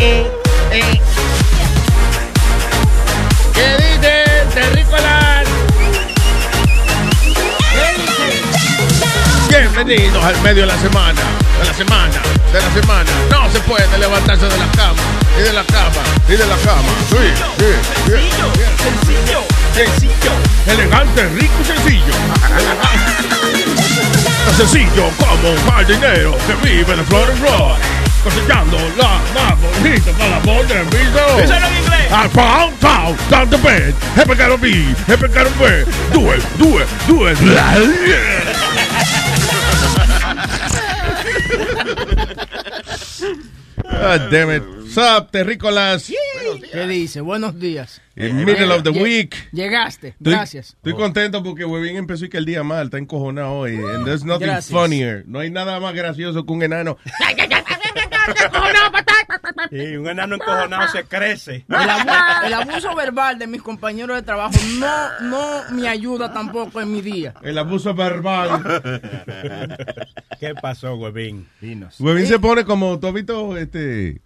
¿Qué dice Terrícolas? Bienvenidos al medio de la semana, de la semana, de la semana. No se puede levantarse de la cama, y de la cama, y de la cama. Sí, sí, bien. Sencillo, sencillo. Elegante, rico y sencillo. Tan sencillo como un jardinero que vive de flor en flor. Cosechando la más bonita para la voz del piso. Díselo en inglés. Al pound, town, down the bed. Hepe caro B, hepe caro B. Do it, do it, do it. God damn it. Sup, terrícolas. ¿Qué dice? Buenos días. In middle of the week. Llegaste. Estoy- Gracias. Estoy contento porque Webin empezó y que el día mal, está encojonado hoy. And there's nothing Gracias. funnier. No hay nada más gracioso que un enano. Y un enano encojonado se crece. El, abu- el abuso verbal de mis compañeros de trabajo no, no me ayuda tampoco en mi día. El abuso verbal. ¿Qué pasó, huevín? Dinos. Webin se pone como, ¿tú has visto este,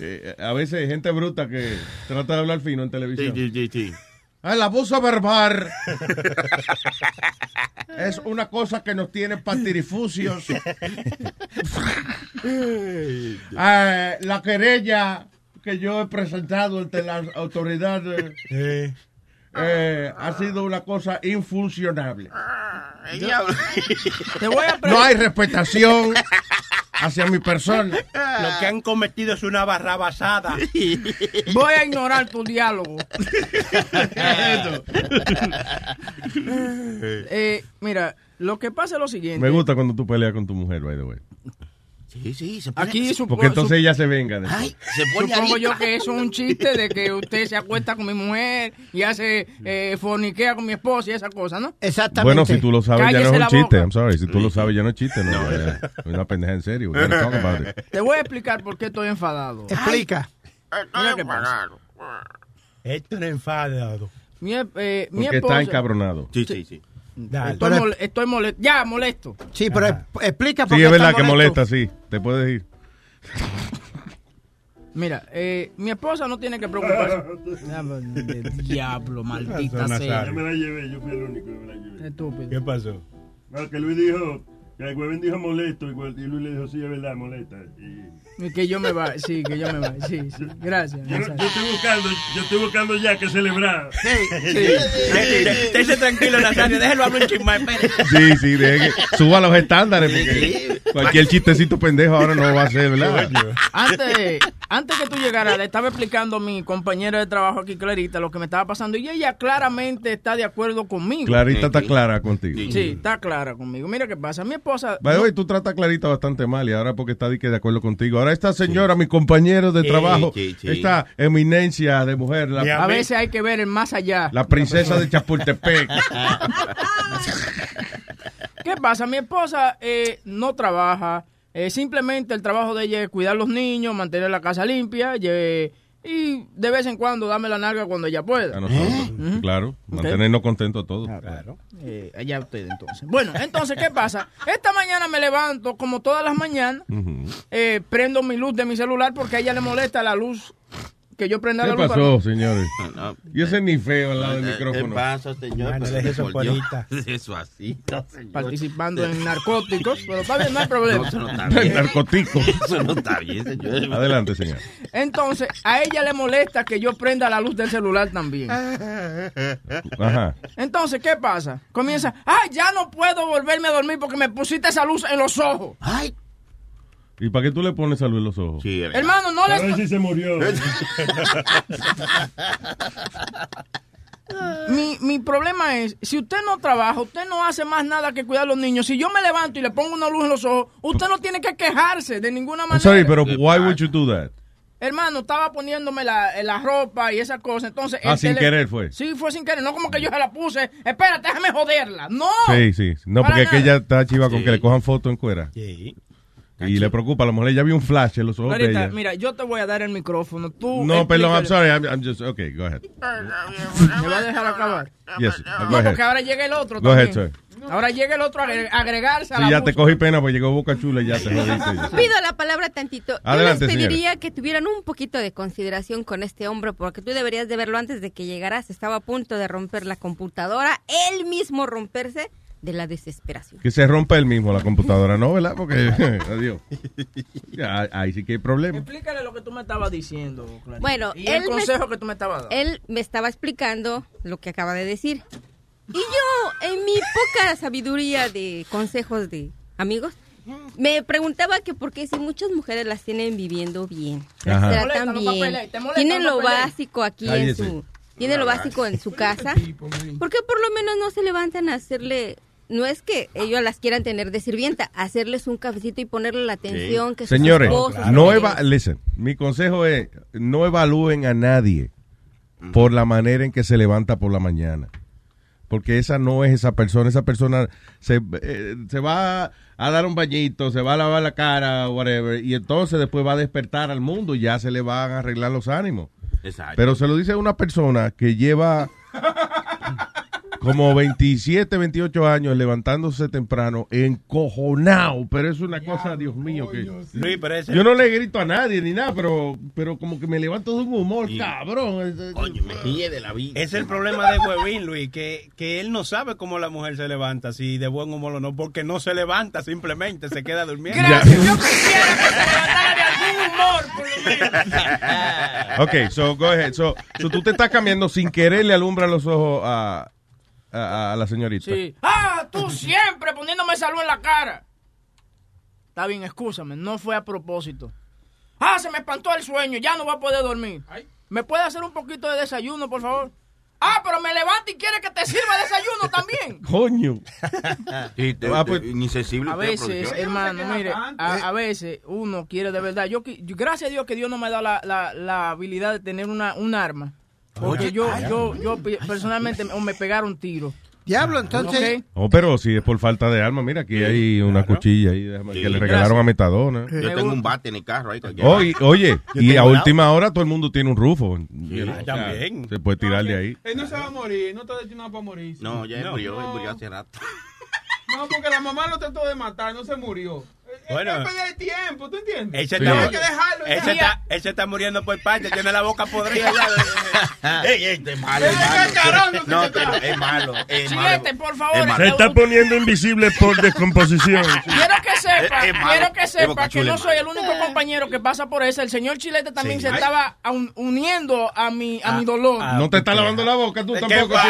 eh, a veces gente bruta que trata de hablar fino en televisión? Ah, El abuso verbal es una cosa que nos tiene patirifucios. Ah, la querella que yo he presentado ante las autoridades eh, ha sido una cosa infuncionable. Te voy a pre- No hay respetación hacia mi persona. Lo que han cometido es una barrabasada. voy a ignorar tu diálogo. Eh, mira, lo que pasa es lo siguiente. Me gusta cuando tú peleas con tu mujer, by the way. Sí, sí, se pone, Aquí supo- Porque entonces ella se venga. de- Ay, se pone Supongo yo que eso es un chiste de que usted se acuesta con mi mujer y hace eh, forniquea con mi esposa y esa cosa, ¿no? Exactamente. Bueno, si tú lo sabes, ya no es un chiste. boca. I'm sorry. Si tú lo sabes, ya no es chiste. No, es una pendeja en serio. Te voy a explicar por qué estoy enfadado. Explica. Mira qué pasa. Esto no es enfadado. Mi, eh, mi Porque esposa... está encabronado. Sí, sí, sí. Dale. Estoy, estoy molesto. Ya, molesto. Sí, pero Ajá. explica por Sí, qué es verdad que molesta, sí. Te puedes ir. Mira, eh, mi esposa no tiene que preocuparse. Diablo, Diablo, maldita sea. Yo me la llevé, yo fui el único que me la llevé. Estúpido. ¿Qué pasó? No, que Luis dijo, que el huevín dijo molesto, y Luis le dijo, sí, es verdad, molesta. Y que yo me vaya. Sí, que yo me vaya. Sí, sí. Gracias. yo, estoy buscando, yo estoy buscando ya que celebrar. Estése tranquilo, Nazario. Déjelo hablar un chismán. Sí, sí. deje que suba los estándares. Porque cualquier chistecito pendejo ahora no va a ser, ¿verdad? Antes, antes que tú llegaras, le estaba explicando a mi compañera de trabajo aquí, Clarita, lo que me estaba pasando. Y ella claramente está de acuerdo conmigo. Clarita está clara contigo. Sí, está clara conmigo. Mira qué pasa. Mi esposa. By the way, tú tratas a Clarita bastante mal y ahora porque está de acuerdo contigo. Ahora esta señora, mi compañero de Sí, trabajo, sí, sí. esta eminencia de mujer, la, a veces hay que ver el más allá. la princesa de Chapultepec. ¿Qué pasa? Mi esposa eh, no trabaja. eh, simplemente el trabajo de ella es cuidar los niños, mantener la casa limpia ye- y de vez en cuando dame la nalga cuando ella A pueda. nosotros, claro. Mantenernos contentos a todos. Claro. Eh, allá ustedes entonces. Bueno, entonces, ¿qué pasa? Esta mañana me levanto, como todas las mañanas, eh, prendo mi luz de mi celular porque a ella le molesta la luz que yo prenda ¿Qué la luz. pasó, señores? No, Yo ese ni feo al lado del ¿Qué micrófono. pasa, señor? Bueno, deje eso. Eso así, no, señor. participando en narcóticos, pero está bien, no hay No, problema. eso no está bien. narcotico. Eso no está bien, señor. Adelante, señor. Entonces, a ella le molesta que yo prenda la luz del celular también. Ajá. Entonces, ¿qué pasa? Comienza, ay, ya no puedo volverme a dormir porque me pusiste esa luz en los ojos. Ay, ¿Y para qué tú le pones salud en los ojos? sí. Hermano, no A ver le... si se murió. mi, mi problema es, si usted no trabaja, usted no hace más nada que cuidar a los niños. Si yo me levanto y le pongo una luz en los ojos, usted no tiene que quejarse de ninguna I'm manera. sorry, pero why would you do that? Hermano, estaba poniéndome la, la ropa y esas cosas. Entonces, Ah, sin tele- querer fue. Sí, fue sin querer. No como que yo se la puse. Espérate, déjame joderla. No. Sí, sí. No, porque es que nada. ella está chiva con que le cojan fotos en cuera. Sí. Y le preocupa, a lo mejor ella vio un flash en los ojos de ella. mira, yo te voy a dar el micrófono. Tú No, perdón, I'm sorry. I'm, I'm just, okay, go ahead. ¿Me va a dejar acabar? Yes, go No, porque ahora llega el otro Go ahead, también. Ahora llega el otro a agre- agregarse a Sí, la ya te cogí pena porque llegó Boca Chula y ya te jodiste. Pido la palabra tantito. Adelante, Yo les señora. pediría que tuvieran un poquito de consideración con este hombre, porque tú deberías de verlo antes de que llegaras. Estaba a punto de romper la computadora, él mismo romperse de la desesperación. Que se rompa el mismo la computadora, ¿no? ¿Verdad? Porque, adiós. Ya, ahí sí que hay problema. Explícale lo que tú me estabas diciendo, Clarita. Bueno, y él el me- consejo que tú me estabas dando. Él me estaba explicando lo que acaba de decir. Y yo, en mi poca sabiduría de consejos de amigos, me preguntaba que por qué si muchas mujeres las tienen viviendo bien, las Ajá. Te tratan molesta, no bien, papeles, te molesta, tienen no lo básico aquí en su, tienen lo básico en su casa, ¿por qué por lo menos no se levantan a hacerle no es que ellos las quieran tener de sirvienta, hacerles un cafecito y ponerle la atención que sus Señores, esposos no eva listen, mi consejo es no evalúen a nadie por la manera en que se levanta por la mañana. Porque esa no es esa persona, esa persona se, eh, se va a dar un bañito, se va a lavar la cara, whatever, y entonces después va a despertar al mundo y ya se le van a arreglar los ánimos. Exacto. Pero se lo dice una persona que lleva como 27, 28 años levantándose temprano, encojonado, pero es una cosa, Dios mío, que... Luis, pero ese- Yo no le grito a nadie ni nada, pero, pero como que me levanto de un humor, Sí. cabrón. Coño, me ríe de la vida. Es el problema de Huevín, Luis, que, que él no sabe cómo la mujer se levanta, si de buen humor o no, porque no se levanta, simplemente se queda durmiendo. Gracias. Yo quisiera que se levantara de algún humor, por lo menos. Ok, so go ahead. So, so tú te estás cambiando sin querer le alumbra los ojos a, a, a la señorita. Sí. Ah, tú siempre poniéndome esa luz en la cara. Está bien, excúsame, no fue a propósito. Ah, se me espantó el sueño, ya no voy a poder dormir. ¿Me puede hacer un poquito de desayuno, por favor? Ah, pero me levanta y quiere que te sirva desayuno también. Coño. Te- Ah, te- pues- insensible A veces, hermano, mire, a, a veces uno quiere de verdad. Yo, yo- gracias a Dios que Dios no me da la, la, la habilidad de tener una, un arma. Oye, yo, yo, yo pe- personalmente me, pegaron tiro. Diablo, entonces. Ok. Oh, pero si es por falta de alma, mira, aquí hay una cuchilla ahí Sí. que le regalaron a Metadona. Yo tengo un bate en el carro ahí. Oye, y a última hora todo el mundo tiene un rufo. O sea, también. Se puede tirar de ahí. Él no se va a morir, no está destinado para morir. No, ya no, murió, no. murió hace rato. No, porque la mamá lo trató de matar, no se murió. Bueno. es perder tiempo, ¿tú entiendes? Él se, Sí. está, Hay que dejarlo. él, se ya. está, muriendo por parte, tiene la boca podrida ya. Ey, ey, este es malo, es malo. carón, no No, te pero es malo, es malo. Chilete, por favor. Es malo. Se está poniendo invisible por descomposición. Quiero que sepa, Es- es malo. quiero que sepa que no soy el único compañero que pasa por eso. El señor Chilete también Sí. se Ay. estaba un- uniendo a mi, a mi dolor. No te está lavando la boca tú ¿Qué tampoco.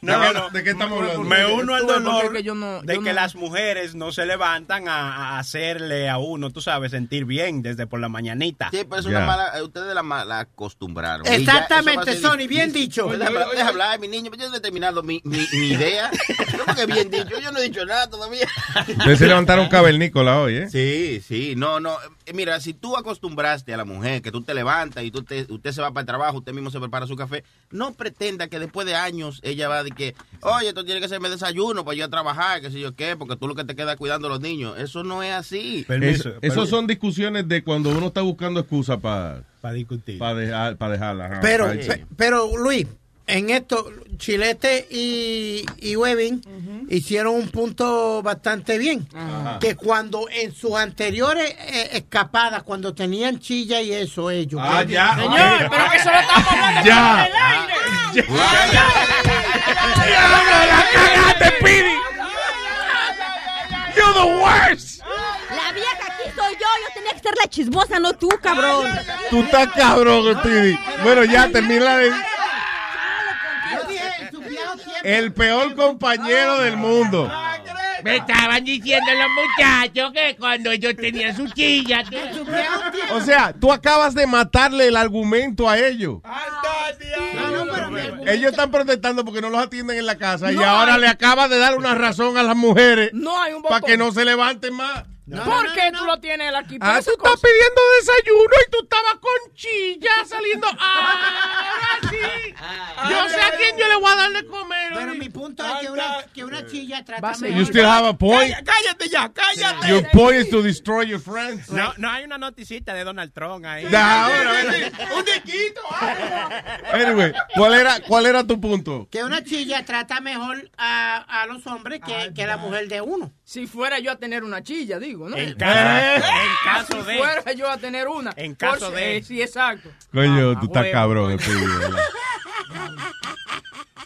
No, no, ¿De qué estamos hablando? Me uno al dolor es que yo no- de yo que no- las mujeres no se levantan a, a hacerle a uno, tú sabes, sentir bien desde por la mañanita. Sí, pero es una mala, eh, ustedes la, la acostumbraron. Y ya eso va a Exactamente, Sony, bien dicho. Deja, hablar- mi niño, yo he terminado mi, mi, mi idea. ¿Cómo que bien dicho? Yo no he dicho nada todavía. Ustedes se levantaron cavernícola hoy, ¿eh? Sí, sí, no, no. eh, Mira, si tú acostumbraste a la mujer que tú te levantas y tú te, usted se va para el trabajo, usted mismo se prepara su café, no pretenda que después de años ella va de que, oye, tú tienes que hacerme desayuno para yo a trabajar, que sé yo qué, porque tú lo que te quedas cuidando a los niños. Eso no es así. Permiso. Es- esos son discusiones de cuando uno está buscando excusa para Para discutir. dejar, pa dejarla. ajá, Pero, pa pe- pero Luis, en esto, Chilete y, y Webin hicieron un punto bastante bien. Que cuando en sus anteriores eh, escapadas, cuando tenían chilla y eso, ellos. Ah, ya. Señor, pero que se lo estamos hablando Ya. el aire. You're the worst. La vieja aquí soy yo, yo tenía que ser la chismosa, no tú, cabrón. Tú estás cabrón, Speedy. Bueno, ya termina de... El peor compañero del mundo. Me estaban diciendo los muchachos que cuando ellos tenían su chilla. tú- O sea, tú acabas de matarle el argumento a ellos. Ellos están protestando porque no los atienden en la casa y No ahora hay- le acabas de dar una razón a las mujeres No hay un para que no se levanten más. ¿Por qué tú lo tienes aquí? Ah, tú estás pidiendo desayuno y tú estabas con chilla saliendo. Ahora sí. Yo sé a quién yo le voy a dar de comer. Pero mi punto es que una, que una chilla trata You mejor. still have a point. Cállate ya, cállate. Your point is to destroy your friends. No, no hay una noticita de Donald Trump ahí. Ahora, Un diquito. Anyway, ¿cuál era, ¿cuál era tu punto? Que una chilla trata mejor a, a los hombres que, que la mujer de uno. Si fuera yo a tener una chilla, digo, ¿no? En caso- en caso si de- fuera yo a tener una. En caso Por si- de- eh, Sí, exacto. Coño, tú estás huevo. cabrón.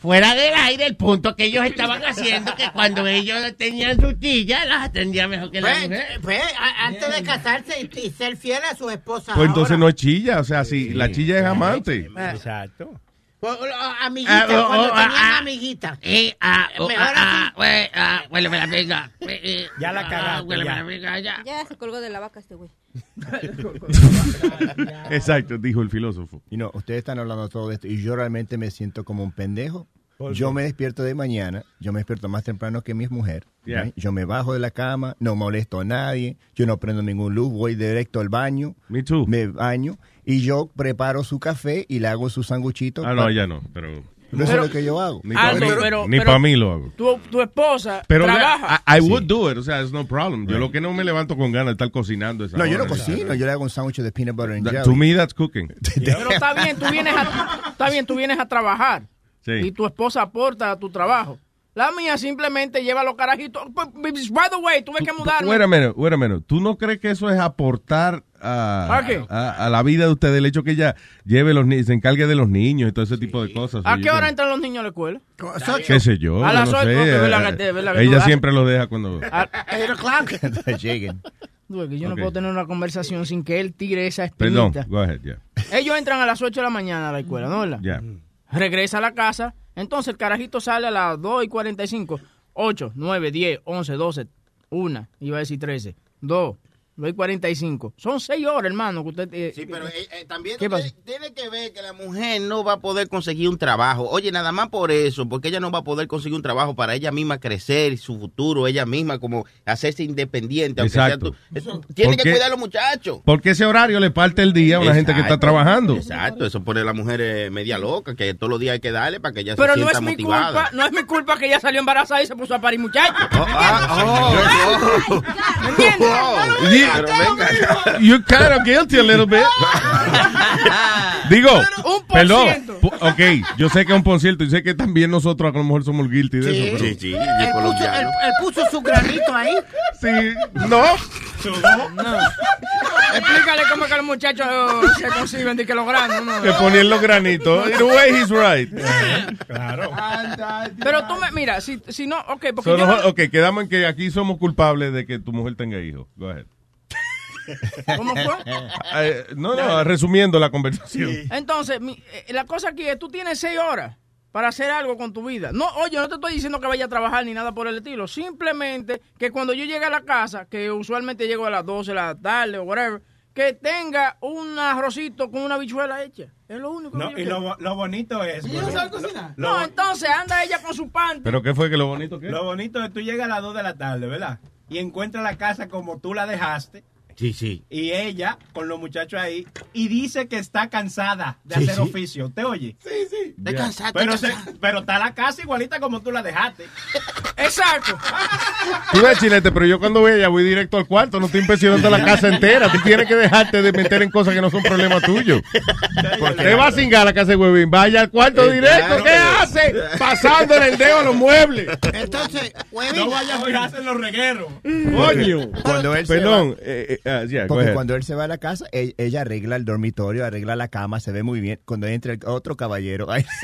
Fuera del aire, el punto que ellos estaban haciendo, que cuando ellos tenían su chilla, las atendía mejor que la Pues, mujer. pues, a- antes de casarse y, y ser fiel a su esposa. Pues entonces no es chilla, o sea, si la chilla es amante. Exacto. Amiguita, cuando tenían ah, amiguita. Eh, ah, oh, ah, ah, ah, huéleme la verga. Eh, Ya la ah, cagaste, ya. ya. Ya se colgó de la vaca este güey. Exacto, dijo el filósofo. Y no, ustedes están hablando todo esto y yo realmente me siento como un pendejo. Yo me despierto de mañana, yo me despierto más temprano que mi mujer. Yeah. Yo me bajo de la cama, no molesto a nadie, yo no prendo ningún luz, voy directo al baño. Me too. Me baño y yo preparo su café y le hago su sanguchito. Ah, no, ya no, pero... No eso es lo que yo hago. Ni para pero- ni pero- pa' mí lo hago. Tu, tu esposa Pero trabaja. I, I would do it, o sea, it's no problem. Yo lo que no me levanto con ganas de estar cocinando esa No, yo no hora. cocino, yo le hago un sándwich de peanut butter and jelly. To me, that's cooking. Pero está bien, tú vienes a, está bien, tú vienes a trabajar. Sí. Y tu esposa aporta a tu trabajo. La mía simplemente lleva los carajitos. By the way, tuve que mudarme. Wait a minute, wait a minute. ¿Tú no crees que eso es aportar a, ¿A qué? a- la vida de usted el hecho que ella lleve los ni- se encargue de los niños y todo ese tipo de cosas? ¿A qué hora entran los niños a la escuela? ¿Qué sé yo? A las no ocho, sé. ok, verdad eh, ella siempre lo deja cuando... A- Lleguen. Yo no Ok. puedo tener una conversación sin que él tire esa Perdón, espinita. go ahead, yeah. Ellos entran a las 8 de la mañana a la escuela, ¿no? ¿Verdad? Yeah. Regresa a la casa. Entonces el carajito sale a las 2 y 45. 8, 9, 10, 11, 12, 1. Iba a decir 13. 2, 2 y 45. Son 6 horas, hermano. Que usted, eh, Sí, pero eh, eh, también ¿Qué tiene, tiene que ver que la mujer no va a poder conseguir un trabajo. Oye, nada más por eso, porque ella no va a poder conseguir un trabajo para ella misma crecer, su futuro, ella misma como hacerse independiente. Aunque Exacto. sea tú. Eh, Tiene que cuidar a los muchachos. Porque ese horario le parte el día a una gente que está trabajando. Exacto, eso pone a la mujer eh, media loca, que todos los días hay que darle para que ella Pero se no sienta es mi motivada. culpa, no es mi culpa que ella salió embarazada y se puso a parir muchachos. ¿Me entiendes? Yeah. Pero venga You're kind of guilty a little bit. Digo, Un por perdón. Ok, yo sé que es un por ciento y sé que también nosotros a lo mejor somos guilty de eso. pero- Sí, sí, Él es puso, él, él puso su granito ahí. Sí, no. No. Explícale cómo que los muchachos eh, se conciben de que los grandes. No. Que ponían los granitos. In a way, he's right. Claro. Pero tú me, mira, si, si no, ok, porque So, yo no- ok, quedamos en que aquí somos culpables de que tu mujer tenga hijos. Go ahead. ¿Cómo fue? Eh, no, no, resumiendo la conversación. Entonces, mi- eh, la cosa aquí es, tú tienes seis horas para hacer algo con tu vida. No, oye, no te estoy diciendo que vaya a trabajar ni nada por el estilo. Simplemente que cuando yo llegue a la casa, que usualmente llego a las 12 de la tarde o whatever, que tenga un arrocito con una bichuela hecha. Es lo único No, que y lo, lo bonito es. ¿Ella no sabe cocinar? Lo, No, entonces anda ella con su pan. Pero ¿qué fue que lo bonito que? lo bonito es que tú llegas a las 2 de la tarde, ¿verdad? Y encuentras la casa como tú la dejaste. Sí, sí. Y ella, con los muchachos ahí, y dice que está cansada de Sí, hacer sí. oficio. ¿Te oye? Sí, sí. De cansado, Pero, se- está la casa igualita como tú la dejaste. Exacto. Tú ves, Chilete, pero yo cuando voy allá voy directo al cuarto, no estoy impresionando la casa entera. Tú tienes que dejarte de meter en cosas que no son problema tuyo. Te vas a cingar a la casa de Huevín, vaya al cuarto Eh, directo. claro. ¿Qué hace? Pasándole el dedo a los muebles. Entonces, Huevín, No vayas a fijarse en los regueros. Coño. Cuando él se Perdón. eh, eh, ah, yeah, Porque cuando él se va a la casa, e- ella, arregla el dormitorio, arregla la cama, se ve muy bien. Cuando entra el otro caballero, ahí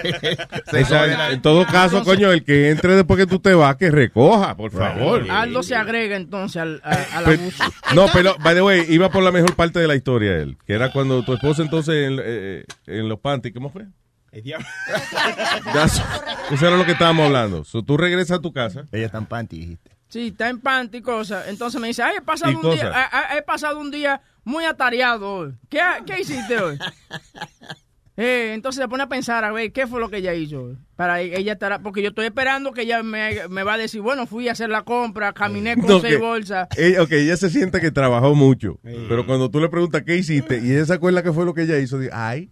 se, se la- en todo caso, coño, el que entre después que tú te vas, que recoja, por favor. Aldo se agrega entonces al, a- al Pero- abuso. no, pero, by the way, iba por la mejor parte de la historia él, que era cuando tu esposa entonces en, eh, en los panties, ¿cómo fue? El diablo. Eso era lo que estábamos hablando. So, tú regresas a tu casa. Ella está en panty, dijiste. Sí, está en panty y cosas. Entonces me dice, ay, he pasado, Y un día, a- he pasado un día muy atareado hoy. ¿Qué, qué hiciste hoy? Eh, entonces se pone a pensar, a ver, ¿qué fue lo que ella hizo? Para ella estará, porque yo estoy esperando que ella me, me va a decir, bueno, fui a hacer la compra, caminé con No, seis bolsas. Ella, ok, ella se siente que trabajó mucho, pero cuando tú le preguntas qué hiciste y ella se acuerda qué fue lo que ella hizo, dice, ay,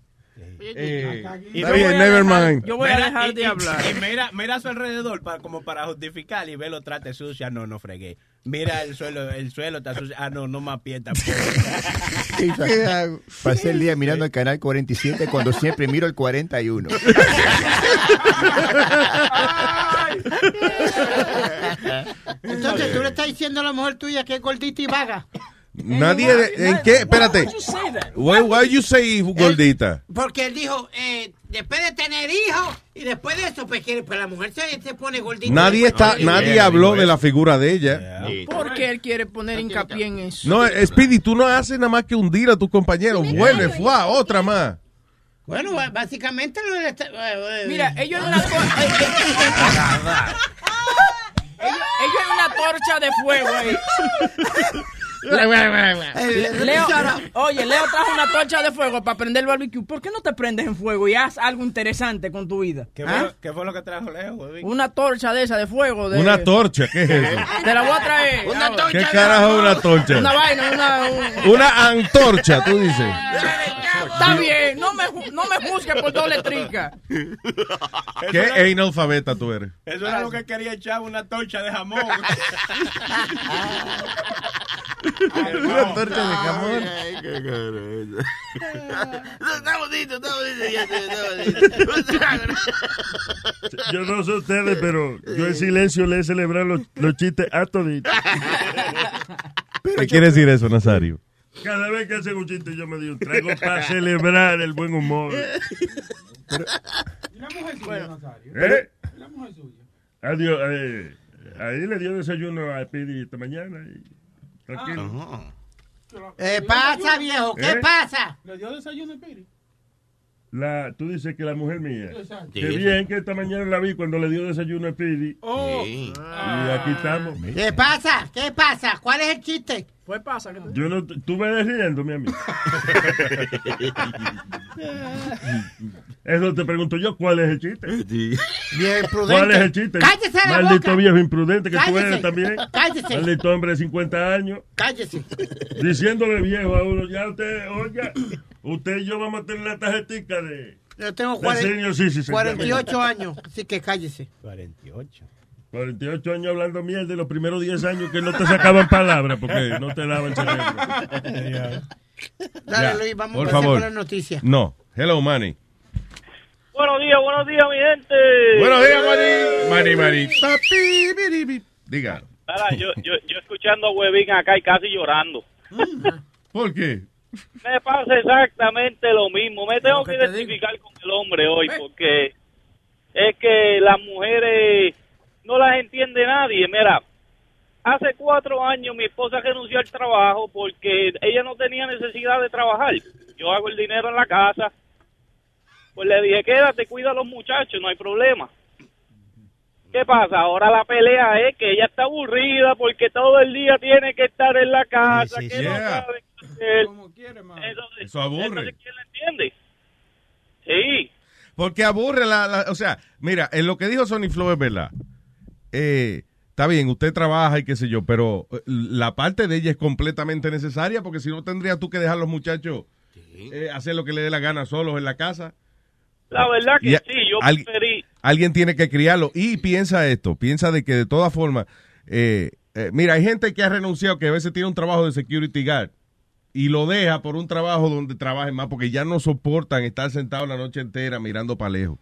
eh, Y está yo bien, voy a never mind. Yo voy a Mira, dejar y- de hablar. Y mira, mira a su alrededor para, como para justificar y ve lo trate sucia. No, no fregué. Mira el suelo, el suelo está sucio. Ah, no, no me aprieta. Pasé el día mirando el canal 47 cuando siempre miro el 41. Entonces tú le estás diciendo a la mujer tuya que es gordita y vaga. Nadie, de- ¿en qué? Espérate. Why, why you say gordita? Porque él dijo, eh, después de tener hijos y después de eso, pues, quiere, pues la mujer se, se pone gordita. Nadie está, nadie habló de la figura de ella. Porque él quiere poner hincapié en eso. No, Speedy, tú no haces nada más que hundir a tus compañeros. Vuelve, fue otra más. Bueno, básicamente lo de esta- Mira, ellos en una, ellos, ellos en una torcha de fuego ahí. Le- Leo, oye, Leo trajo una torcha de fuego para prender el barbecue. ¿Por qué no te prendes en fuego y haz algo interesante con tu vida? ¿Qué, ¿Ah? fue, qué fue lo que trajo Leo? güey? Una torcha de esa de fuego. De, Una torcha, ¿qué es eso? Te la voy a traer. Una torcha ¿Qué carajo es una torcha? Una vaina, una. un- Una antorcha, tú dices. Está bien, no me, no me juzgues por doble trica. ¿Qué analfabeta tú eres? Eso era lo que quería echar una torcha de jamón. Una torcha de jamón. Está bonito, está bonito. ya, está bonito. Yo no sé ustedes, pero yo en silencio le he celebrado los, los chistes a toditos. ¿Qué quiere decir eso, Nazario? Cada vez que hacen un chiste yo me doy un trago para celebrar el buen humor. ¿Y la mujer suya, Nazario? ¿Eh? ¿Y la mujer suya? Adiós. eh, ahí le dio desayuno a Pidi esta mañana. Y, tranquilo. ¿Qué pasa, viejo? ¿Qué ¿Eh? pasa? ¿Le dio desayuno a Piri? La, tú dices que la mujer mía. Exacto. Qué bien que esta mañana la vi cuando le dio desayuno a Pidi. Oh. Y aquí estamos. ¿Qué pasa? ¿Qué pasa? ¿Cuál es el chiste? Pues pasa que Yo no, tú me riendo, mi amigo. Eso te pregunto yo, ¿cuál es el chiste? Bien prudente. ¿Cuál es el chiste? Cállese la Maldito boca. viejo imprudente que tú Cállese. eres también. Cállese. Maldito hombre de 50 años. Cállese. Diciéndole viejo a uno, ya usted, oiga, usted y yo vamos a tener la tarjetita de... Yo tengo de senior citizen. 48 años, así que cállese. 48. 48 años hablando mierda y los primeros 10 años que no te sacaban palabras porque no te daban cerebro. Dale, Ya, Luis, vamos por a favor. con las noticias. No. Hello, Manny. Buenos días, buenos días, mi gente. Buenos días, Manny. Manny, Manny. Papi, biribi. Diga. Mira, yo, yo, yo escuchando a Huevín acá y casi llorando. ¿Por qué? Me pasa exactamente lo mismo. Me tengo que que te identificar con el hombre hoy porque es que las mujeres no las entiende nadie. Mira, hace cuatro años mi esposa renunció al trabajo porque ella no tenía necesidad de trabajar. Yo hago el dinero en la casa. Pues le dije, quédate, cuida a los muchachos, no hay problema. ¿Qué pasa? Ahora la pelea es que ella está aburrida porque todo el día tiene que estar en la casa, Sí, sí, que no yeah. sabe qué hacer. Como quiere. Entonces, Eso aburre. entonces, ¿quién la entiende? Sí. Porque aburre la, la- O sea, mira, en lo que dijo Sony Flow es verdad. Eh, está bien, usted trabaja y qué sé yo, pero eh, la parte de ella es completamente necesaria porque si no tendrías tú que dejar a los muchachos eh, hacer lo que le dé la gana solos en la casa. La verdad que Y sí, yo al- preferí. Alguien tiene que criarlo. Y piensa esto, piensa de que de todas formas, eh, eh, mira, hay gente que ha renunciado que a veces tiene un trabajo de security guard y lo deja por un trabajo donde trabajen más porque ya no soportan estar sentados la noche entera mirando para lejos.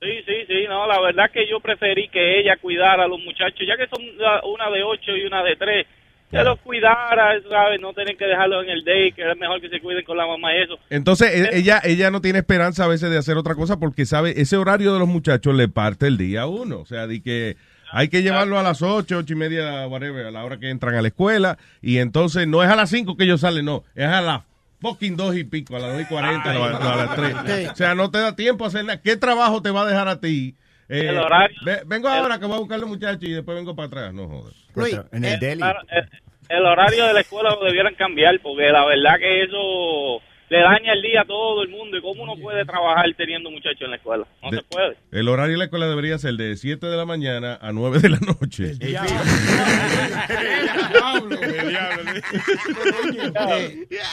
Sí, sí, sí, no, la verdad que yo preferí que ella cuidara a los muchachos, ya que son una de ocho y una de tres, que los cuidara, ¿sabes? No tener que dejarlos en el day, que es mejor que se cuiden con la mamá y eso. Entonces, e- ella, ella no tiene esperanza a veces de hacer otra cosa porque sabe, ese horario de los muchachos le parte el día a uno. O sea, de que hay que llevarlo a las ocho, ocho y media, whatever, a la hora que entran a la escuela. Y entonces no es a las cinco que ellos salen, no, es a las fucking dos y pico, a las dos y cuarenta, a las- a las tres. O sea, no te da tiempo a hacer nada. ¿Qué trabajo te va a dejar a ti Eh, El horario- ve- vengo ahora que voy a buscar a los muchachos y después vengo para atrás. No jodas. en el deli. Claro, el, el horario de la escuela lo debieran cambiar porque la verdad que eso le daña el día a todo el mundo y cómo uno puede trabajar teniendo muchachos en la escuela. No De- se puede. El horario de la escuela debería ser de 7 de la mañana a 9 de la noche. Eh,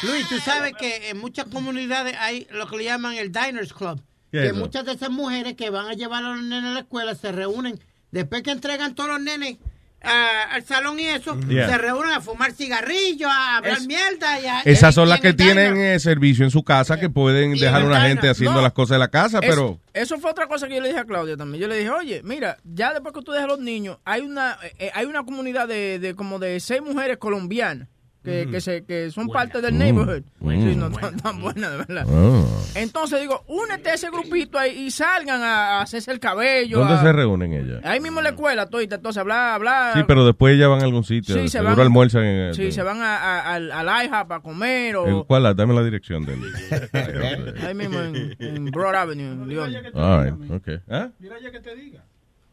Luis, tú sabes que en muchas comunidades hay lo que le llaman el Diners Club. ¿Qué Que es muchas de esas mujeres que van a llevar a los nenes a la escuela se reúnen. Después que entregan todos los nenes ah, al salón y eso, Yeah. se reúnen a fumar cigarrillos, a hablar Es- mierda. Y a- Esas son y las que tienen eh, servicio en su casa que pueden y dejar en una gente haciendo No. las cosas de la casa, Es- pero eso fue otra cosa que yo le dije a Claudia también. Yo le dije, oye, mira, ya después que tú dejas a los niños, hay una eh, hay una comunidad de, de como de seis mujeres colombianas que, que, se, que son parte del neighborhood. Sí, no tan, tan buenas, de verdad. Ah. Entonces digo, únete a ese grupito ahí y salgan a, a hacerse el cabello. ¿dónde a- se reúnen ellas? Ahí mismo en la escuela, todita. Entonces, hablar, hablar. Sí, pero después ellas van a algún sitio. Sí, se van- almuerzan en el, Sí, se van a, a- al, al IHOP a comer o... ¿En ¿Cuál? Dame la dirección del. Ahí mismo en, en Broad Avenue, en León. All right, okay. ¿Ah? Mira ya que te diga.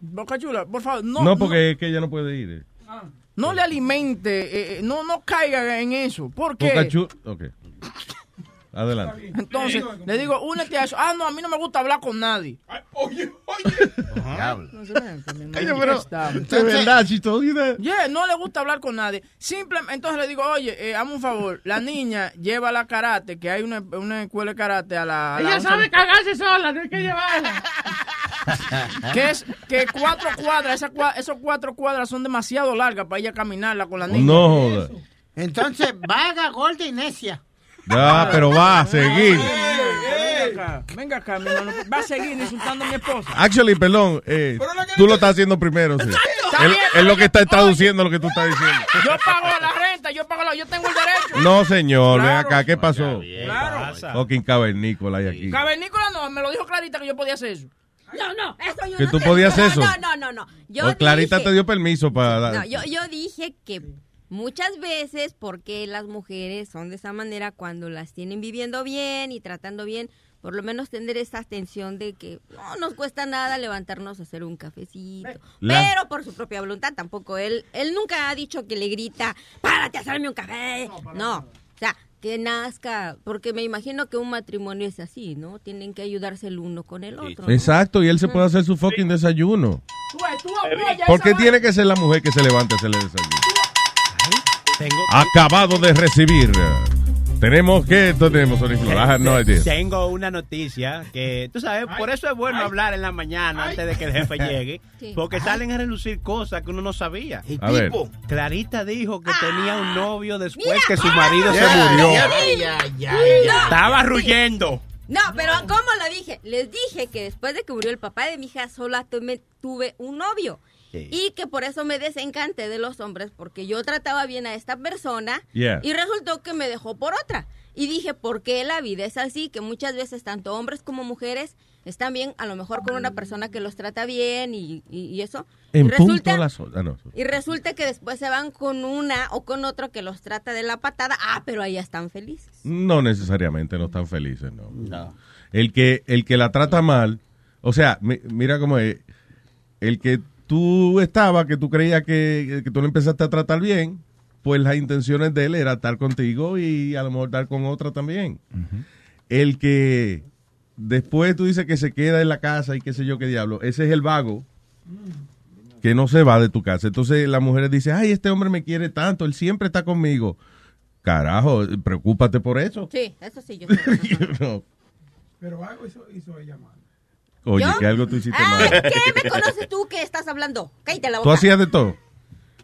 Boca Chula, por favor, no, No, porque es que ella no puede ir. eh. No le alimente, eh, eh, no, no caiga en eso. ¿Por qué? Boca Chu- Ok. Adelante. Entonces, le digo, únete a eso. Ah, no, a mí no me gusta hablar con nadie. Oye, No se Oye, pero, Está- de verdad, that? Yeah, no le gusta hablar con nadie. Simplemente, entonces le digo, oye, eh, hazme un favor. La niña lleva la karate, que hay una, una escuela de karate a la. a Ella sabe cagarse sola, no hay que llevarla. que es que cuatro cuadras, esas cua- esos cuatro cuadras son demasiado largas para ella caminarla con la niña. No joda. Entonces, vaga, gorda y necia. Ya, pero va a seguir. Venga acá, venga acá, mi hermano. Va a seguir insultando a mi esposa. Actually, perdón, eh, tú lo estás haciendo primero. Sí. Él lo que está traduciendo lo que tú estás diciendo. Yo pago la renta, yo pago la, yo tengo el derecho. No, señor, ven acá, ¿qué pasó? Claro. Fucking cavernícola hay aquí. Cavernícola no, me lo dijo Clarita que yo podía hacer eso. No, no, eso yo ¿Que no tú te- podías no, eso? No, no, no, no. Yo O Clarita dije- te dio permiso para... No, yo, yo dije que muchas veces, porque las mujeres son de esa manera cuando las tienen viviendo bien y tratando bien, por lo menos tener esa atención de que no nos cuesta nada levantarnos a hacer un cafecito. La- Pero por su propia voluntad tampoco. Él, él nunca ha dicho que le grita, párate a hacerme un café. No, o sea, que nazca, porque me imagino que un matrimonio es así, ¿no? Tienen que ayudarse el uno con el otro. ¿no? Exacto, y él se puede hacer su fucking desayuno. ¿Por qué tiene que ser la mujer que se levante a hacerle desayuno? Acabado de recibir. Tenemos que tenemos. I have no idea. Tengo una noticia que, tú sabes, por eso es bueno hablar en la mañana antes de que el jefe llegue, Sí. porque salen a relucir cosas que uno no sabía. A ver. Clarita dijo que tenía un novio después Mira. que su marido se Ya, murió. ya, ya, ya, ya. Estaba ruyendo. No, pero ¿cómo lo dije? Les dije que después de que murió el papá de mi hija, sola tuve un novio. Sí. Y que por eso me desencanté de los hombres, porque yo trataba bien a esta persona Yeah. y resultó que me dejó por otra. Y dije, ¿por qué la vida es así? Que muchas veces tanto hombres como mujeres están bien, a lo mejor con una persona que los trata bien y, y- y eso. En y punto resulta, a las... ah, no. y resulta que después se van con una o con otro que los trata de la patada. Ah, pero ahí están felices. No necesariamente no están felices, no. El que el que la trata mal, o sea, mi- mira cómo es, el que tú estabas, que tú creías que, que tú le empezaste a tratar bien, pues las intenciones de él era estar contigo y a lo mejor estar con otra también. El que después tú dices que se queda en la casa y qué sé yo qué diablo, ese es el vago que no se va de tu casa. Entonces las mujeres dicen, ay, este hombre me quiere tanto, él siempre está conmigo. Carajo, preocúpate por eso. Sí, eso sí, yo. No. Pero algo hizo, hizo ella mal. Oye, ¿Yo? que algo tú hiciste Ay, mal. ¿qué me conoces tú que estás hablando? Cállate la Tú hacías de todo.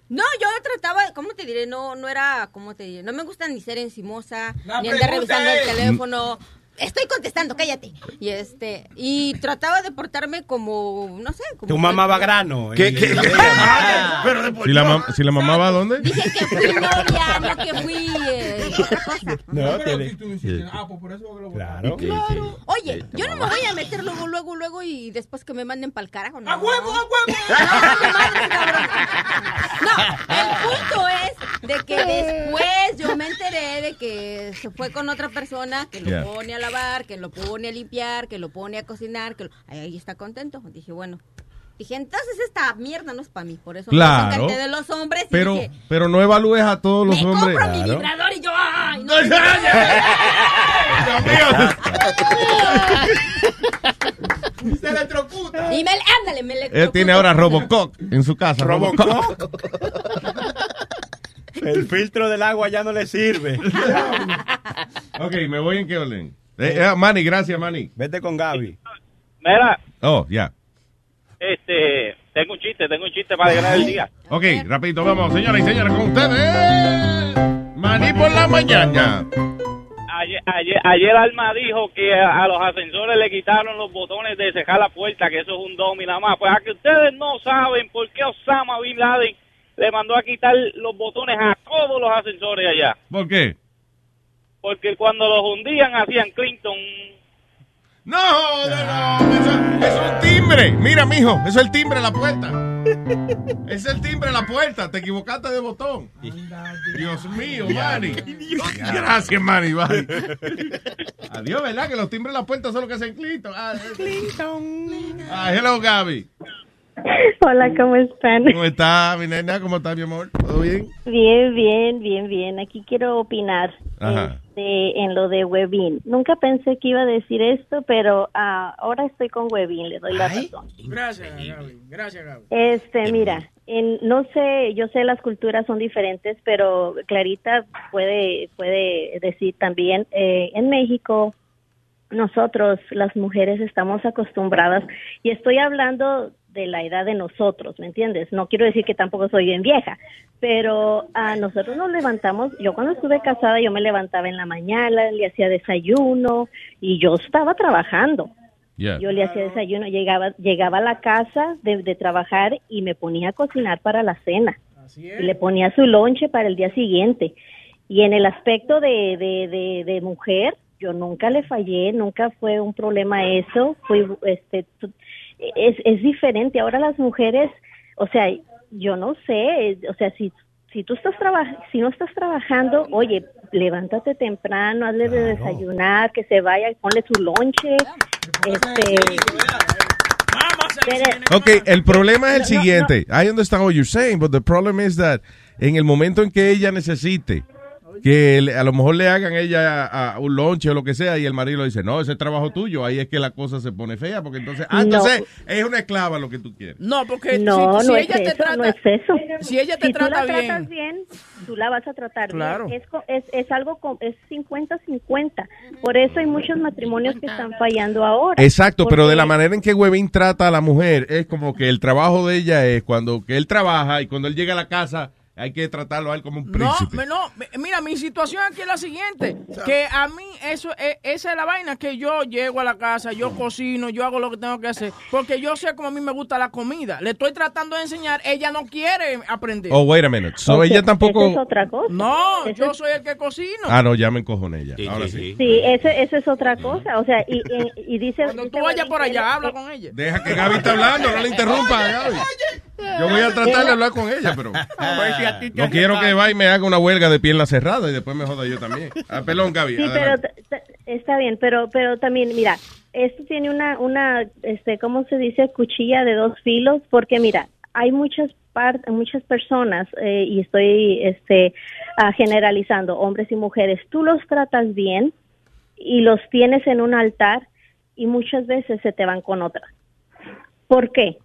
No, yo trataba, ¿cómo te diré? No, no era, ¿cómo te diré? No me gusta ni ser encimosa, La ni andar revisando el teléfono. Estoy contestando, cállate. Y este, y trataba de portarme como, no sé, como. Tu mamá va grano. ¿Qué- qué- Si la, mam- si la mamá va a dónde? Dije que fui novia, no que fui eh. No, pero tiene- si tú insistes, ah, pues por eso Claro. Claro. Oye, yo no me voy a meter luego, luego, luego y después que me manden para el carajo, ¿no? ¡A huevo, a huevo! No, madre, cabrón. No, el punto es de que después yo me enteré de que se fue con otra persona que lo Yeah. pone a lavar, que lo pone a limpiar, que lo pone a cocinar, que lo- ahí está contento. Dije, bueno, Dije, entonces esta mierda no es para mí, por eso Claro. me de los hombres y Pero, dije, pero no evalúes a todos los me hombres. compro mi Claro. vibrador y yo, ay, no. Se electrocuta. Y me, ándale, me le Él tiene ahora Robocop en su casa. Robocop. El filtro del agua ya no le sirve. ok, me voy en qué orden. Eh, eh, Manny, gracias, Manny. Vete con Gaby. Mira, Oh, ya. este, tengo un chiste, tengo un chiste para alegrar el día. Ok, rapidito, vamos, señoras y señores, con ustedes. Manny por la mañana. Ayer, ayer, ayer Alma dijo que a, a los ascensores le quitaron los botones de cejar la puerta, que eso es un domi nada más. Pues a que ustedes no saben por qué Osama Bin Laden le mandó a quitar los botones a todos los ascensores allá. ¿Por qué? Porque cuando los hundían hacían Clinton. No, no, no, eso, eso es un timbre. Mira, mijo, eso es el timbre de la puerta. Es el timbre de la puerta, te equivocaste de botón. Dios mío, Manny. Gracias, Manny, bye. Adiós, ¿verdad? Que los timbres de la puerta son los que hacen Clinton. Ah, ah, hello, Gaby. Hola, ¿cómo están? ¿Cómo está, mi nena? ¿Cómo está, mi amor? ¿Todo bien? Bien, bien, bien, bien. Aquí quiero opinar este, en lo de Webin. Nunca pensé que iba a decir esto, pero ah, ahora estoy con Webin, le doy la razón. Gracias, Gaby. Gracias, Gaby. Este, mira, en, no sé, yo sé las culturas son diferentes, pero Clarita puede puede decir también eh, en México nosotros las mujeres estamos acostumbradas y estoy hablando de la edad de nosotros, ¿me entiendes? No quiero decir que tampoco soy bien vieja, pero a nosotros nos levantamos, yo cuando estuve casada yo me levantaba en la mañana, le hacía desayuno y yo estaba trabajando. Yeah. Yo le hacía desayuno, llegaba, llegaba a la casa de, de trabajar y me ponía a cocinar para la cena. Y le ponía su lonche para el día siguiente. Y en el aspecto de, de, de, de mujer, yo nunca le fallé, nunca fue un problema eso. Fui, este, es, es diferente. Ahora las mujeres, o sea, yo no sé, o sea, si si tú estás trabajando, si no estás trabajando, oye, levántate temprano, hazle de desayunar, que se vaya, ponle su lonche, este, Ok, el problema es el siguiente. I understand what you're saying, but the problem is that en el momento en que ella necesite que le- a lo mejor le hagan ella a, a un lonche o lo que sea y el marido le dice, no, ese es trabajo tuyo, ahí es que la cosa se pone fea, porque entonces, ah, No. entonces es una esclava lo que tú quieres. No, porque No, si, no si es ella te eso, trata, no es eso. si ella te si trata tú la bien, tratas bien, tú la vas a tratar Claro. bien. Es, co- es, es algo, co- es 50-50. Por eso hay muchos matrimonios que están fallando ahora. Exacto, pero de la manera en que Webin trata a la mujer, es como que el trabajo de ella es cuando que él trabaja y cuando él llega a la casa hay que tratarlo a él como un No, príncipe. no, me- mira, mi situación aquí es la siguiente, que a mí eso es, esa es la vaina, que yo llego a la casa, yo cocino, yo hago lo que tengo que hacer, porque yo sé cómo a mí me gusta la comida. Le estoy tratando de enseñar, ella no quiere aprender. Oh, wait a minute. So ella tampoco... Eso es otra cosa. No, Eso yo soy el que cocino. Ah, no, ya me encojoné ya. Ahora sí. Sí, eso, eso es otra cosa. O sea, y, y, y dice... Cuando tú vayas por allá, habla con ella. Deja que Gaby está hablando, no le interrumpa a Gaby. Yo voy a tratar de hablar con ella, pero no quiero que vaya y me haga una huelga de pierna cerrada y después me joda yo también. Ah, pelón, Gaby. Sí, pero adelante. está bien, pero pero también, mira, esto tiene una, una este, ¿cómo se dice? Cuchilla de dos filos, porque mira, hay muchas par- muchas personas, eh, y estoy este, ah, generalizando, hombres y mujeres, tú los tratas bien y los tienes en un altar y muchas veces se te van con otra. ¿Por qué?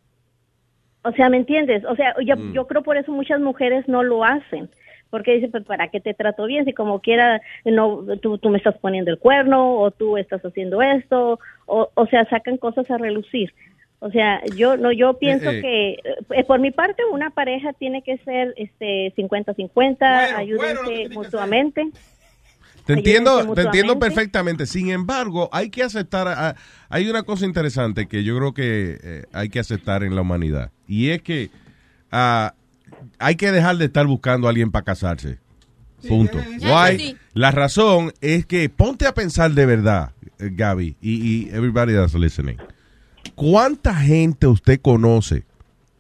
O sea, ¿me entiendes? O sea, yo, Mm. yo creo por eso muchas mujeres no lo hacen. Porque dicen, pues, ¿para qué te trato bien? Si como quiera, no, tú, tú me estás poniendo el cuerno o tú estás haciendo esto. O, o sea, sacan cosas a relucir. O sea, yo no yo pienso eh. que eh, por mi parte una pareja tiene que ser este 50-50, ayúdense mutuamente. Te entiendo, te entiendo perfectamente. Sin embargo, hay que aceptar, hay una cosa interesante que yo creo que eh, hay que aceptar en la humanidad. Y es que ah, hay que dejar de estar buscando a alguien para casarse. Punto. Why? sí. La razón es que ponte a pensar de verdad, eh, Gaby, y, y everybody that's listening. ¿Cuánta gente usted conoce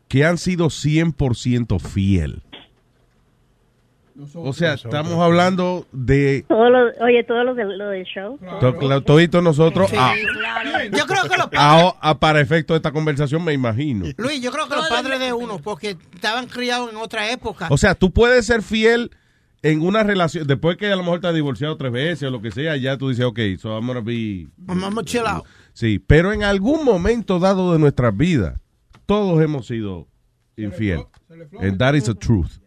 que han sido 100% fiel? O sea, estamos hablando de Todos los, oye, todos los del, lo del show. nosotros Sí, a- Yo creo que los a- a- para efecto de esta conversación, me imagino. Luis, yo creo que los padres de uno, porque estaban criados en otra época. O sea, tú puedes ser fiel en una relación, después que a lo mejor te has divorciado tres veces o lo que sea, ya tú dices, ok, so I'm gonna be... Vamos a chill out. Sí, pero en algún momento dado de nuestras vidas, todos hemos sido infiel. And that is the truth.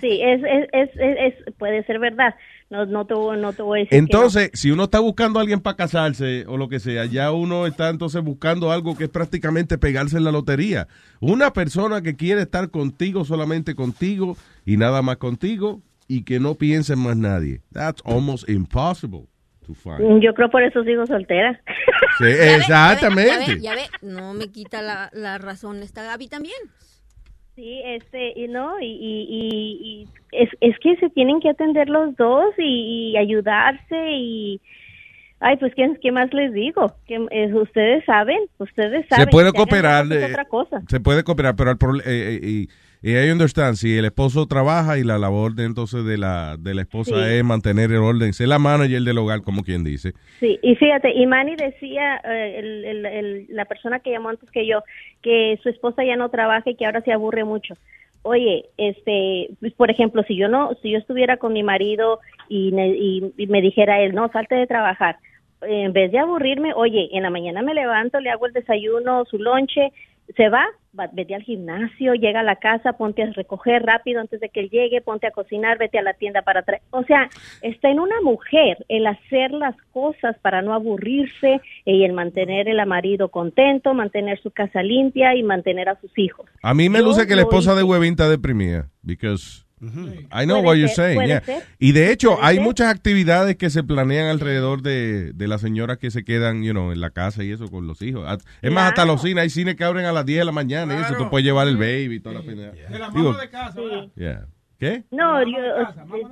Sí, es, es, es, es- es- puede ser verdad. No, no, te, no te voy a decir que Entonces, si uno está buscando a alguien para casarse o lo que sea, ya uno está entonces buscando algo que es prácticamente pegarse en la lotería. Una persona que quiere estar contigo, solamente contigo y nada más contigo y que no piense en más nadie. That's almost impossible to find. no. Yo creo por eso sigo soltera. Sí, exactamente. Ya ve, no me quita la, la razón esta Gaby también. Sí, este, y no, y, y, y- y es, es que se tienen que atender los dos y, y ayudarse y, ay, pues, ¿qué, qué más les digo? Que eh, ustedes saben, ustedes saben. Se puede cooperar. eh, otra cosa. Se puede cooperar, pero proble- eh, eh, y, I understand, si el esposo trabaja y la labor de entonces de la, de la esposa Sí. es mantener el orden, ser la manager del hogar, como quien dice. Sí, y fíjate, y Manny decía, eh, el- el- el- la persona que llamó antes que yo, que su esposa ya no trabaja y que ahora se aburre mucho. Oye, este, pues, por ejemplo, si yo no, si yo estuviera con mi marido y, ne- y- y me dijera él, no, salte de trabajar, en vez de aburrirme, oye, en la mañana me levanto, le hago el desayuno, su lonche, se va, va- vete al gimnasio, llega a la casa, ponte a recoger rápido antes de que él llegue, ponte a cocinar, vete a la tienda para traer. O sea, está en una mujer el hacer las cosas para no aburrirse y el mantener el marido contento, mantener su casa limpia y mantener a sus hijos. A mí me Yo luce que la esposa de Huevín está deprimida, because I know Puede what you're ser, saying. yeah. ser. Y de hecho, hay ser. muchas actividades que se planean alrededor de, de las señoras que se quedan, you know, en la casa y eso con los hijos. Es más, hasta los cines, hay cines que abren a las 10 de la mañana y eso, tú puedes llevar el baby y toda la pena. De la Digo, mamá de casa, ¿verdad? yeah. ¿Qué? No, yo,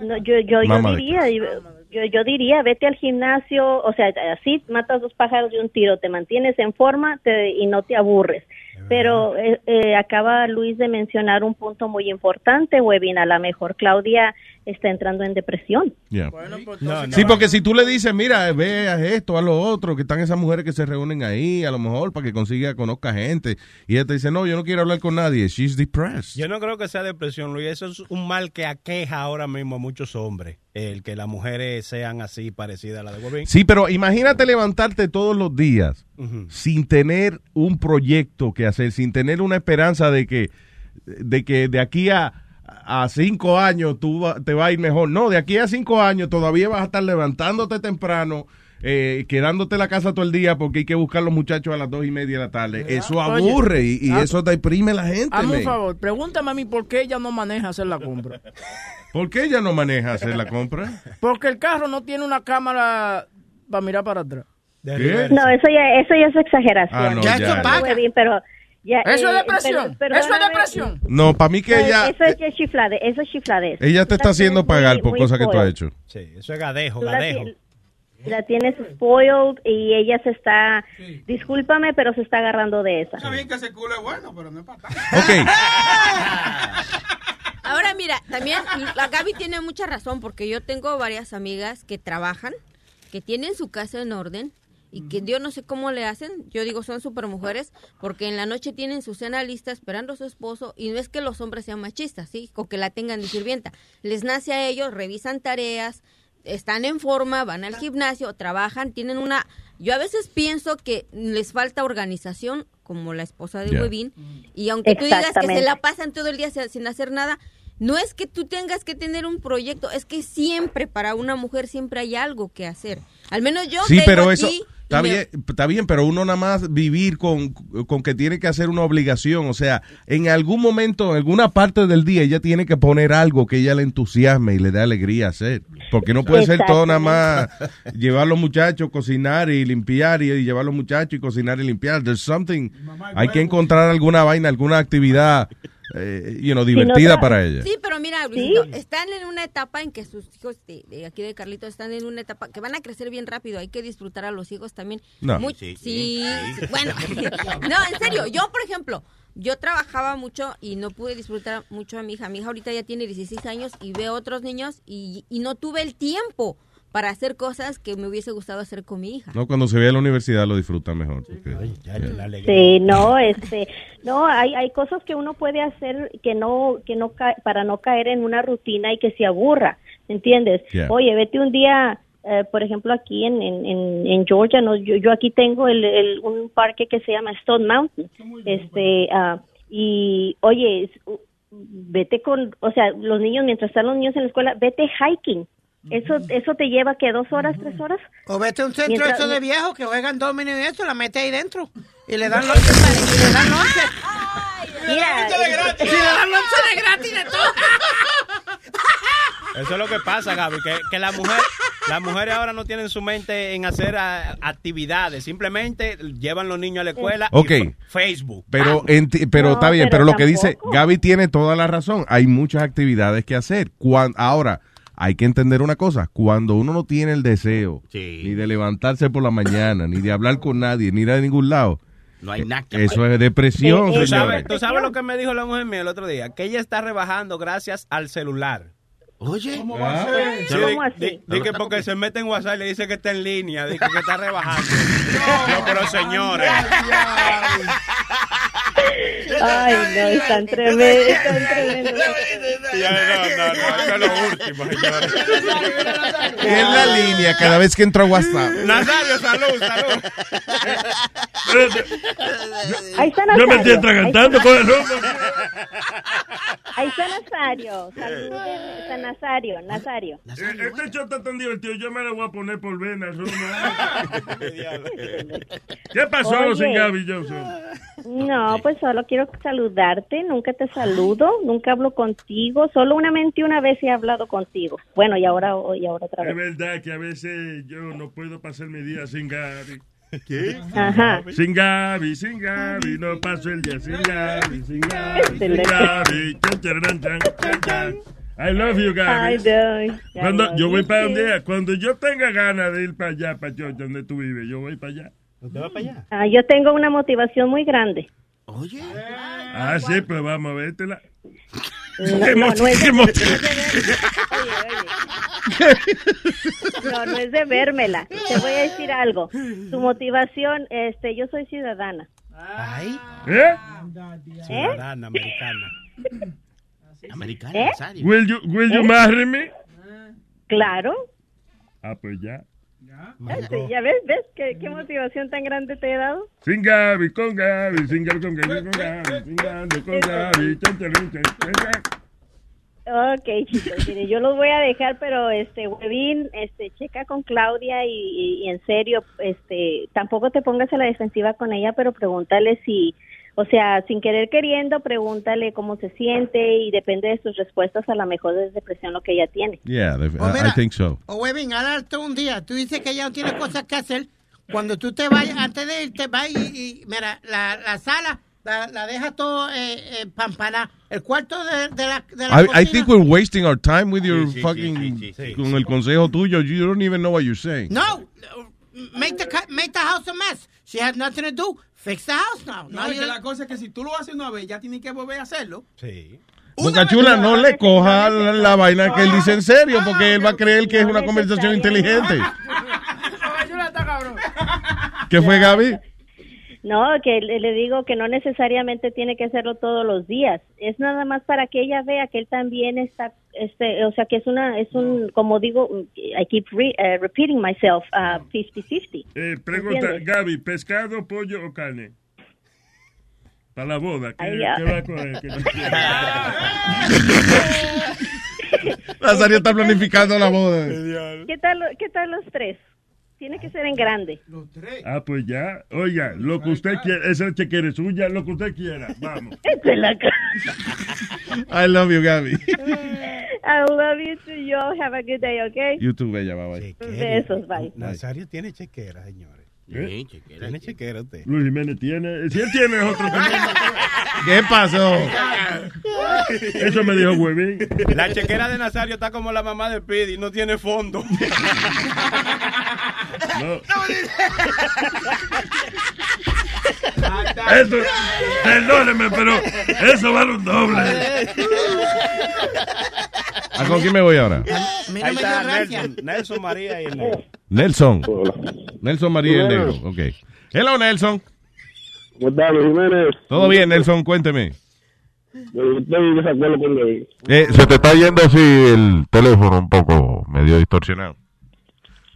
no, yo, yo, yo diría, yo, yo diría, vete al gimnasio, o sea, así matas dos pájaros de un tiro, te mantienes en forma te- y no te aburres. Pero eh, eh, acaba Luis de mencionar un punto muy importante, Webin, a lo mejor Claudia está entrando en depresión. Yeah. pues, Sí, porque si tú le dices, mira, ve a esto, a lo otro, que están esas mujeres que se reúnen ahí, a lo mejor para que consiga, conozca gente, y ella te dice, no, yo no quiero hablar con nadie, she's depressed. Yo no creo que sea depresión, Luis. Eso es un mal que aqueja ahora mismo a muchos hombres. El que las mujeres sean así parecidas a la de Webin. Sí, pero imagínate levantarte todos los días sin tener un proyecto que hacer, sin tener una esperanza de que de, que de aquí a, a cinco años tú va- te va a ir mejor. No, de aquí a cinco años todavía vas a estar levantándote temprano, eh, quedándote en la casa todo el día porque hay que buscar los muchachos a las dos y media de la tarde. Eso Oye, aburre y, y ah, eso deprime a la gente. Hazme un favor, pregúntame a mí por qué ella no maneja hacer la compra. ¿Por qué ella no maneja hacer la compra? Porque el carro no tiene una cámara para mirar para atrás. ¿Qué? No, eso ya, eso ya es exageración. Ah, no, Ya, ya. paga. Webin, pero ya, Eso es eh, depresión. pero- Eso es depresión. No, para mí que No, ella, Eso es ya chiflade, eso es chifladez. ella te está la haciendo muy- pagar por muy cosas que tú has hecho. Sí, eso es gadejo, la gadejo. ti- La tienes spoiled y ella se está, discúlpame, pero se está agarrando de esa. Está bien que ese culo es bueno, pero no es para tanto. Ahora mira, también la Gaby tiene mucha razón porque yo tengo varias amigas que trabajan, que tienen su casa en orden y que yo no sé cómo le hacen. Yo digo, son super mujeres porque en la noche tienen su cena lista esperando a su esposo y no es que los hombres sean machistas, ¿sí? O que la tengan de sirvienta. Les nace a ellos, revisan tareas, están en forma, van al gimnasio, trabajan, tienen una... Yo a veces pienso que les falta organización, como la esposa de. Webin, y aunque tú digas que se la pasan todo el día sin hacer nada, no es que tú tengas que tener un proyecto, es que siempre para una mujer siempre hay algo que hacer. Al menos yo Sí, vengo pero aquí eso y está bien, está bien, pero uno nada más vivir con, con que tiene que hacer una obligación, o sea, en algún momento, en alguna parte del día, ella tiene que poner algo que ella le entusiasme y le dé alegría hacer, porque no puede ser todo nada más llevar a los muchachos, cocinar y limpiar y, y llevar a los muchachos y cocinar y limpiar. There's something, hay que encontrar alguna vaina, alguna actividad, eh, you know, divertida para ella. Sí, pero mira, Luisito, están en una etapa en que sus hijos de, de aquí de Carlitos están en una etapa que van a crecer bien rápido. Hay que disfrutar a los hijos también. No. Muy- Sí, sí, sí, sí, bueno, no, en serio. Yo, por ejemplo, yo trabajaba mucho y no pude disfrutar mucho a mi hija. Mi hija ahorita ya tiene 16 años y veo otros niños y, y no tuve el tiempo para hacer cosas que me hubiese gustado hacer con mi hija. No, cuando se ve a la universidad lo disfruta mejor. porque- Sí, no, este, no, hay, hay cosas que uno puede hacer que no, que no ca- para no caer en una rutina y que se aburra, ¿entiendes? Yeah. Oye, vete un día, eh, por ejemplo, aquí en, en, en, en Georgia, no, yo, yo aquí tengo el, el- un parque que se llama Stone Mountain, este, ah, y oye, vete con, o sea, los niños mientras están los niños en la escuela, vete hiking. Eso, eso te lleva que dos horas, tres horas. O vete a un centro Mientras- eso de viejos que juegan domino y eso, la mete ahí dentro. Y le dan lonche. y le dan lonche. Mira, Y le dan lonche de gratis de todo. Eso es lo que pasa, Gaby, que, que la mujer, las mujeres ahora no tienen su mente en hacer ah, actividades, simplemente llevan los niños a la escuela Ok. y Facebook. Pero, enti- pero No, está bien, pero pero, lo que dice. Gaby tiene toda la razón. Hay muchas actividades que hacer. Cuan- ahora, hay que entender una cosa. Cuando uno no tiene el deseo ni de levantarse por la mañana, ni de hablar con nadie, ni ir a ningún lado, No hay nada que eso es depresión, ¿Tú señores. sabes, tú sabes lo que me dijo la mujer mía el otro día? Que ella está rebajando gracias al celular. Oye, ¿cómo va a ser? Sí, ¿Cómo di- así? di- di que porque se mete en WhatsApp y le dice que está en línea, dice que está rebajando. no, pero señores. Ay, no, están tremendos, están tremendos. Ya, no, no, no, es lo último, señores. En la línea, cada vez que entro a WhatsApp. Nazario, salud, salud. Ahí está Yo me estoy Nazario. atragantando con el rumbo. Ahí está Nazario. Saluden, está Nazario, Nazario. Eh, Este show está tan divertido, yo me lo voy a poner por venas. Rumbo. ¿Qué pasó sin Gaby Johnson? No, pues solo quiero saludarte. Nunca te saludo, nunca hablo contigo. Solo una mente una vez he hablado contigo. Bueno, y ahora, y ahora otra Es vez. verdad que a veces yo no puedo pasar mi día sin Gaby. ¿Qué? Ajá. Sin Gaby, sin Gaby, no paso el día sin Gaby, sin Gaby, sin. Gaby. Chan, charan, chan, chan, chan. I love you, Gaby. I do. I Cuando love yo voy you para donde, cuando yo tenga ganas de ir para allá, para Georgia, donde tú vives, yo voy para allá. ¿Usted va para allá? Ah, yo tengo una motivación muy grande. Oye. Ah, sí, pues vamos a vértela. No, ¿Qué no, no es de- qué no mo- es de No, no es de vérmela. Te voy a decir algo. Tu motivación, este, yo soy ciudadana. Ay. ¿Eh? Ciudadana americana. Americana, ¿Eh? Will you, will you ¿Eh? marry me? Claro. Ah, pues ya. Este, ¿Ya ves? ¿Ves qué, qué motivación tan grande te he dado? Sin Gaby, con Gaby, sin Gaby, con Gaby, con Gaby, sin Gaby, con Gaby. Chan. Ok, chicos, mire, yo los voy a dejar, pero este, Webin, este, checa con Claudia y, y- y en serio, este, tampoco te pongas a la defensiva con ella, pero pregúntale si, o sea, sin querer queriendo, pregúntale cómo se siente y depende de sus respuestas, a lo mejor es depresión lo que ella tiene. Yeah, def- Pues I- I think so. O Webin, darte un día. Tú dices que ya no tienes cosas que hacer. Cuando tú te vayas, antes de irte, vas y, y mira, la, la sala la, la deja todo eh, eh, pampana. El cuarto de, de la, de la I, I cocina. think we're wasting our time with your Sí, fucking, sí, sí, sí. con el consejo tuyo. You don't even know what you're saying. No, make the, ca- make the house a mess. She has nothing to do. Fix the house now. No, No, la cosa es que si tú lo haces una vez, ya tienes que volver a hacerlo. Sí. Boca Chula, no le coja la, la vaina que él dice en serio, porque él va a creer que es una conversación inteligente. ¿Qué fue, Gaby? No, que le, digo que no necesariamente tiene que hacerlo todos los días. Es nada más para que ella vea que él también está, este, o sea, que es una, es un, como digo, I keep re- eh, repeating myself, uh, 50-50. Eh, pregunta, ¿Entiendes? Gaby, ¿pescado, pollo o carne? Para la boda, ¿qué, Ay, ya. qué va a tú quieres? Nazario está planificando la boda. ¿Qué tal, qué tal los tres? Tiene que ser en grande. Ah, pues ya. Oiga, lo que usted quiera, esa chequera es suya, lo que usted quiera. Vamos. Esta es la ca- I love you, Gaby. I love you too, yo. Have a good day, okay? You too, bella, bye bye. Besos, bye. Nazario tiene chequera, ¿Eh? Tiene chequera usted. Luis Jiménez tiene. Si él tiene es otro. ¿Qué pasó? Eso me dijo Huevín. La chequera de Nazario está como la mamá de Pidi, no tiene fondo. No. Eso, perdóneme, pero eso vale un doble. ¿A con quién me voy ahora? Ahí está Nelson, Nelson María y el negro. Nelson. Nelson María y el Negro. Ok. Hello, Nelson. ¿Cómo estás, Jiménez? Todo bien, Nelson, cuénteme. Estoy en desacuerdo con David. Eh, se te está yendo así el teléfono un poco medio distorsionado.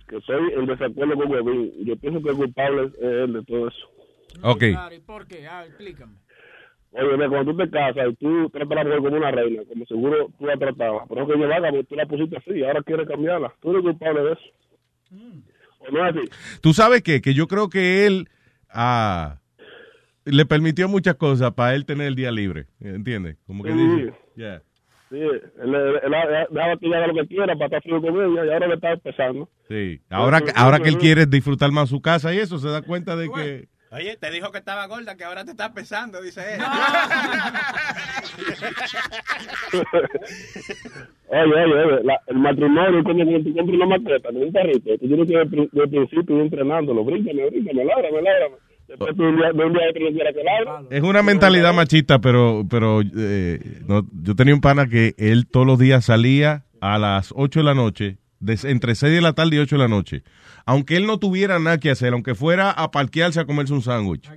Que estoy en desacuerdo con Webin. Yo pienso que el culpable es él de todo eso. Ok. Claro, ¿y por qué? Ah, explícame. Oye, cuando tú te casas y tú tratas a la mujer como una reina, como seguro tú la tratabas, pero que llevaba porque tú la pusiste así y ahora quieres cambiarla. Tú eres culpable de eso. ¿O no es así? ¿Tú sabes qué? Que yo creo que él ah, le permitió muchas cosas para él tener el día libre. ¿Entiendes? Como que Sí. dice. Yeah. Sí, él, él, él, él dejaba que haga lo que quiera para estar frío con ella y ahora le está empezando. Sí. Ahora, que- ahora que él quiere disfrutar más su casa y eso, se da cuenta de que... Oye, te dijo que estaba gorda, que ahora te está pesando, dice él. Oye, oye, oye, la- el matrimonio es como cuando tú compras una maqueta, un perrito, tú tienes que de, pri- de principio ir entrenándolo, bríncame, bríncame, lábrame, lábrame. Después tú un día, de un día otro que ladre. Es una mentalidad machista, pero, pero eh, no, yo tenía un pana que él todos los días salía a las 8 de la noche, entre 6 de la tarde y 8 de la noche. Aunque él no tuviera nada que hacer, aunque fuera a parquearse a comerse un sándwich.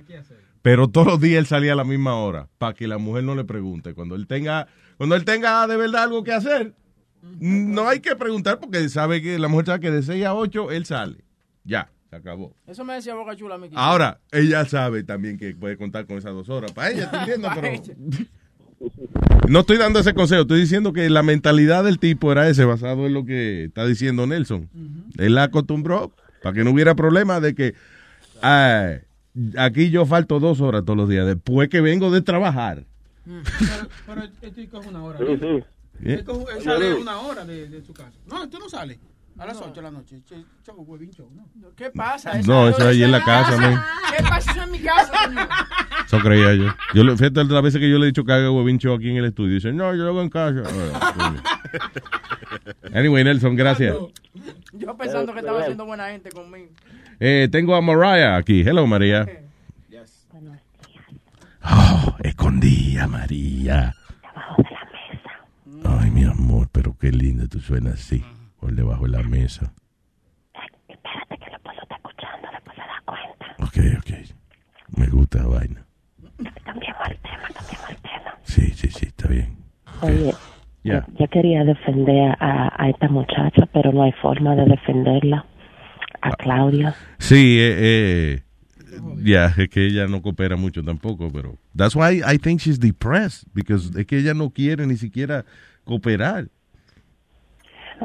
Pero todos los días él salía a la misma hora, para que la mujer no le pregunte. Cuando él tenga, cuando él tenga de verdad algo que hacer, no hay que preguntar porque sabe que la mujer sabe que de 6 a 8 él sale. Ya, se acabó. Eso me decía Boca Chula mí. Ahora, ella sabe también que puede contar con esas dos horas. Para ella. Para Pero no estoy dando ese consejo, estoy diciendo que la mentalidad del tipo era ese, basado en lo que está diciendo Nelson. Él la acostumbró para que no hubiera problema de que ah, aquí yo falto dos horas todos los días, después que vengo de trabajar. Pero, pero este coge una hora. Sí, sí. Él sale una hora de, de su casa. No, tú no sales. A las 8 de la noche. Huevín show, ¿no? ¿Qué pasa? No, eso ahí en la casa, man. ¿Qué pasa Eso en mi casa, señor? Eso creía yo. yo le- fíjate las veces que yo le he dicho que haga huevín show aquí en el estudio. Dice, no, yo lo hago en casa. Anyway, Nelson, gracias. Yo pensando que estaba siendo buena gente conmigo. Eh, tengo a Mariah aquí. Hello, María. Oh, escondida, María. Ay, mi amor, pero qué lindo tú suenas así, por debajo de la mesa. Ok, ok. Me gusta la vaina. Sí, sí, sí, está bien. Oye, Ya. yo quería defender a, a esta muchacha, pero no hay forma de defenderla. A Claudia. Sí, eh, eh, ya, es que ella no coopera mucho tampoco, pero that's why I think she's depressed, because es que ella no quiere ni siquiera cooperar.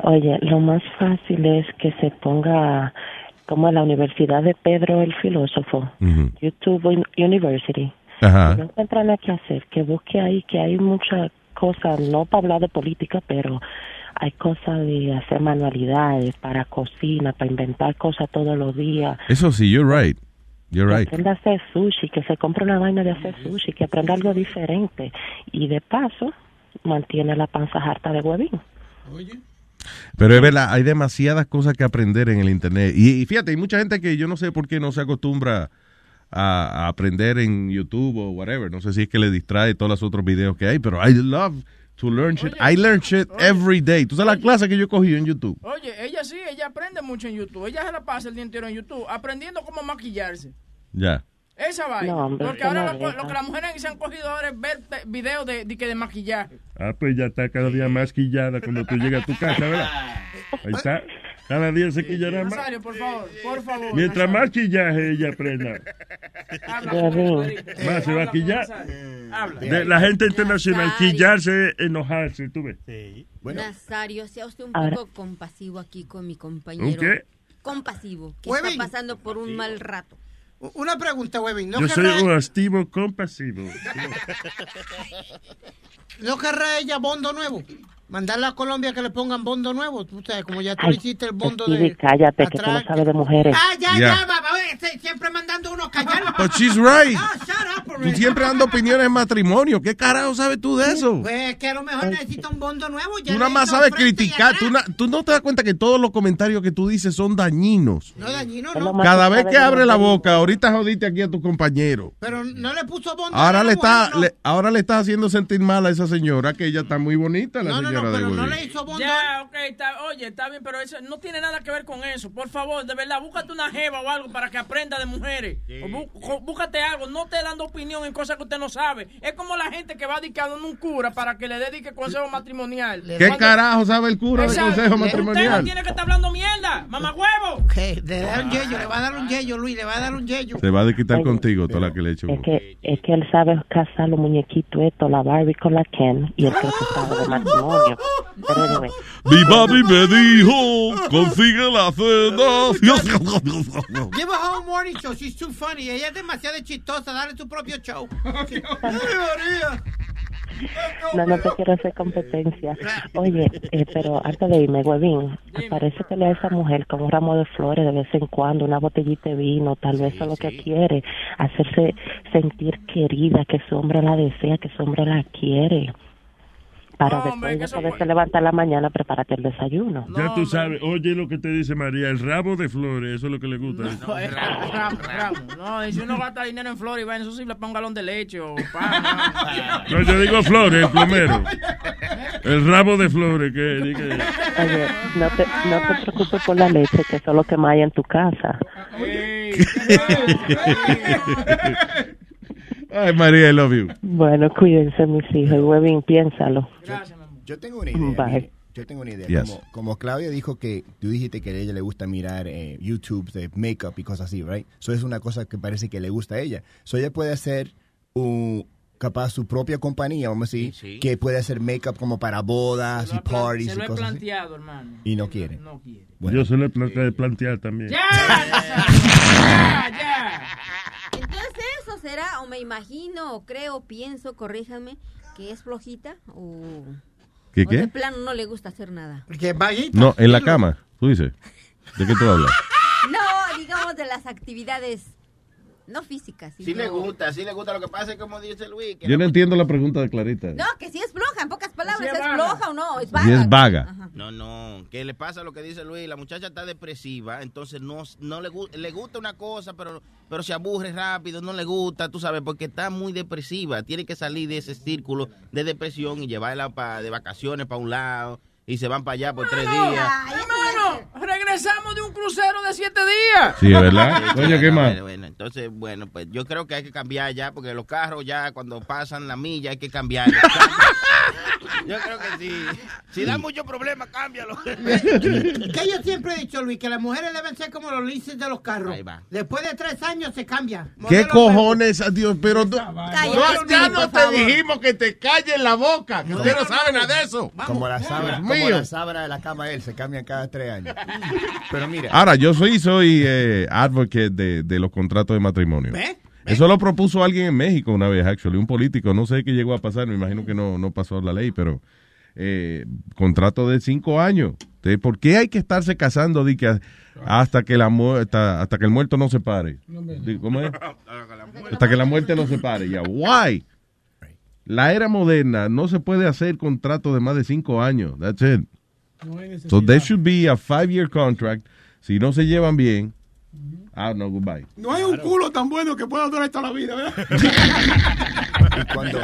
Oye, lo más fácil es que se ponga como en la Universidad de Pedro el filósofo. YouTube Un- University. Ajá. Si no encuentra nada que hacer, que busque ahí, que hay muchas cosas, no para hablar de política, pero hay cosas de hacer manualidades para cocina, para inventar cosas todos los días. Eso sí, you're right. You're que right. aprenda a hacer sushi, que se compre una vaina de hacer sushi, que aprenda algo diferente. Y de paso, mantiene la panza harta de huevín. Pero es verdad, hay demasiadas cosas que aprender en el internet. Y, y fíjate, hay mucha gente que yo no sé por qué no se acostumbra a, a aprender en YouTube o whatever. No sé si es que le distrae todos los otros videos que hay, pero I love to learn shit. I learn shit every day. Tú sabes la clase que yo he cogido en YouTube. Oye, ella sí, ella aprende mucho en YouTube. Ella se la pasa el día entero en YouTube aprendiendo cómo maquillarse. Ya. Esa vaina. No, hombre, Porque ahora lo, que las mujeres se han cogido ahora es ver videos de, de, que de maquillaje. Ah, pues ya está cada día más quillada cuando tú llegas a tu casa, ¿verdad? Ahí está. Cada día se quillará más. Nazario, por favor, por favor. Mientras Nazario. más quillaje ella aprenda, más se va a quillar. De la gente internacional, Nazario. quillarse es enojarse, tú ves. Nazario, sea usted un Ahora- poco compasivo aquí con mi compañero. ¿Un qué? Compasivo, que está pasando por un mal rato. Una pregunta, Webin. ¿No Yo soy un activo compasivo. ¿no querrá ella bondo nuevo? Mandarla a Colombia que le pongan bondo nuevo. Tú sabes, como ya tú Ay, hiciste el bondo Speedy, de... cállate, que tú no sabes de mujeres. Ah, ya, Ya. ya, se- siempre mandando uno a callar. But she's right. No, shut up, Tú siempre dando opiniones en matrimonio. ¿Qué carajo sabes tú de eso? Pues que a lo mejor necesita un bondo nuevo. Ya Tú nada más sabes criticar. Tú, na- tú no te das cuenta que todos los comentarios que tú dices son dañinos. No, dañino, Es lo no. Cada vez que abre la boca, ahorita jodiste aquí a tu compañero. Pero no le puso bondo. Ahora la le está, no. le- ahora le está haciendo sentir mal a esa señora, que ella está muy bonita, la No, no, señora de pero no le hizo bondo. Ya, ok, está, oye, está bien, pero eso no tiene nada que ver con eso. Por favor, de verdad, búscate una jeva o algo para que aprenda de mujeres. O bú- jo- búscate algo, no te dando opinión en cosas que usted no sabe. Es como la gente que va dedicando un cura para que le dedique consejo matrimonial. ¿Qué Cuando- carajo sabe el cura de consejo Usted no matrimonial? tiene que estar hablando mierda, mamá huevo. Que le da un yello, le va a dar un yello, Luis, le va a dar un yello. Se va a quitar contigo toda la que le he hecho. Es que, es que él sabe casar los muñequitos estos, la Barbie con la Ken, y creo que sabe de matrimonio. Pero anyway, Mi papi me dijo, consigue la cena. Give her home morning show, she's too funny. Ella es demasiado chistosa, dale tu propio show. no, no te quiero hacer competencia. Oye, eh, pero antes de irme, huevín, parece que le a esa mujer con un ramo de flores de vez en cuando, una botellita de vino, tal vez eso es lo que quiere, hacerse sentir querida, que su hombre la desea, que su hombre la quiere. Para después de poderse levantar la mañana, prepárate el desayuno. Ya tú sabes, oye lo que te dice María, el rabo de flores, eso es lo que le gusta. No, es ramo, ramo, ramo. No, y si uno gasta dinero en flores va, eso sí le ponga un galón de leche o pan. No, yo digo flores, el plomero. El rabo de flores, que, que- Oye, no te, no te preocupes por la leche, que eso es lo que más hay en tu casa. Ay, María, I love you. Bueno, cuídense, mis hijos. Huevín, piénsalo. Yo tengo una idea. Bye. yo tengo una idea. Yes. Como, como Claudia dijo que tú dijiste que a ella le gusta mirar eh, YouTube de makeup y cosas así, right? Eso es una cosa que parece que le gusta a ella. So ella puede hacer un capaz su propia compañía, vamos a decir, que puede hacer makeup como para bodas y parties Se y lo he cosas así. planteado, hermano. Y no quiere. No quiere. Yo se lo he plante- planteado también. Entonces eso será, o me imagino, o creo, pienso, corríjame, que es flojita o, ¿Qué, o de qué? plano no le gusta hacer nada. Porque vaguita. No, en la cama, tú dices. ¿De qué tú hablas? No, digamos de las actividades no físicas. Sí sino- le gusta, sí le gusta. Lo que pasa es como dice Luis. Que Yo no entiendo la pregunta de Clarita. No, que si es floja, en pocas palabras, Sí es ¿es vaga. floja o no? Es vaga. es vaga. No, no, que le pasa lo que dice Luis, la muchacha está depresiva, entonces no, no le, le gusta una cosa, pero, pero se aburre rápido, no le gusta, tú sabes, porque está muy depresiva, tiene que salir de ese círculo de depresión y llevarla pa- de vacaciones para un lado y se van para allá por tres días. Hermano, regresamos de un crucero de siete días. Sí, ¿verdad? Coño, ¿qué más? Bueno, bueno, entonces, bueno, pues yo creo que hay que cambiar ya, porque los carros ya cuando pasan la milla hay que cambiar. yo creo que sí. Si da mucho problema, cámbialo. Que yo siempre he dicho, Luis, que las mujeres deben ser como los leases de los carros. Después de tres años se cambia. ¿Qué cojones, Dios? Pero tú- No, ya no te favor. dijimos que te calles la boca, que usted no sabe nada de eso. Como la sábana, como mío. la sábana de la cama de él, se cambian cada tres años. Pero mira. Ahora, yo soy, soy eh, advocate de, de los contratos de matrimonio. ¿Ve? Eso lo propuso alguien en México una vez, actually, un político. No sé qué llegó a pasar, me imagino que no, no pasó la ley, pero eh, contrato de cinco años. De, ¿Por qué hay que estarse casando di que hasta que la mu- hasta, hasta que el muerto no se pare? ¿Cómo es? Hasta que la muerte no se pare. Ya, why? La era moderna no se puede hacer contrato de más de cinco años. That's it. No hay necesidad. So there should be a five-year contract. Si no se llevan bien, ah, no, goodbye. No hay un culo tan bueno que pueda durar toda la vida, ¿verdad? Y cuando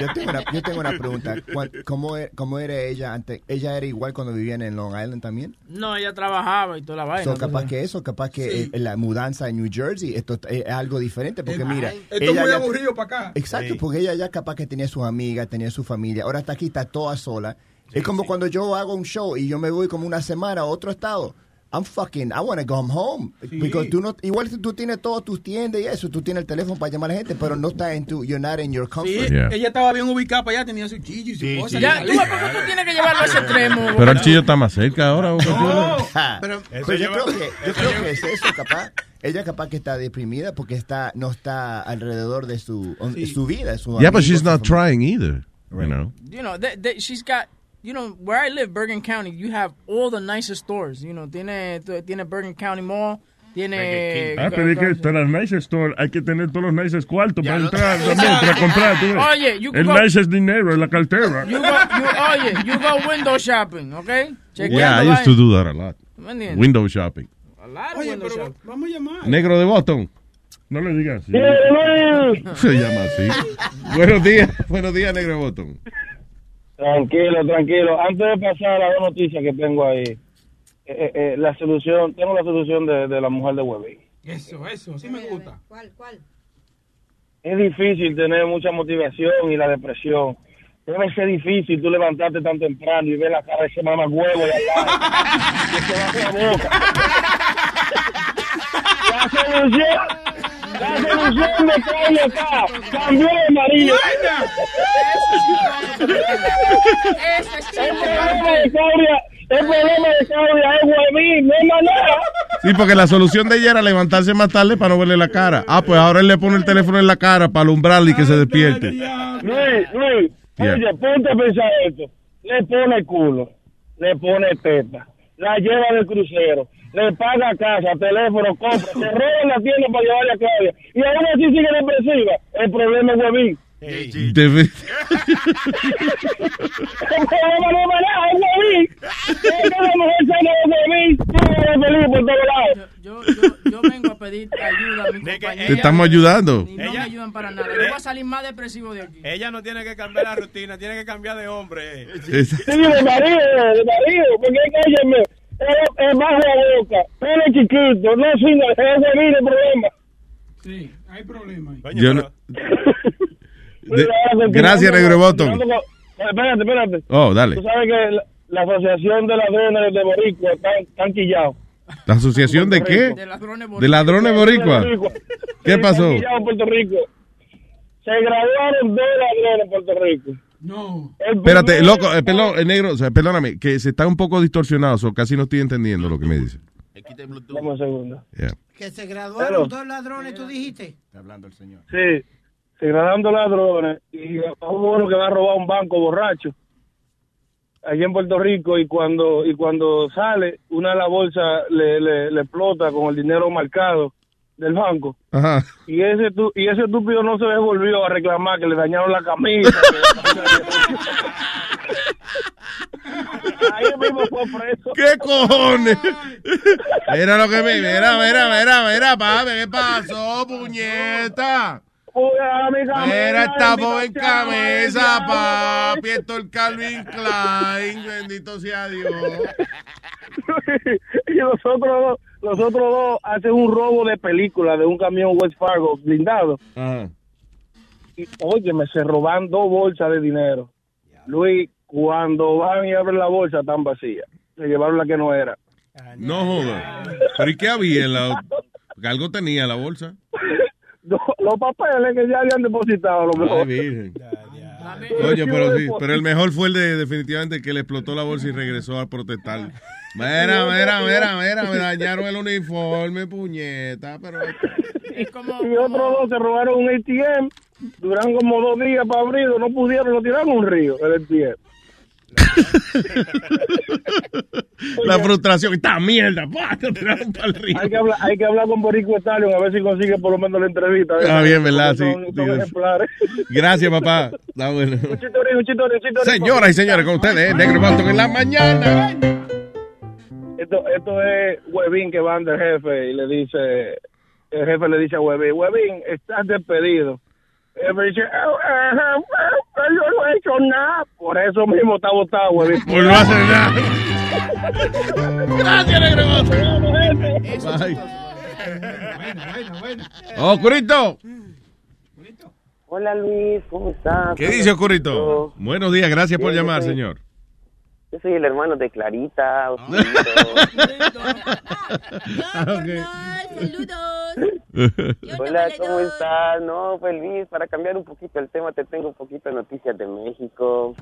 yo tengo una, yo tengo una pregunta. Cuan- ¿Cómo, e- ¿Cómo era ella antes? ¿Ella era igual cuando vivían en Long Island también? No, ella trabajaba y toda la vaina. So, capaz que eso, capaz que Sí. eh, la mudanza en New Jersey, esto es algo diferente, porque mira, Esto es muy ya- aburrido para acá. Exacto, Sí. porque ella ya capaz que tenía sus amigas, tenía su familia, ahora está aquí, está toda sola. es como cuando yo hago un show y yo me voy como una semana a otro estado. I'm fucking, I want to go home. Because tú no, igual si tú tienes todas tus tiendas y eso, tú tienes el teléfono para llamar a la gente, pero no estás en tu, you're not in your Sí, comfort. ella estaba bien ubicada para allá, tenía su chillo y su cosa. Ya, tú, ¿por qué tú tienes que llevarlo a ese extremo? Pero el chillo está más cerca ahora. Chula. Pero, pero yo, lleva- creo que, yo creo que es eso, capaz. Ella capaz que está deprimida porque está no está alrededor de su, su vida. Su Yeah, but she's not trying either. You know. You know, they, they- she's got, you know, where I live, Bergen County, you have all the nicest stores. You know, tiene, tiene Bergen County Mall, tiene... Ah, pero es que para las nice store hay que tener todos los nices cuartos para entrar también, para comprar. tú. Oye, you el go- nice es dinero en la cartera. You go, you, oye, you go window shopping, ¿ok? Yeah, I used to do that a lot. Window shopping. Oye, pero vamos a llamar. Negro de Boston. No le digas así. Se llama así. buenos días, buenos días, Negro de Boston. Tranquilo, tranquilo. Antes de pasar a las dos noticias que tengo ahí, eh, eh, eh, la solución, tengo la solución de, de la mujer de Webby. Eso, eso, sí me gusta. ¿Cuál, cuál? Es difícil tener mucha motivación y la depresión. Debe ser difícil tú levantarte tan temprano y ver la cara de ese mamá huevo de allá. que se va la boca. La solución, la solución de Claudia está. Cambió de marido. El problema de Claudia, el problema de Claudia es Huevín, no es manera. Sí, porque la solución de ella era levantarse más tarde para no verle la cara. Ah, pues ahora él le pone el teléfono en la cara para alumbrarle y que se despierte. Luis, Luis, oye, ponte a pensar esto. Le pone culo, le pone teta, la lleva del crucero, le paga casa, teléfono, compra, se roba la tienda para llevarle a Claudia. Y aún así sigue depresiva. El problema es Huevín. Defi- El problema no es nada, es Huevín. Es que la mujer sana de Huevín, tú eres feliz por todos lados. Yo, yo, yo vengo a pedir ayuda a mi compañera. Te estamos ayudando. Y no me ayudan para nada. Yo voy a salir más depresivo de aquí. Ella no tiene que cambiar la rutina, tiene que cambiar de hombre. Sí, de marido, de marido, porque óyeme, es, bajo la boca, pelo chiquito, no sino es el problema. Sí, hay problema ahí. Yo no- De- Gracias, Negro de Boston. Espérate, espérate. Oh, dale. Tú sabes que la, la Asociación de Ladrones de Boricua están, están quillados. ¿La asociación de qué? De ladrones De ladrones boricua. ¿Qué pasó? Se graduaron dos ladrones en Puerto Rico. No. Espérate, loco, eh, perdón, eh, negro, o sea, perdóname, que se está un poco distorsionado, o casi no estoy entendiendo lo que me dice. Dame un segundo. Yeah. Que se graduaron dos ladrones, tú dijiste. Está hablando el señor. Sí, se graduaron dos ladrones y hubo uno que va a robar un banco borracho allí en Puerto Rico y cuando y cuando sale una de las bolsas le, le, le explota con el dinero marcado del banco Ajá. y ese tu- y ese estúpido no se devolvió a reclamar que le dañaron la camisa que- ahí mismo fue preso ¿Qué cojones? Mira lo que me. Mira, mira, mira, mira, papi, ¿qué pasó, puñeta? Mira esta joven camisa, papi. Esto es el Calvin Klein. Bendito sea Dios. los otros dos, los otros dos hacen un robo de película de un camión West Fargo blindado. Y óyeme, se roban dos bolsas de dinero. Luis, cuando van y abren la bolsa, están vacías. Se llevaron la que no era. No joda. ¿Pero y qué había en la.? Algo tenía la bolsa. Los, papeles que ya habían depositado, lo Ay, mejor. virgen. Oye, pero sí, pero el mejor fue el de definitivamente el que le explotó la bolsa y regresó a protestar. Mira, mira, mira, mira, me dañaron el uniforme, puñeta, pero Y otros dos se robaron un ATM. Duraron como dos días para abrirlo. No pudieron, lo tiraron un río, el ATM. la frustración, esta mierda, ¡pah! te tiraron para el río. Hay que hablar, hay que hablar con Borico Stallion a ver si consigue por lo menos la entrevista. Ah, bien, ¿verdad? Sí, son sí. ejemplares. Gracias, papá. Está bueno. Un chitorín, un chitorín, un chitorín. Señoras y señores, con ustedes, Negro Boston en la mañana. Esto, esto es Webin que va del jefe y le dice, el jefe le dice a Webin, Webin, estás despedido. El jefe dice, "Eh, eh, eh, yo no he hecho nada. Por eso mismo está votado, Webin. Pues no hace nada. Gracias, Negro Bye. Oh, Curito. Hola Luis, ¿cómo estás? ¿Qué dice Curito? Buenos días, gracias por llamar, señor. Yo soy el hermano de Clarita. Hola, ¿cómo estás? No, pues Luis, para cambiar un poquito el tema, te tengo un poquito de noticias de México.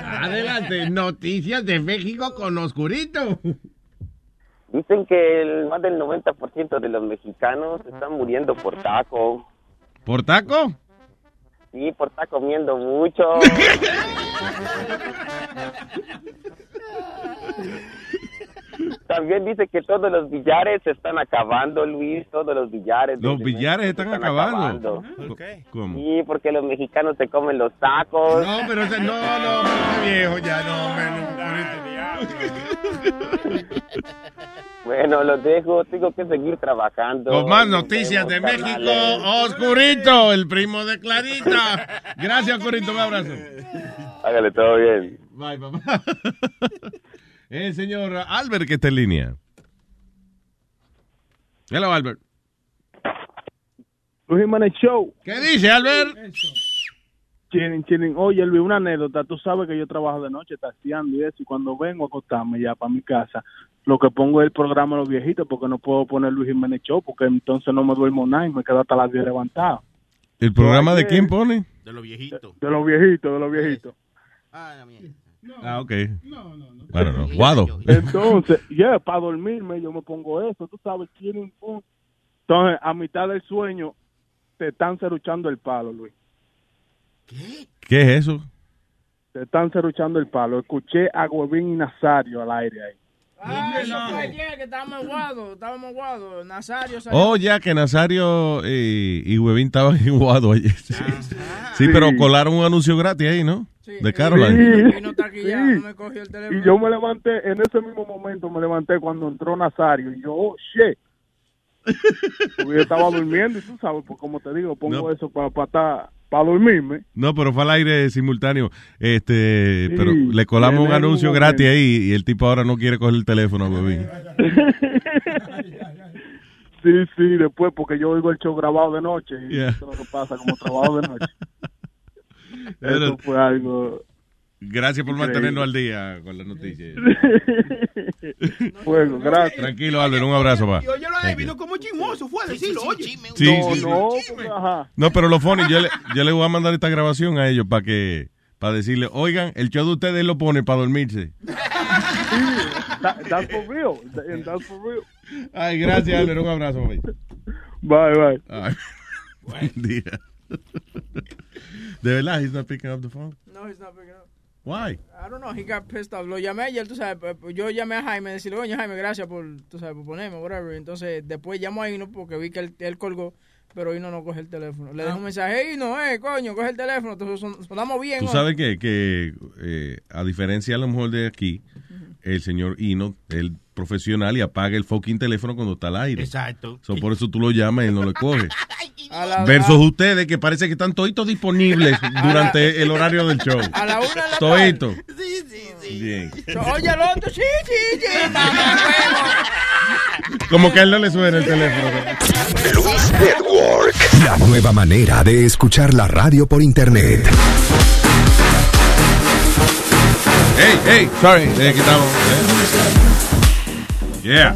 Adelante, noticias de México con Oscurito. Dicen que el, más del 90% de los mexicanos están muriendo por taco. ¿Por taco? Sí, por estar comiendo mucho. también dice que todos los billares se están acabando, Luis, todos los billares. Los billares están acabando. ¿Cómo? Sí, porque los mexicanos se comen los tacos. No, pero ese- no, no, ese viejo ya no, hombre, Bueno, los dejo, tengo que seguir trabajando. Con más noticias de México. Oscurito, el primo de Clarita. Gracias, Oscurito, un abrazo. Hágale todo bien. Bye, papá. El señor Albert que está en línea. Hello, Albert. Luis Show. ¿Qué dice, Albert? Chilling, chilling. Oye, Luis, una anécdota. Tú sabes que yo trabajo de noche taxiando y eso. Y cuando vengo a acostarme ya para mi casa, lo que pongo es el programa de los viejitos porque no puedo poner Luis Jiménez Show porque entonces no me duermo nada y me quedo hasta las 10 levantado. ¿El programa de quién pone? De los viejitos. De los viejitos, de los viejitos. Ah, ok. Bueno, no. Guado. Entonces, ya, para dormirme yo me pongo eso. Tú sabes, chilling. pum. Entonces, a mitad del sueño, te están cerruchando el palo, Luis. ¿Qué es eso? Te están cerruchando el palo. Escuché a Huevín y Nazario al aire ahí. Ah, eso fue ayer que estábamos guados, estábamos guados. Nazario salió. Oh, ya que Nazario eh, y Huevín estaban en Guado ayer. Sí. Sí, pero colaron un anuncio gratis ahí, ¿no? De Caroline. Sí, sí. Y yo me levanté, en ese mismo momento me levanté cuando entró Nazario. Y yo, oh, shit. Yo estaba durmiendo y tú sabes, pues como te digo, pongo No. eso para para dormirme. No, pero fue al aire simultáneo. Este, Sí, pero le colamos un anuncio gratis ahí y el tipo ahora no quiere coger el teléfono, Huevín. Sí, sí, después porque yo oigo el show grabado de noche y Yeah. eso es lo que pasa como trabajo de noche. Eso fue algo... Gracias por Increíble. mantenernos al día con las noticias. Fuego, gracias. Tranquilo, Albert, un abrazo, pa. Yo, yo lo he vino como chismoso, fue a decirlo, oye. Sí, sí, sí. No, porque, ajá. No, pero lo funny, yo le, yo le voy a mandar esta grabación a ellos para que para decirle, oigan, el show de ustedes lo pone para dormirse. That- that's for real. That- that's for real. Ay, gracias, Albert, un abrazo. Bye, Bye, bye. Ay, buen día. De verdad, he's not picking up the phone. No, he's not picking up. Why? I don't know, he got pissed off. Lo llamé ayer, tú sabes, pues, pues, yo llamé a Jaime, decirle, oye Jaime, gracias por, tú sabes, por ponerme, whatever. Entonces, después llamo a Hino porque vi que él, él colgó, pero Hino no coge el teléfono. Le dejo un mensaje, Hino, eh, coño, coge el teléfono, entonces son- sonamos bien. Tú hoy". sabes que, que eh, a diferencia a lo mejor de aquí, el señor Hino, el profesional y apaga el fucking teléfono cuando está al aire. Exacto. So, por eso tú lo llamas y él no lo coge. Versus ustedes que parece que están toditos disponibles durante el horario del show. A la una de la Todito. Sí, sí, sí. Bien. Oye, el otro, sí, sí, sí. Como que a él no le suena el teléfono. Luis Network. La nueva manera de escuchar la radio por internet. Hey, hey, sorry, eh, quitamos. eh. Yeah.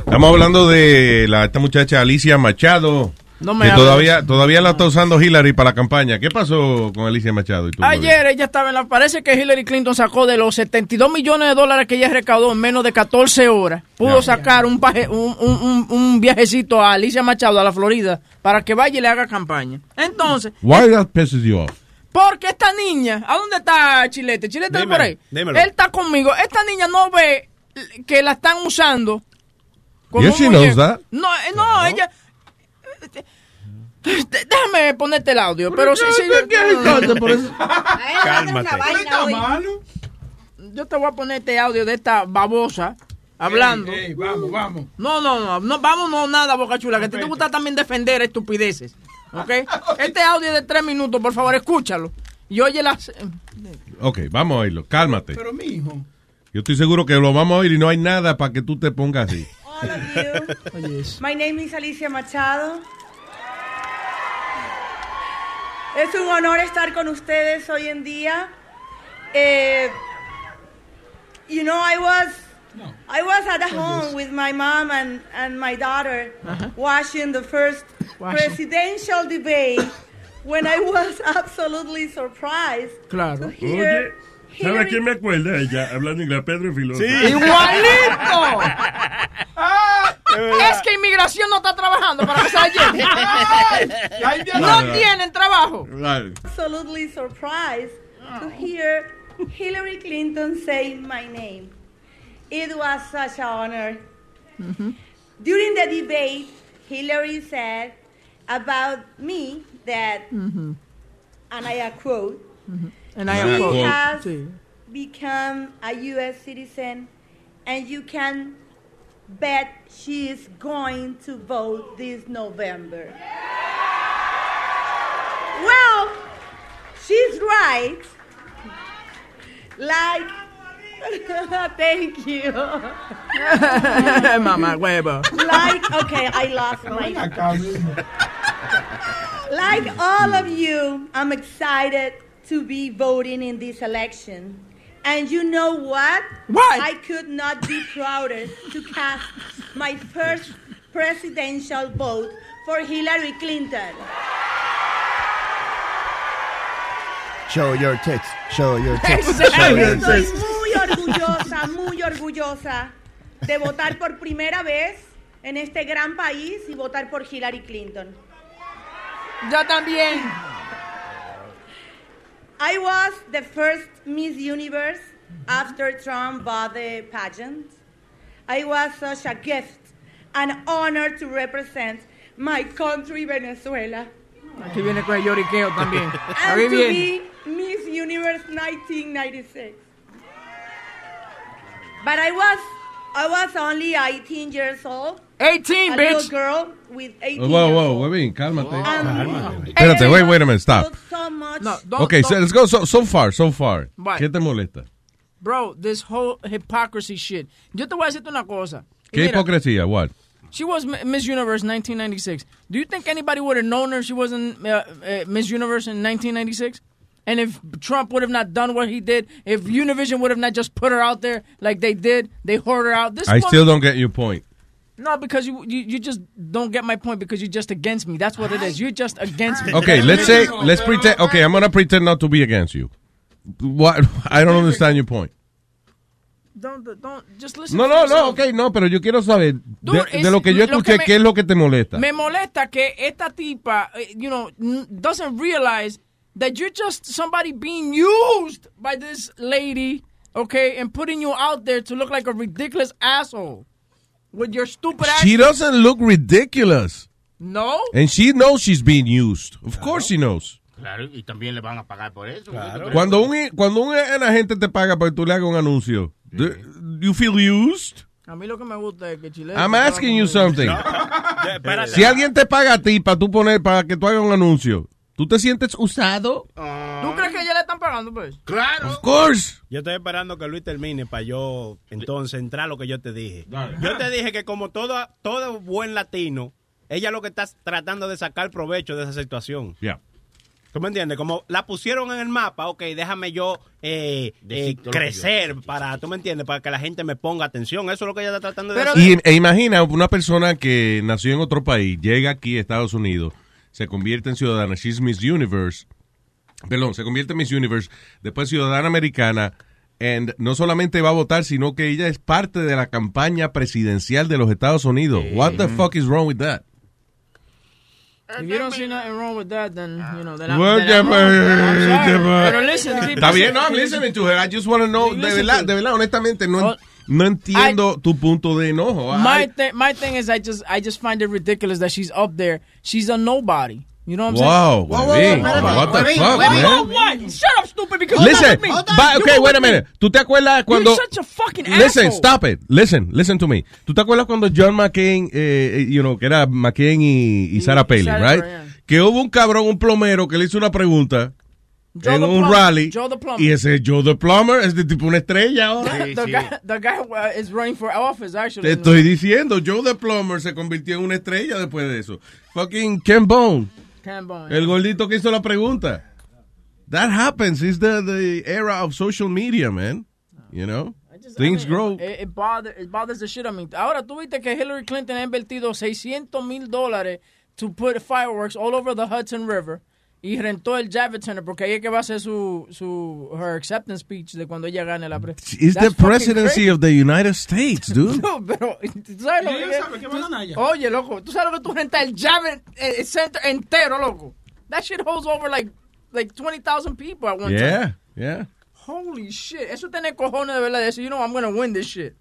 Estamos hablando de la, esta muchacha Alicia Machado. No me que todavía, todavía la está usando Hillary para la campaña. ¿Qué pasó con Alicia Machado? Y tú, Ayer ella estaba en la... Parece que Hillary Clinton sacó de los 72 millones de dólares que ella recaudó en menos de 14 horas. Pudo sacar un, paje- un, un- un- viajecito a Alicia Machado, a la Florida, para que vaya y le haga campaña. Entonces, Why that pisses you off? porque esta niña... ¿A dónde está Chilete? ¿Chilete está Dímelo, por ahí? dímelo. Él está conmigo. Esta niña no ve que la están usando. como Yes, she knows that. No, eh, no, ella... Déjame ponerte el audio, pero sí, sí. Cálmate. Yo te voy a poner este audio de esta babosa hablando. Ey, ey, vamos, vamos. No, no, no, no, vamos, no, nada, Boca Chula, que a ti te gusta también defender estupideces. ¿Ok? Este audio de tres minutos, por favor, escúchalo. Y oye las. Ok, vamos a oírlo. Cálmate. Pero, mijo. Yo estoy seguro que lo vamos a oír y no hay nada para que tú te pongas así. My name is Alicia Machado. Es un honor estar con ustedes hoy en día. Eh, you know, I was I was at home with my mom and, and my daughter watching the first presidential debate when I was absolutely surprised Claro. to hear Oye, ¿sabe a quién me acuerda ella? Hablando inglés, Pedro y Filón. ¡Igualito! es que inmigración no está trabajando para que se. No tienen trabajo. absolutely surprised to hear Hillary Clinton say my name. it was such an honor. During the debate, Hillary said about me that, Mm-hmm. and I quote, And I she quote. has become a U.S. citizen, and you can bet she is going to vote this November. Well, she's right. Like, thank you. Mamá huevo. like, okay, I lost my. Like all of you, I'm excited to be voting in this election. And you know what? What? I could not be prouder to cast my first presidential vote for Hillary Clinton. Show your tits. Show your tits. Show your Estoy tits. muy orgullosa, muy orgullosa de votar por primera vez en este gran país y votar por Hillary Clinton. Yo también. I was the first Miss Universe after Trump bought the pageant. I was such a gift, an honor to represent my country, Venezuela, Aquí viene con el lloriqueo también. and to be Miss Universe 1996. But I was, I was only 18 years old. 18, a bitch. little girl with 18 Whoa, years whoa, old. wait, cálmate. Um, Espérate, wait, wait a minute, stop. So much. No, don't, Okay, don't- so let's go so, so far, so far. What? ¿Qué te molesta? Bro, this whole hypocrisy shit. Yo te voy a decirte una cosa. Y ¿Qué mira, hipocresía? What? She was Miss Universe 1996. Do you think anybody would have known her if she wasn't uh, uh, Miss Universe in 1996? And if Trump would have not done what he did, if Univision would have not just put her out there like they did, they hoard her out. This I woman- still don't get your point. No, because you, you you just don't get my point because you're just against me. That's what it is. You're just against me. Okay, let's say, let's pretend, okay, I'm going to pretend not to be against you. What? I don't understand your point. Don't don't just listen. No, no, no, ok, no, pero yo quiero saber de, Dude, de es- lo que yo que escuché, me- ¿qué es lo que te molesta? Me molesta que esta tipa, eh, you know, doesn't realize that you're just somebody being used by this lady, okay, and putting you out there to look like a ridiculous asshole with your stupid ass. She doesn't look ridiculous. No. And she knows she's being used. Of course she knows. Claro, y también le van a pagar por eso. Cuando un, cuando un agente te paga para que tú le hagas un anuncio, do you feel used? A mí lo que me gusta es que Chile. I'm asking you something. espérate. Si alguien te paga a ti para tú poner, para que tú hagas un anuncio, ¿tú te sientes usado? ¿Tú crees que ya le están pagando, pues? Claro. Of course. Yo estoy esperando que Luis termine para yo entonces entrar a lo que yo te dije. Yo te dije que como todo, todo buen latino, ella lo que está tratando de sacar provecho de esa situación. Yeah. ¿Tú me entiendes? Como la pusieron en el mapa, ok, déjame yo eh, eh, crecer para, ¿tú me entiendes? Para que la gente me ponga atención. Eso es lo que ella está tratando de hacer. Y, e imagina una persona que nació en otro país, llega aquí a Estados Unidos, se convierte en ciudadana, she's Miss Universe, perdón, se convierte en Miss Universe, después ciudadana americana, and no solamente va a votar, sino que ella es parte de la campaña presidencial de los Estados Unidos. What the fuck is wrong with that? If you don't see nothing wrong with that, then, you know, then I'm, What then I'm sorry. Pero listen, Está bien, no, I'm listening to her. I just want to know, verdad, de verdad, honestamente, no, Oh, no entiendo tu punto de enojo. My I- thi- my thing is, I just I just find it ridiculous that she's up there. She's a nobody. You know what I'm Wow, saying? Huevín, what the fuck, Wait, man? what? Shut up, stupid. Because Listen, me. okay, wait a minute. ¿Tú te acuerdas cuando... You're such a fucking Listen, asshole. stop it. Listen, listen to me. ¿Tú te acuerdas cuando John McCain, eh, eh, you know, que era McCain y, y Sarah Palin, right? yeah. Que hubo un cabrón, un plomero, que le hizo una pregunta Joe en the un Plumber. rally. Joe the Plumber. Y ese Joe the Plumber es de tipo una estrella ahora. the, guy, the guy uh, is running for office, actually. Te estoy diciendo, Joe the Plumber se convirtió en una estrella después de eso. Fucking Ken Bone, Ken Bone, el gordito que hizo la pregunta. That happens. It's the, the era of social media, man. You know? Things grow. It, it, bother, it bothers the shit out of me. Ahora, tú viste que Hillary Clinton ha invertido 600 mil dólares to put fireworks all over the Hudson River y rentó el Javits Center porque ahí es que va a hacer su, su her acceptance speech de cuando ella gane la pre It's the That's fucking presidency crazy. of the United States, dude. No, pero tú sabes lo que sabe que. Oye, loco, tú sabes lo que tú rentas el Javits eh, Center entero, loco. That shit holds over like like 20,000 people at one Yeah, time. yeah. Holy shit. Eso tiene cojones de verdad de decir, you know, I'm gonna win this shit.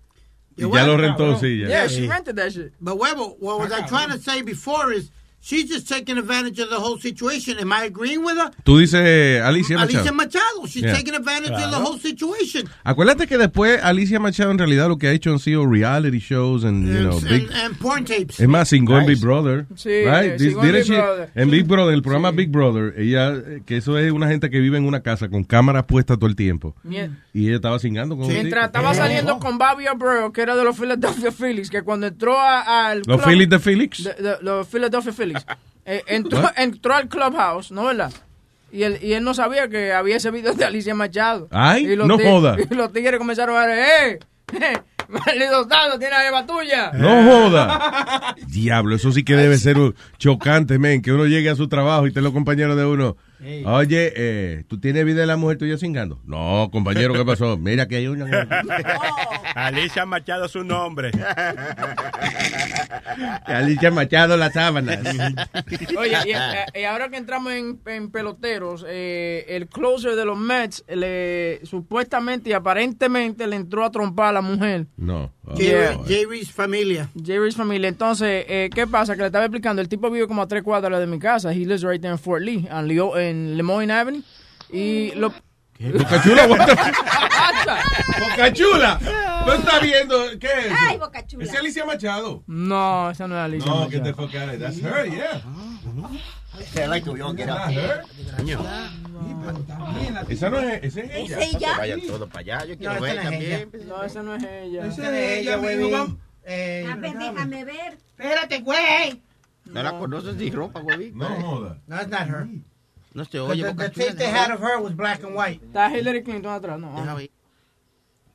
Y ya lo rentó, sí, ya. Yeah, she rented that shit. But Huevo, what was I trying to say before is she's just taking advantage of the whole situation. Am I agreeing with her? Tú dices Alicia Machado. Alicia Machado. She's Yeah. taking advantage of the Claro. whole situation. Acuérdate que después Alicia Machado en realidad lo que ha hecho han sido reality shows and, you know, and, big... and porn tapes. Es más, sin en Big Brother. Sí, right? This- Big she- Brother. En Big Brother, el programa Big Brother, ella, que eso es una gente que vive en una casa con cámaras puestas todo el tiempo. Mien- Y ella estaba cingando con un Mientras estaba saliendo con Bobby Abreu, que era de los Philadelphia Phillies, que cuando entró al... ¿Los Phillies de de- los Philadelphia Phillies. Eh, entró, al clubhouse, ¿no verdad? Y él, y él no sabía que había ese video de Alicia Machado. Ay, Y los no joda. Y los tigres comenzaron a decir, ¡eh! eh, ¡Maldito tiene la tuya! No joda. Diablo, eso sí que debe ser chocante, men, que uno llegue a su trabajo y esté los compañeros de uno. Oye, eh, ¿tú tienes vida de la mujer tuya cingando? No, compañero, ¿qué pasó? Mira que hay una... Alicia Machado su nombre. Alicia Machado, las sábanas. Oye, y, eh, y ahora que entramos en, en peloteros, eh, el closer de los Mets, le, supuestamente y aparentemente le entró a trompar a la mujer. No. Yeah. Jerry's familia. Jerry's familia. Entonces, eh, ¿qué pasa? Que le estaba explicando, el tipo vive como a tres cuadras de mi casa. He lives right there in Fort Lee, en, Leo- en Lemoyne Avenue. Y lo... Boca Chula, the-. Boca Chula. ¿Tú estás viendo qué es eso? Ay, Boca Chula. ¿Es Alicia Machado? No, esa no es Alicia No, Machado. get the fuck out of here. That's her, yeah. Esa no es, esa es ella. ¿Es ella? Vayan todos para allá. Yo quiero No, ver esa no es también. No, esa no es ella. Esa es ella, güey. A ver, déjame ver. Espérate, güey. No la conoces ni ropa, güey. No joda. No, it's not her. No se The, oye. the, the tape they had of her was black and white. Está Hillary Clinton atrás, no.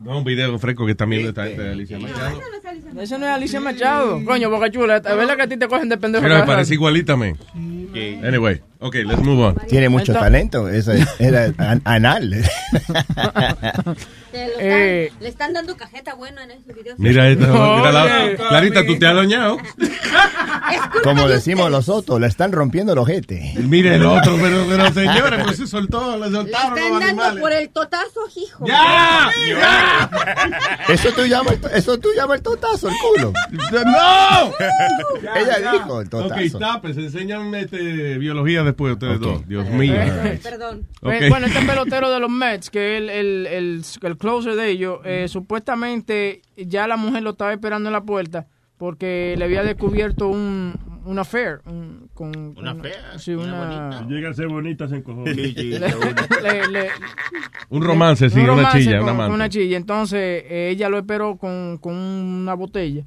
No, un video fresco que también está de Alicia Machado. Esa no es Alicia Machado. Coño, Boca Chula, es verdad que a ti te cogen de pendejo. Pero me parece igualita, man. Anyway, okay, let's move on. Tiene mucho Entonces- talento. Esa es- era an- anal. Te lo Eh. están, le están dando cajeta buena en esos videos. Mira esta, No, mira la-. Clarita, tú te has doñado. Como decimos los otros, le están rompiendo el ojete. Mire el otro, pero, pero señores, pues se soltó, le Le soltaron están los dando animales. por el totazo, hijo. ¡Ya! Eso tú llamas, eso tú llamas el totazo, el culo. ¡No! Ella dijo el Ok, totazo. stop, it. enseñan este, biología después ustedes dos. Dios mío. Perdón. Ok. Eh, Bueno, este pelotero de los Mets, que es el, el, el, el closer de ellos, eh, supuestamente ya la mujer lo estaba esperando en la puerta porque le había descubierto un, un affair. Un, con, Una Sí, una... Llega a ser bonita, se encojó. Le- le- Un romance, sí, un una chilla, con- una con amante. una chilla. Entonces, eh, ella lo esperó con, con una botella.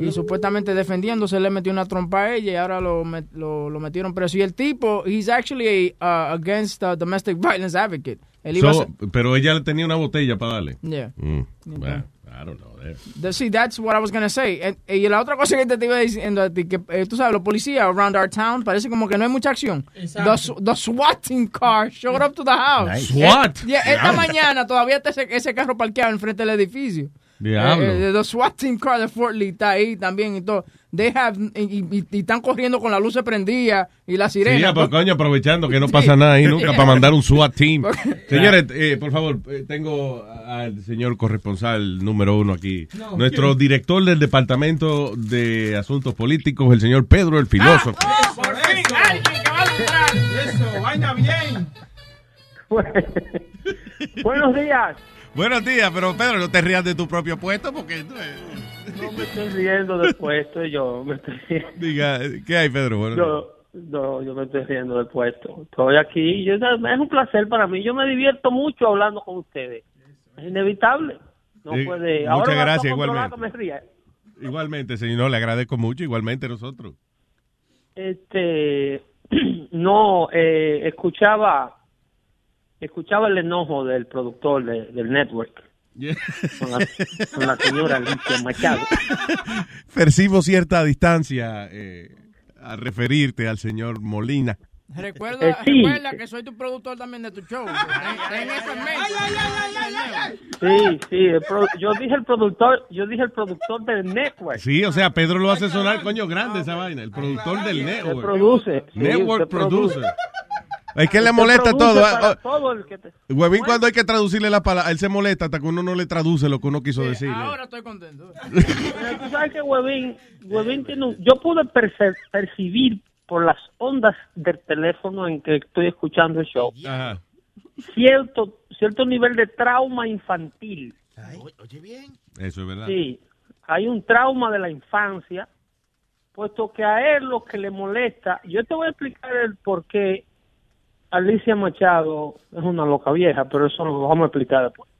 Y supuestamente defendiéndose le metió una trompa a ella y ahora lo, met- lo, lo metieron preso. Y el tipo, he's actually a, uh, against uh, domestic violence advocate. Él iba a So, ser- pero ella le tenía una botella para darle. Yeah. Mm, bueno, I don't know. The- See, that's what I was gonna say. And- y la otra cosa que te iba diciendo a ti, que eh, tú sabes, los policías around our town parece como que no hay mucha acción. Exacto. The, the SWAT team car showed up to the house. Nice. SWAT? Eh, yeah, esta mañana todavía está ese, ese carro parqueado enfrente del edificio. Diablo. Eh, eh, the SWAT team car de Fort Lee está ahí también y todo. They have, y, y- y están corriendo con la luz prendida y la Sí, sirena. ya, pues, coño, aprovechando que no Sí. pasa nada ahí nunca para mandar un SWAT team. Porque- Señores, eh, por favor, eh, tengo al señor corresponsal número uno aquí. No, Nuestro ¿quién? director del Departamento de Asuntos Políticos, el señor Pedro el Filósofo. Por fin, alguien que va a lograr. Eso, vaina bien. Buenos días. Buenos días, pero Pedro, no te rías de tu propio puesto porque... No me estoy riendo del puesto, yo me estoy riendo. Diga, ¿qué hay, Pedro? Buenos días. Yo, no, yo me estoy riendo del puesto. Estoy aquí, yo, es un placer para mí. Yo me divierto mucho hablando con ustedes. Es inevitable. No Sí, puede. muchas Ahora gracias, igualmente. que me ría. Igualmente, señor, no, le agradezco mucho, igualmente nosotros. Este, no, eh, escuchaba, escuchaba el enojo del productor de- del network. Con, la, con la señora Alicia Machado. Percibo cierta distancia eh, a referirte al señor Molina. Recuerda, Eh, sí. recuerda que soy tu productor también de tu show. Sí, sí, el pro- yo dije el productor, yo dije el productor del network. Sí, o sea, Pedro lo hace sonar, coño, grande esa vaina. El productor del network. produce, sí, Network produce. producer. Es que le molesta todo. para ah, ah, todo el que te- Huevín, cuando hay que traducirle la palabra, él se molesta hasta que uno no le traduce lo que uno quiso decir. Ahora estoy contento. Pero tú sabes que Huevín, Huevín tiene un- Yo pude perce- percibir por las ondas del teléfono en que estoy escuchando el show Ajá. cierto cierto nivel de trauma infantil. Eso es verdad. Sí, hay un trauma de la infancia, puesto que a él lo que le molesta, yo te voy a explicar el por qué Alicia Machado es una loca vieja, pero eso lo vamos a explicar después.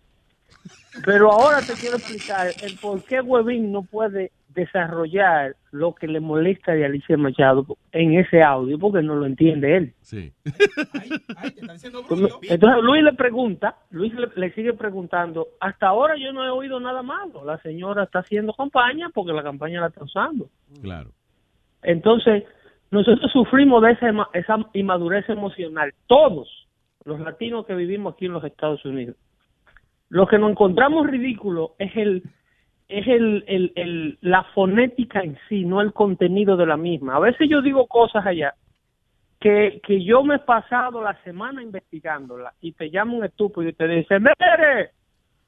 Pero ahora te quiero explicar el por qué Webin no puede desarrollar lo que le molesta de Alicia Machado en ese audio, porque no lo entiende él. Sí. Entonces Luis le pregunta, Luis le, le sigue preguntando, hasta ahora yo no he oído nada malo, la señora está haciendo campaña porque la campaña la está usando. Claro. Entonces, nosotros sufrimos de esa, esa inmadurez emocional, todos los latinos que vivimos aquí en los Estados Unidos. Lo que nos encontramos ridículo es el es el, el, el- la fonética en sí, no el contenido de la misma. A veces yo digo cosas allá que, que yo me he pasado la semana investigándola y te llama un estúpido y te dice, mire,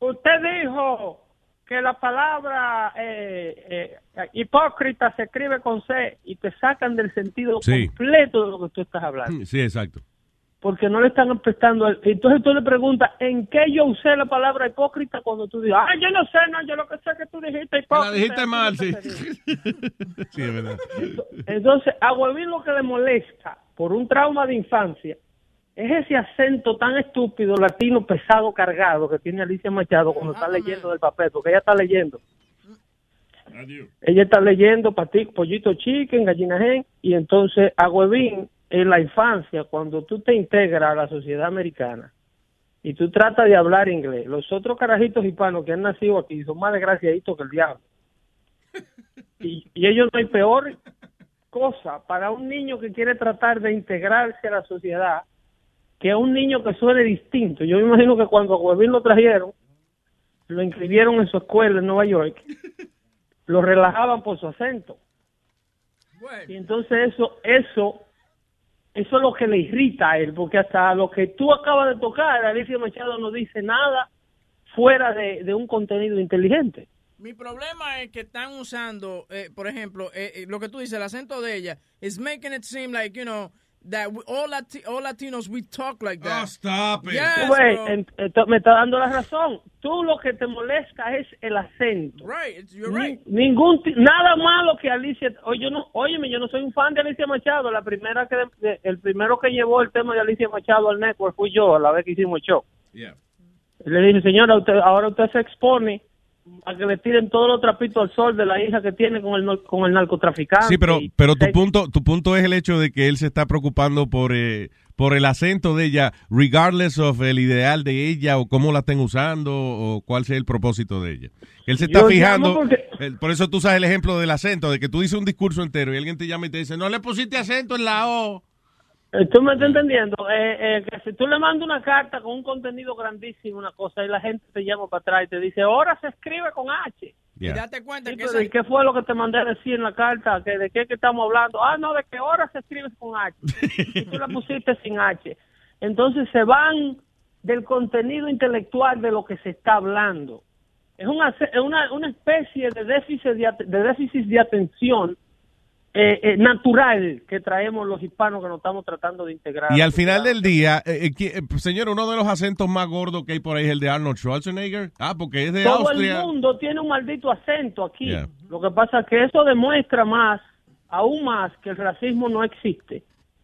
usted dijo que la palabra eh, eh, hipócrita se escribe con C y te sacan del sentido Sí. completo de lo que tú estás hablando. Sí, exacto. Porque no le están prestando. el- Entonces tú le preguntas, ¿en qué yo usé la palabra hipócrita cuando tú dices, ah, yo no sé, no, yo lo que sé es que tú dijiste hipócrita. La dijiste mal, sí. Sí, es verdad. Entonces, a Huevín lo que le molesta por un trauma de infancia es ese acento tan estúpido, latino, pesado, cargado que tiene Alicia Machado cuando está leyendo del papel, porque ella está leyendo. Ella está leyendo pollito chicken, gallina gen, y entonces a Huevín, en la infancia, cuando tú te integras a la sociedad americana y tú tratas de hablar inglés, los otros carajitos hispanos que han nacido aquí son más desgraciaditos que el diablo. Y, y ellos no hay peor cosa para un niño que quiere tratar de integrarse a la sociedad que un niño que suene distinto. Yo me imagino que cuando a Huevín lo trajeron, lo inscribieron en su escuela en Nueva York, lo relajaban por su acento. Y entonces eso, eso, eso es lo que le irrita a él, porque hasta lo que tú acabas de tocar, Alicia Machado no dice nada fuera de, de un contenido inteligente. Mi problema es que están usando, eh, por ejemplo, eh, eh, lo que tú dices, el acento de ella, is making it seem like, you know, that we- all, Lati- all Latinos, we talk like that. Oh, stop Yes, ves, bro. en- ento- me está dando la razón. Tú lo que te molesta es el acento. Right, you're Ni- right. Ningún ti- nada malo que Alicia. Oye, yo no, óyeme, yo no soy un fan de Alicia Machado. La primera que de- el primero que llevó el tema de Alicia Machado al network fui yo a la vez que hicimos el show. Yeah. Le dije, señora, usted, ahora usted se expone a que le tiren todos los trapitos al sol de la hija que tiene con el con el narcotraficante. Sí, pero, pero tu punto, tu punto es el hecho de que él se está preocupando por, eh, por el acento de ella, regardless of el ideal de ella o cómo la estén usando o cuál sea el propósito de ella. Él se está Yo fijando, porque- eh, por eso tú sabes el ejemplo del acento, de que tú dices un discurso entero y alguien te llama y te dice, no le pusiste acento en la O. Eh, ¿Tú me estás entendiendo? Eh, eh, que si tú le mandas una carta con un contenido grandísimo, una cosa, y la gente te llama para atrás y te dice, ahora se escribe con H. Y date cuenta Sí, que pero ¿y qué fue lo que te mandé a decir en la carta? ¿Que ¿De qué que estamos hablando? Ah, no, de que ahora se escribe con H. y tú la pusiste sin H. Entonces se van del contenido intelectual de lo que se está hablando. Es una, es una, una especie de déficit de, de déficit de atención eh, eh, natural que traemos los hispanos que nos estamos tratando de integrar. Y al final del día, eh, eh, eh, señor, uno de los acentos más gordos que hay por ahí es el de Arnold Schwarzenegger. Ah, porque es de Todo Austria. el mundo tiene un maldito acento aquí. Yeah. Lo que pasa es que eso demuestra más, aún más, que el racismo no existe.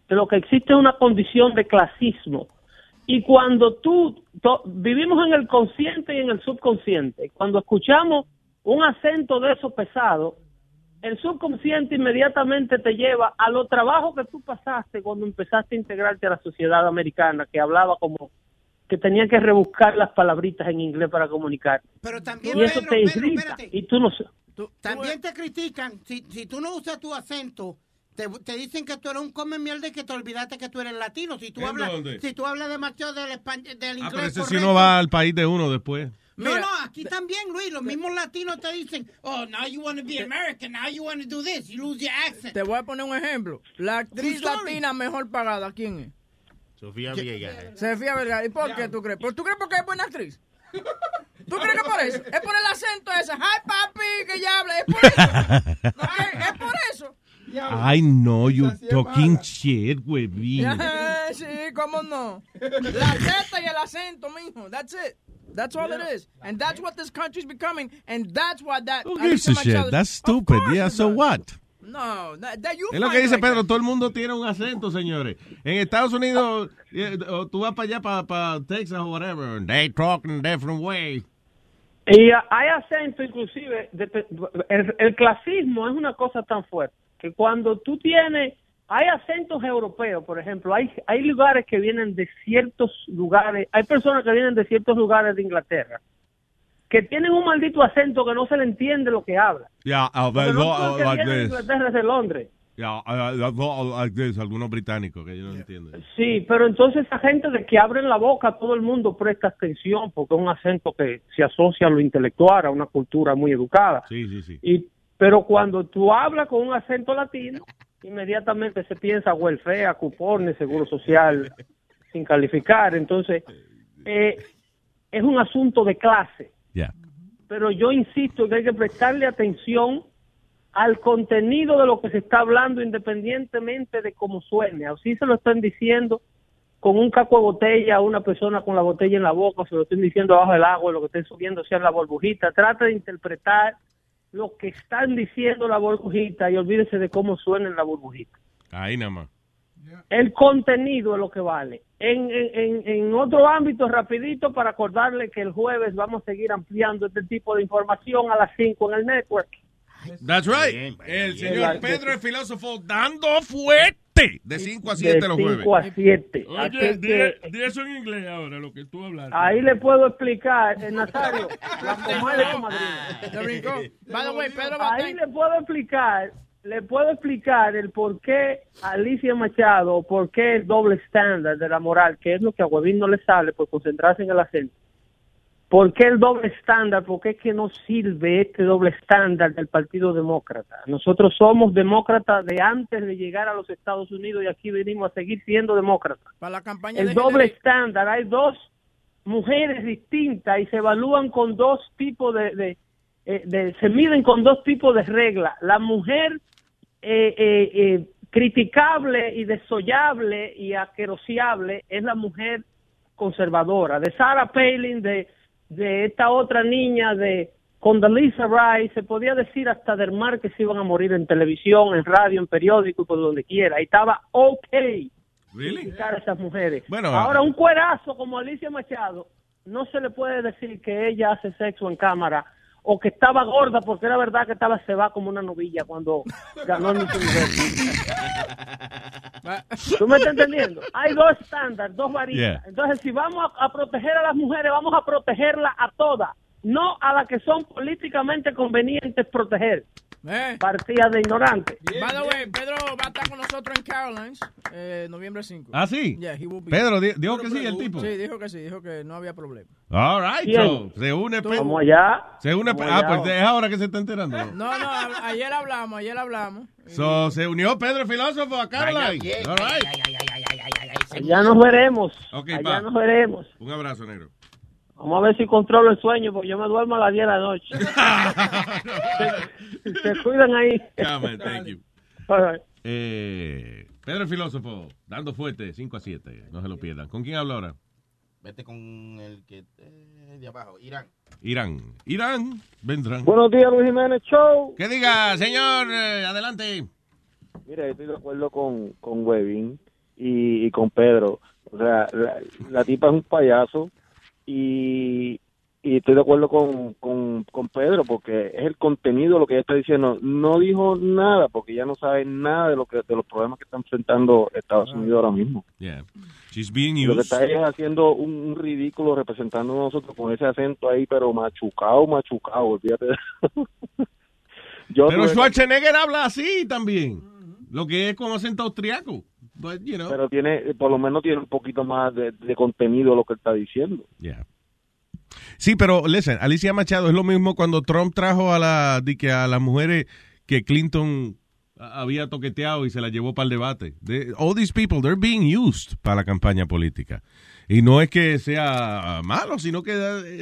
Que lo que existe es una condición de clasismo. Y cuando tú, to- vivimos en el consciente y en el subconsciente, cuando escuchamos un acento de eso pesado, el subconsciente inmediatamente te lleva a los trabajos que tú pasaste cuando empezaste a integrarte a la sociedad americana, que hablaba como que tenía que rebuscar las palabritas en inglés para comunicar. Pero también, Y eso Pedro, te Pedro, irrita. espérate. Y tú no. También te critican, si, si tú no usas tu acento, te, te dicen que tú eres un come mierda y que te olvidaste que tú eres latino. Si tú ¿En hablas, dónde? si tú hablas demasiado del, españ- del Ah, inglés pero ese si uno va al país de uno después. No, no, aquí también, Luis, los mismos latinos te dicen, oh, now you want to be American, now you want to do this, you lose your accent. Te voy a poner un ejemplo. La actriz latina mejor pagada, ¿quién es? Sofía Villegas. Sofía Vergara. ¿Y por qué tú crees? ¿Por- ¿Tú crees porque es buena actriz? ¿Tú crees que por eso? Es por el acento ese. ¡Ay, papi! Que ya habla. Es por eso. ¿No? Es es por eso. I know you talking shit. Ah, sí, cómo no. La teta y el acento, mijo. That's it. That's all it is. And that's what this country's becoming. And that's why that. Who gives a shit? That's stupid. Yeah, so what? No, that, that you Es lo que dice like Pedro, todo el mundo tiene un acento, señores. En Estados Unidos, eh, o tú vas para allá, para, para Texas o whatever, they talk in a different way. Y ah, hay acento, inclusive, de- el, el clasismo es una cosa tan fuerte que cuando tú tienes, hay acentos europeos, por ejemplo, hay, hay lugares que vienen de ciertos lugares, hay personas que vienen de ciertos lugares de Inglaterra que tienen un maldito acento que no se le entiende lo que habla. Yeah, uh, no uh, like vienen de. Inglaterra, es de Londres. Yeah, uh, like this. Algunos británicos que yo no entiendo. Sí, pero entonces esa gente de que abren la boca, todo el mundo presta atención porque es un acento que se asocia a lo intelectual, a una cultura muy educada. Sí, sí, sí. Y, pero cuando tú hablas con un acento latino, inmediatamente se piensa welfare, cupones, seguro social, sin calificar. Entonces, eh, es un asunto de clase. Yeah. Pero yo insisto que hay que prestarle atención al contenido de lo que se está hablando independientemente de cómo suene. Así se lo están diciendo con un caco de botella a una persona con la botella en la boca, o se lo estén diciendo abajo del agua, lo que estén subiendo sea la burbujita. Trata de interpretar lo que están diciendo la burbujita y olvídese de cómo suena en la burbujita. Ahí nada más. El contenido es lo que vale. En, en, en, en otro ámbito, rapidito, para acordarle que el jueves vamos a seguir ampliando este tipo de información a las 5 en el network. That's right. El señor Pedro el filósofo dando fuerte de 5 a 7 los de jueves. 5 a 7. Oye, di, eso en inglés ahora, lo que tú hablaste. ahí le puedo explicar, eh, Nazario, la comadre de tu madrina. Te brincó. By the way, Pedro Ahí le puedo explicar, le puedo explicar el por qué Alicia Machado, por qué el doble estándar de la moral, que es lo que a Huevín no le sale por concentrarse en el acento. ¿Por qué el doble estándar? ¿Por qué es que no sirve este doble estándar del Partido Demócrata? Nosotros somos demócratas de antes de llegar a los Estados Unidos y aquí venimos a seguir siendo demócratas. Para la campaña El de doble Hillary. estándar, hay dos mujeres distintas y se evalúan con dos tipos de, de, eh, de- se miden con dos tipos de reglas. La mujer eh, eh, eh, criticable y desollable y aquerosiable es la mujer conservadora. De Sarah Palin, de, de esta otra niña, de Condoleezza Rice, se podía decir hasta del mar que se iban a morir en televisión, en radio, en periódico y por donde quiera. Y estaba ok criticar a esas mujeres. Bueno, Ahora, un cuerazo como Alicia Machado, no se le puede decir que ella hace sexo en cámara o que estaba gorda porque era verdad que estaba cebada como una novilla cuando ganó el Miss Universo. ¿Tú me estás entendiendo? Hay dos estándares, dos varillas. Yeah. Entonces, si vamos a, a proteger a las mujeres, vamos a protegerlas a todas, no a las que son políticamente convenientes proteger. Eh. Partidas de ignorantes. By the way, Pedro va a estar con nosotros en Carolines, eh, noviembre 5. ¿Ah, sí? Yeah, he will be. Pedro, di- dijo que sí, el tipo. Sí, dijo que sí, dijo que no había problema. All right, se une Pedro. Vamos allá. Se une Vamos Ah, allá. pues es ahora que se está enterando. No, no, ayer hablamos, ayer hablamos. So, se unió Pedro el filósofo a Caroline. All right. Allá nos veremos. Ok, allá pa. nos veremos. Un abrazo, negro. Vamos a ver si controlo el sueño, porque yo me duermo a las 10 de la noche. se, se cuidan ahí. Yeah, man, thank you. All right. Eh, Pedro el filósofo, dando fuerte, 5 a 7. No se lo pierdan. ¿Con quién habla ahora? Vete con el que eh, de abajo, Irán. Irán. Irán, vendrán. Buenos días, Luis Jiménez Show. Que diga, señor, eh, adelante. Mira, yo estoy de acuerdo con, con Webin y, y con Pedro. O sea, la, la tipa es un payaso y, y estoy de acuerdo con, con, con Pedro porque es el contenido lo que ella está diciendo. No dijo nada porque ella no sabe nada de lo que de los problemas que está enfrentando Estados Unidos ahora mismo. Yeah. She's being Lo que used. está es haciendo un, un ridículo representando a nosotros con ese acento ahí, pero machucado, machucado, olvídate. de- Yo Pero Schwarzenegger habla así también. Lo que es con acento austriaco. But, you know. pero tiene, por lo menos tiene un poquito más de, de contenido lo que está diciendo. Yeah. Sí, pero listen, Alicia Machado es lo mismo cuando Trump trajo a la di que a las mujeres que Clinton había toqueteado y se la llevó para el debate. They- all these people, they're being used para la campaña política. Y no es que sea malo, sino que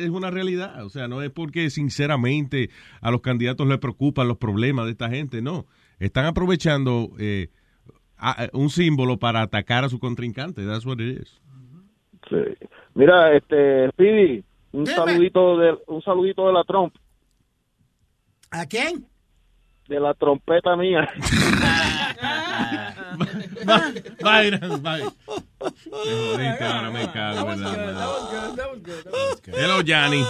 es una realidad. O sea, no es porque sinceramente a los candidatos les preocupan los problemas de esta gente, no. Están aprovechando eh, un símbolo para atacar a su contrincante. That's what it is. Sí. Mira, este, Speedy, un saludito de, un saludito de la Trump, ¿A quién? De la trompeta mía. Byron, Byron. Me jodiste ahora, me cago, ¿verdad? Hello, Yanni.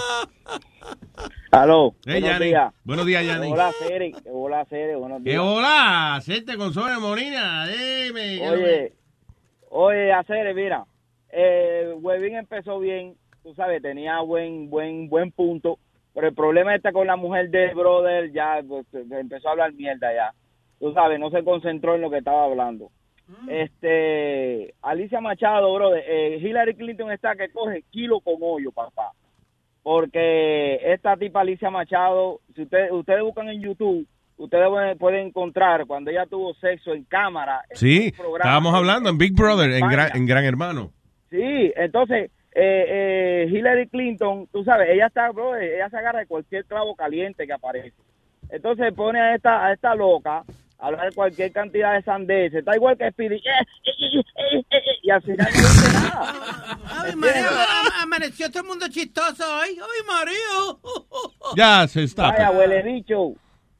Aló, Hey, buenos Yanni. días. Buenos días, Yanni. Hola, Cere, hola, Cere, buenos ¿Qué días. hola? Hacerte con Sonia Molina. Dime. ¿qué Oye, oye, Acere, mira, eh, Webin empezó bien, tú sabes, tenía buen, buen, buen punto, pero el problema está con la mujer del brother, ya pues, empezó a hablar mierda ya. Tú sabes, no se concentró en lo que estaba hablando. Este, Alicia Machado, brother, eh, Hillary Clinton está que coge kilo con hoyo, papá. Porque esta tipa Alicia Machado, si ustedes, ustedes buscan en YouTube, ustedes pueden, encontrar cuando ella tuvo sexo en cámara. en Sí, estábamos hablando en Big Brother, en, España. gran, en Gran Hermano. Sí, entonces eh, eh, Hillary Clinton, tú sabes, ella está, bro, ella se agarra de cualquier clavo caliente que aparece. Entonces pone a esta, a esta loca a hablar de cualquier cantidad de sandeces. Está igual que Speedy. eh, eh, eh, eh, eh, y al final no dice nada. Ay, María, am- amaneció todo el mundo chistoso hoy. Ay, María. Ya, se está. Vaya, huele bicho.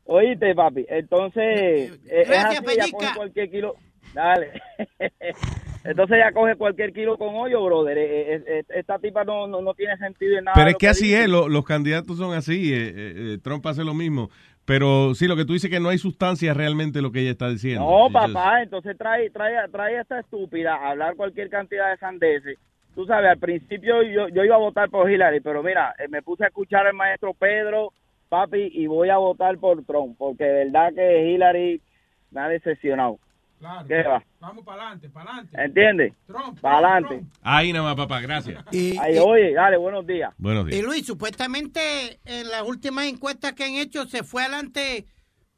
Oíste, papi. Entonces, eh, es Gracias, así, cualquier kilo. Dale. Entonces ella coge cualquier kilo con hoyo, brother. Eh, eh, eh, Esta tipa no, no, no tiene sentido en nada. Pero es que así dice. es, lo- los candidatos son así. eh, Trump hace lo mismo. Pero sí, lo que tú dices que no hay sustancia realmente lo que ella está diciendo. No, papá, entonces trae, trae, trae a esta estúpida a hablar cualquier cantidad de sandeces. Tú sabes, al principio yo, yo iba a votar por Hillary, pero mira, me puse a escuchar al maestro Pedro, papi, y voy a votar por Trump, porque de verdad que Hillary me ha decepcionado. Claro. ¿Qué va? Vamos para adelante, para adelante. ¿Entiendes? Para adelante. Ahí nada más, papá, gracias. Y, Ahí, oye, dale, buenos días. Buenos días. y Luis, supuestamente en las últimas encuestas que han hecho se fue adelante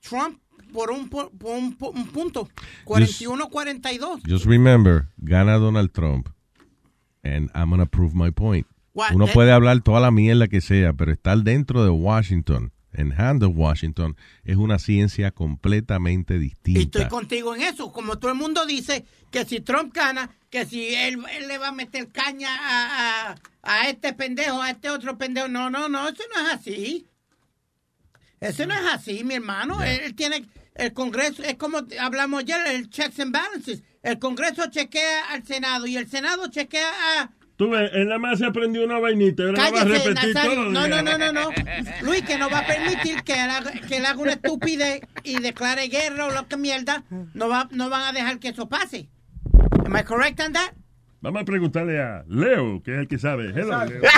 Trump por un, por un, pu- un punto. 41-42. Just remember, gana Donald Trump. And I'm gonna prove my point. What? Uno Eh, puede hablar toda la mierda que sea, pero estar dentro de Washington, en hand of Washington, es una ciencia completamente Y distinta. estoy contigo en eso. Como todo el mundo dice que si Trump gana, que si él, él le va a meter caña a, a, a este pendejo, a este otro pendejo. No, no, no, eso no es así. Eso no es así, mi hermano. Él, él tiene el Congreso, es como hablamos ayer, el checks and balances. El Congreso chequea al Senado y el Senado chequea a... Tú ves, él nada más se aprendió una vainita, ahora la va a Cállese, repetir Nazario. todo. No, no, no, no, no. Luis, que no va a permitir que él haga, que él haga una estupidez y declare guerra o lo que mierda. No, va, no van a dejar que eso pase. Am I correct on that? Vamos a preguntarle a Leo, que es el que sabe. Hello, Leo.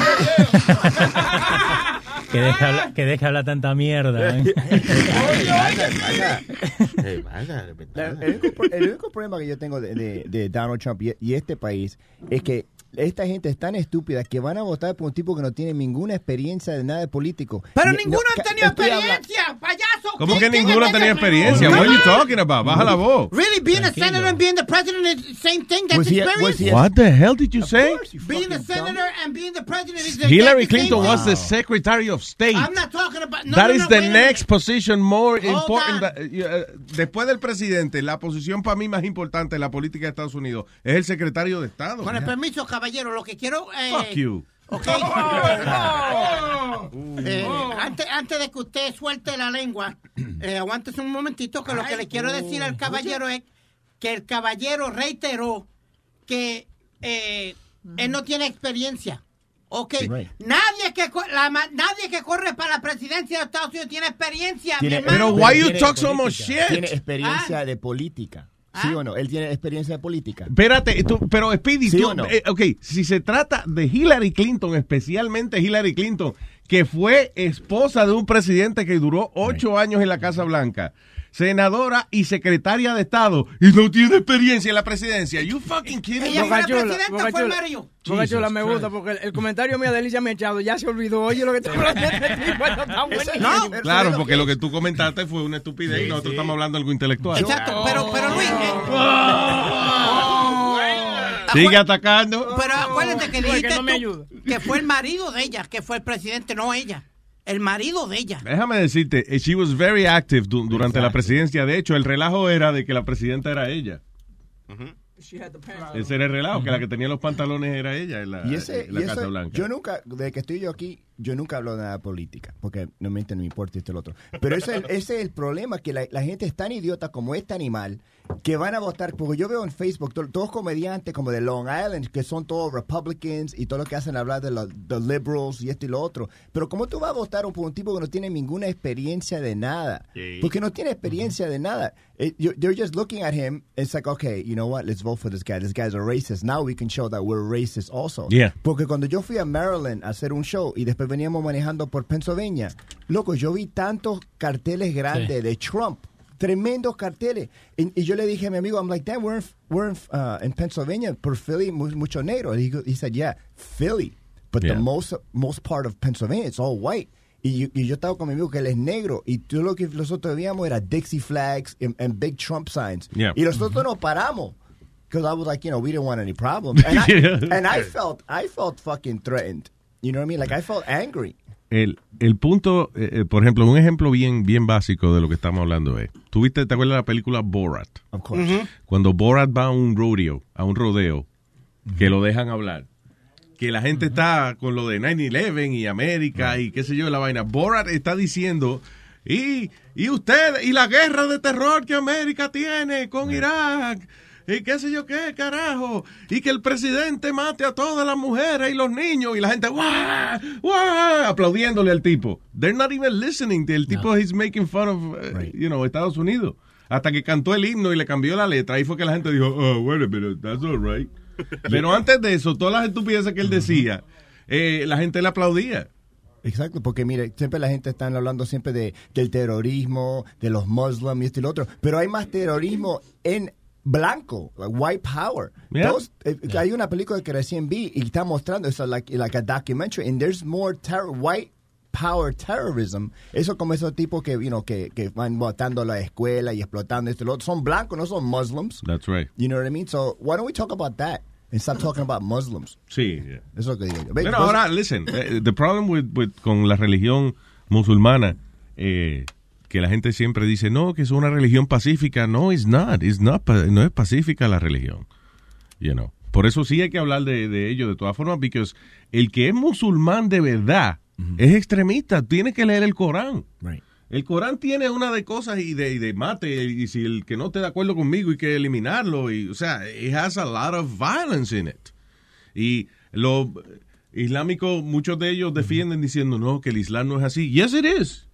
Que deja, hablar- que deja hablar tanta mierda. ¿eh? El, único, el único problema que yo tengo de, de- de Donald Trump y, y este país es que esta gente es tan estúpida que van a votar por un tipo que no tiene ninguna experiencia de nada de político. Pero Ni- ninguno no, ha tenido habla- experiencia, payaso. ¿Cómo ¿Quién- que ninguno ha tenía tenido- experiencia? What are you talking about? Baja la voz. Really, being a Tranquilo. senator and being the president is the same thing. That's Was he- experience. he- What the hell did you say? being a senator and being the president is the Hillary Clinton thing. was the Secretary of State. I'm not talking about. No, That no, is no, the a next position more Hold important. that- uh, después del presidente, la posición para mí más importante en la política de Estados Unidos es el secretario de Estado. Con el permiso, caballero, lo que quiero. Eh, Fuck you. Ok. Eh, antes, antes de que usted suelte la lengua, eh, aguántese un momentito, que lo que le quiero decir al caballero es que el caballero reiteró que eh, él no tiene experiencia. Ok, Right. nadie, que, la nadie que corre para la presidencia de Estados Unidos tiene experiencia. Tiene- mi hermano. Pero why you talk so much shit? Tiene experiencia de política. ¿Sí o no? Él tiene experiencia de política. Espérate, tú- pero Speedy, ¿Sí tú- o no? eh, ok, si se trata de Hillary Clinton, especialmente Hillary Clinton, que fue esposa de un presidente que duró ocho años en la Casa Blanca, senadora y secretaria de Estado, y no tiene experiencia en la presidencia. You fucking kidding me? Boca Chula, Boca Chula. Boca Chula, me gusta porque el, el comentario mío de Alicia Machado ya se olvidó. Oye, lo que está hablando este buenísimo. Claro, porque lo que tú comentaste fue una estupidez y nosotros estamos hablando de algo intelectual. Exacto, pero, pero Luis. Sigue atacando. Pero acuérdate que Porque dijiste no me tú que fue el marido de ella, que fue el presidente, no ella. El marido de ella. Déjame decirte, eh, she was very active du- durante la presidencia. De hecho, el relajo era de que la presidenta era ella. Ese era el relajo, que la que tenía los pantalones era ella en la, Y ese, en la y eso- Casa Blanca. yo nunca, desde que estoy yo aquí, yo nunca hablo de nada de política, porque no me, no me importa esto y lo otro. Pero ese, ese es el problema, que la, la gente es tan idiota como este animal, que van a votar, porque yo veo en Facebook to- todos comediantes como de Long Island, que son todos Republicans y todo lo que hacen hablar de los liberals y esto y lo otro. Pero ¿cómo tú vas a votar por un tipo que no tiene ninguna experiencia de nada? Sí. Porque no tiene experiencia de nada. It, you, they're just looking at him. It's like, okay, you know what? Let's vote for this guy. This guy's a racist. Now we can show that we're racist also. Yeah. Porque cuando yo fui a Maryland a hacer un show y después veníamos manejando por Pennsylvania, loco, yo vi tantos carteles grandes de Trump. Tremendos carteles. Y, y yo le dije a mi amigo, I'm like, damn, we're in, we're in, uh, in Pennsylvania, por Philly, mu- mucho negro. He, he said, yeah, Philly. But Yeah. the most, most part of Pennsylvania, it's all white. Y yo, y yo estaba con mi amigo que él es negro. Y todo lo que nosotros veíamos era Dixie flags and, and big Trump signs. Yeah. Y nosotros nos paramos. Because I was like, you know, we didn't want any problems. And I, Yeah. and I felt, I felt fucking threatened. You know what I mean? Like, I felt angry. El, el punto, eh, eh, por ejemplo, un ejemplo bien, bien básico de lo que estamos hablando es, ¿tuviste, te acuerdas de la película Borat? Of course. Cuando Borat va a un rodeo, a un rodeo, que lo dejan hablar, que la gente está con lo de 9-11 y América y qué sé yo, la vaina. Borat está diciendo, y, y usted, y la guerra de terror que América tiene con Irak, y qué sé yo qué, carajo, y que el presidente mate a todas las mujeres y los niños, y la gente, ¡guau! ¡guau! aplaudiéndole al tipo. They're not even listening. El tipo he's making fun of, uh, you know, Estados Unidos. Hasta que cantó el himno y le cambió la letra. Ahí fue que la gente dijo, oh, bueno, pero that's all right. Pero antes de eso, todas las estupideces que él decía, eh, la gente le aplaudía. Exacto, porque mire, siempre la gente está hablando siempre de, del terrorismo, de los muslims y esto y lo otro, pero hay más terrorismo en blanco, like white power. Yeah. Those- eh, Hay una película que recién vi y está mostrando eso, like, like a documentary, and there's more terror, white power terrorism. Eso como esos tipos que, you know, que, que van botando la escuela y explotando esto y lo otro. Son blancos, no son muslims. That's right. You know what I mean? So why don't we talk about that and stop talking about Muslims? Sí. yeah. Eso es lo que digo. yo. Pero ahora, listen, eh, the problem with, with- con la religión musulmana, eh, que la gente siempre dice, no, que es una religión pacífica. No, it's not. It's not no es pacífica la religión. You know. Por eso sí hay que hablar de, de ello de todas formas, porque el que es musulmán de verdad es extremista. Tiene que leer el Corán. Right. El Corán tiene una de cosas y de, y de mate, y si el que no esté de acuerdo conmigo hay que eliminarlo. Y, o sea, it has a lot of violence in it. Y los islámicos, muchos de ellos defienden diciendo, no, que el Islam no es así. Yes, it is.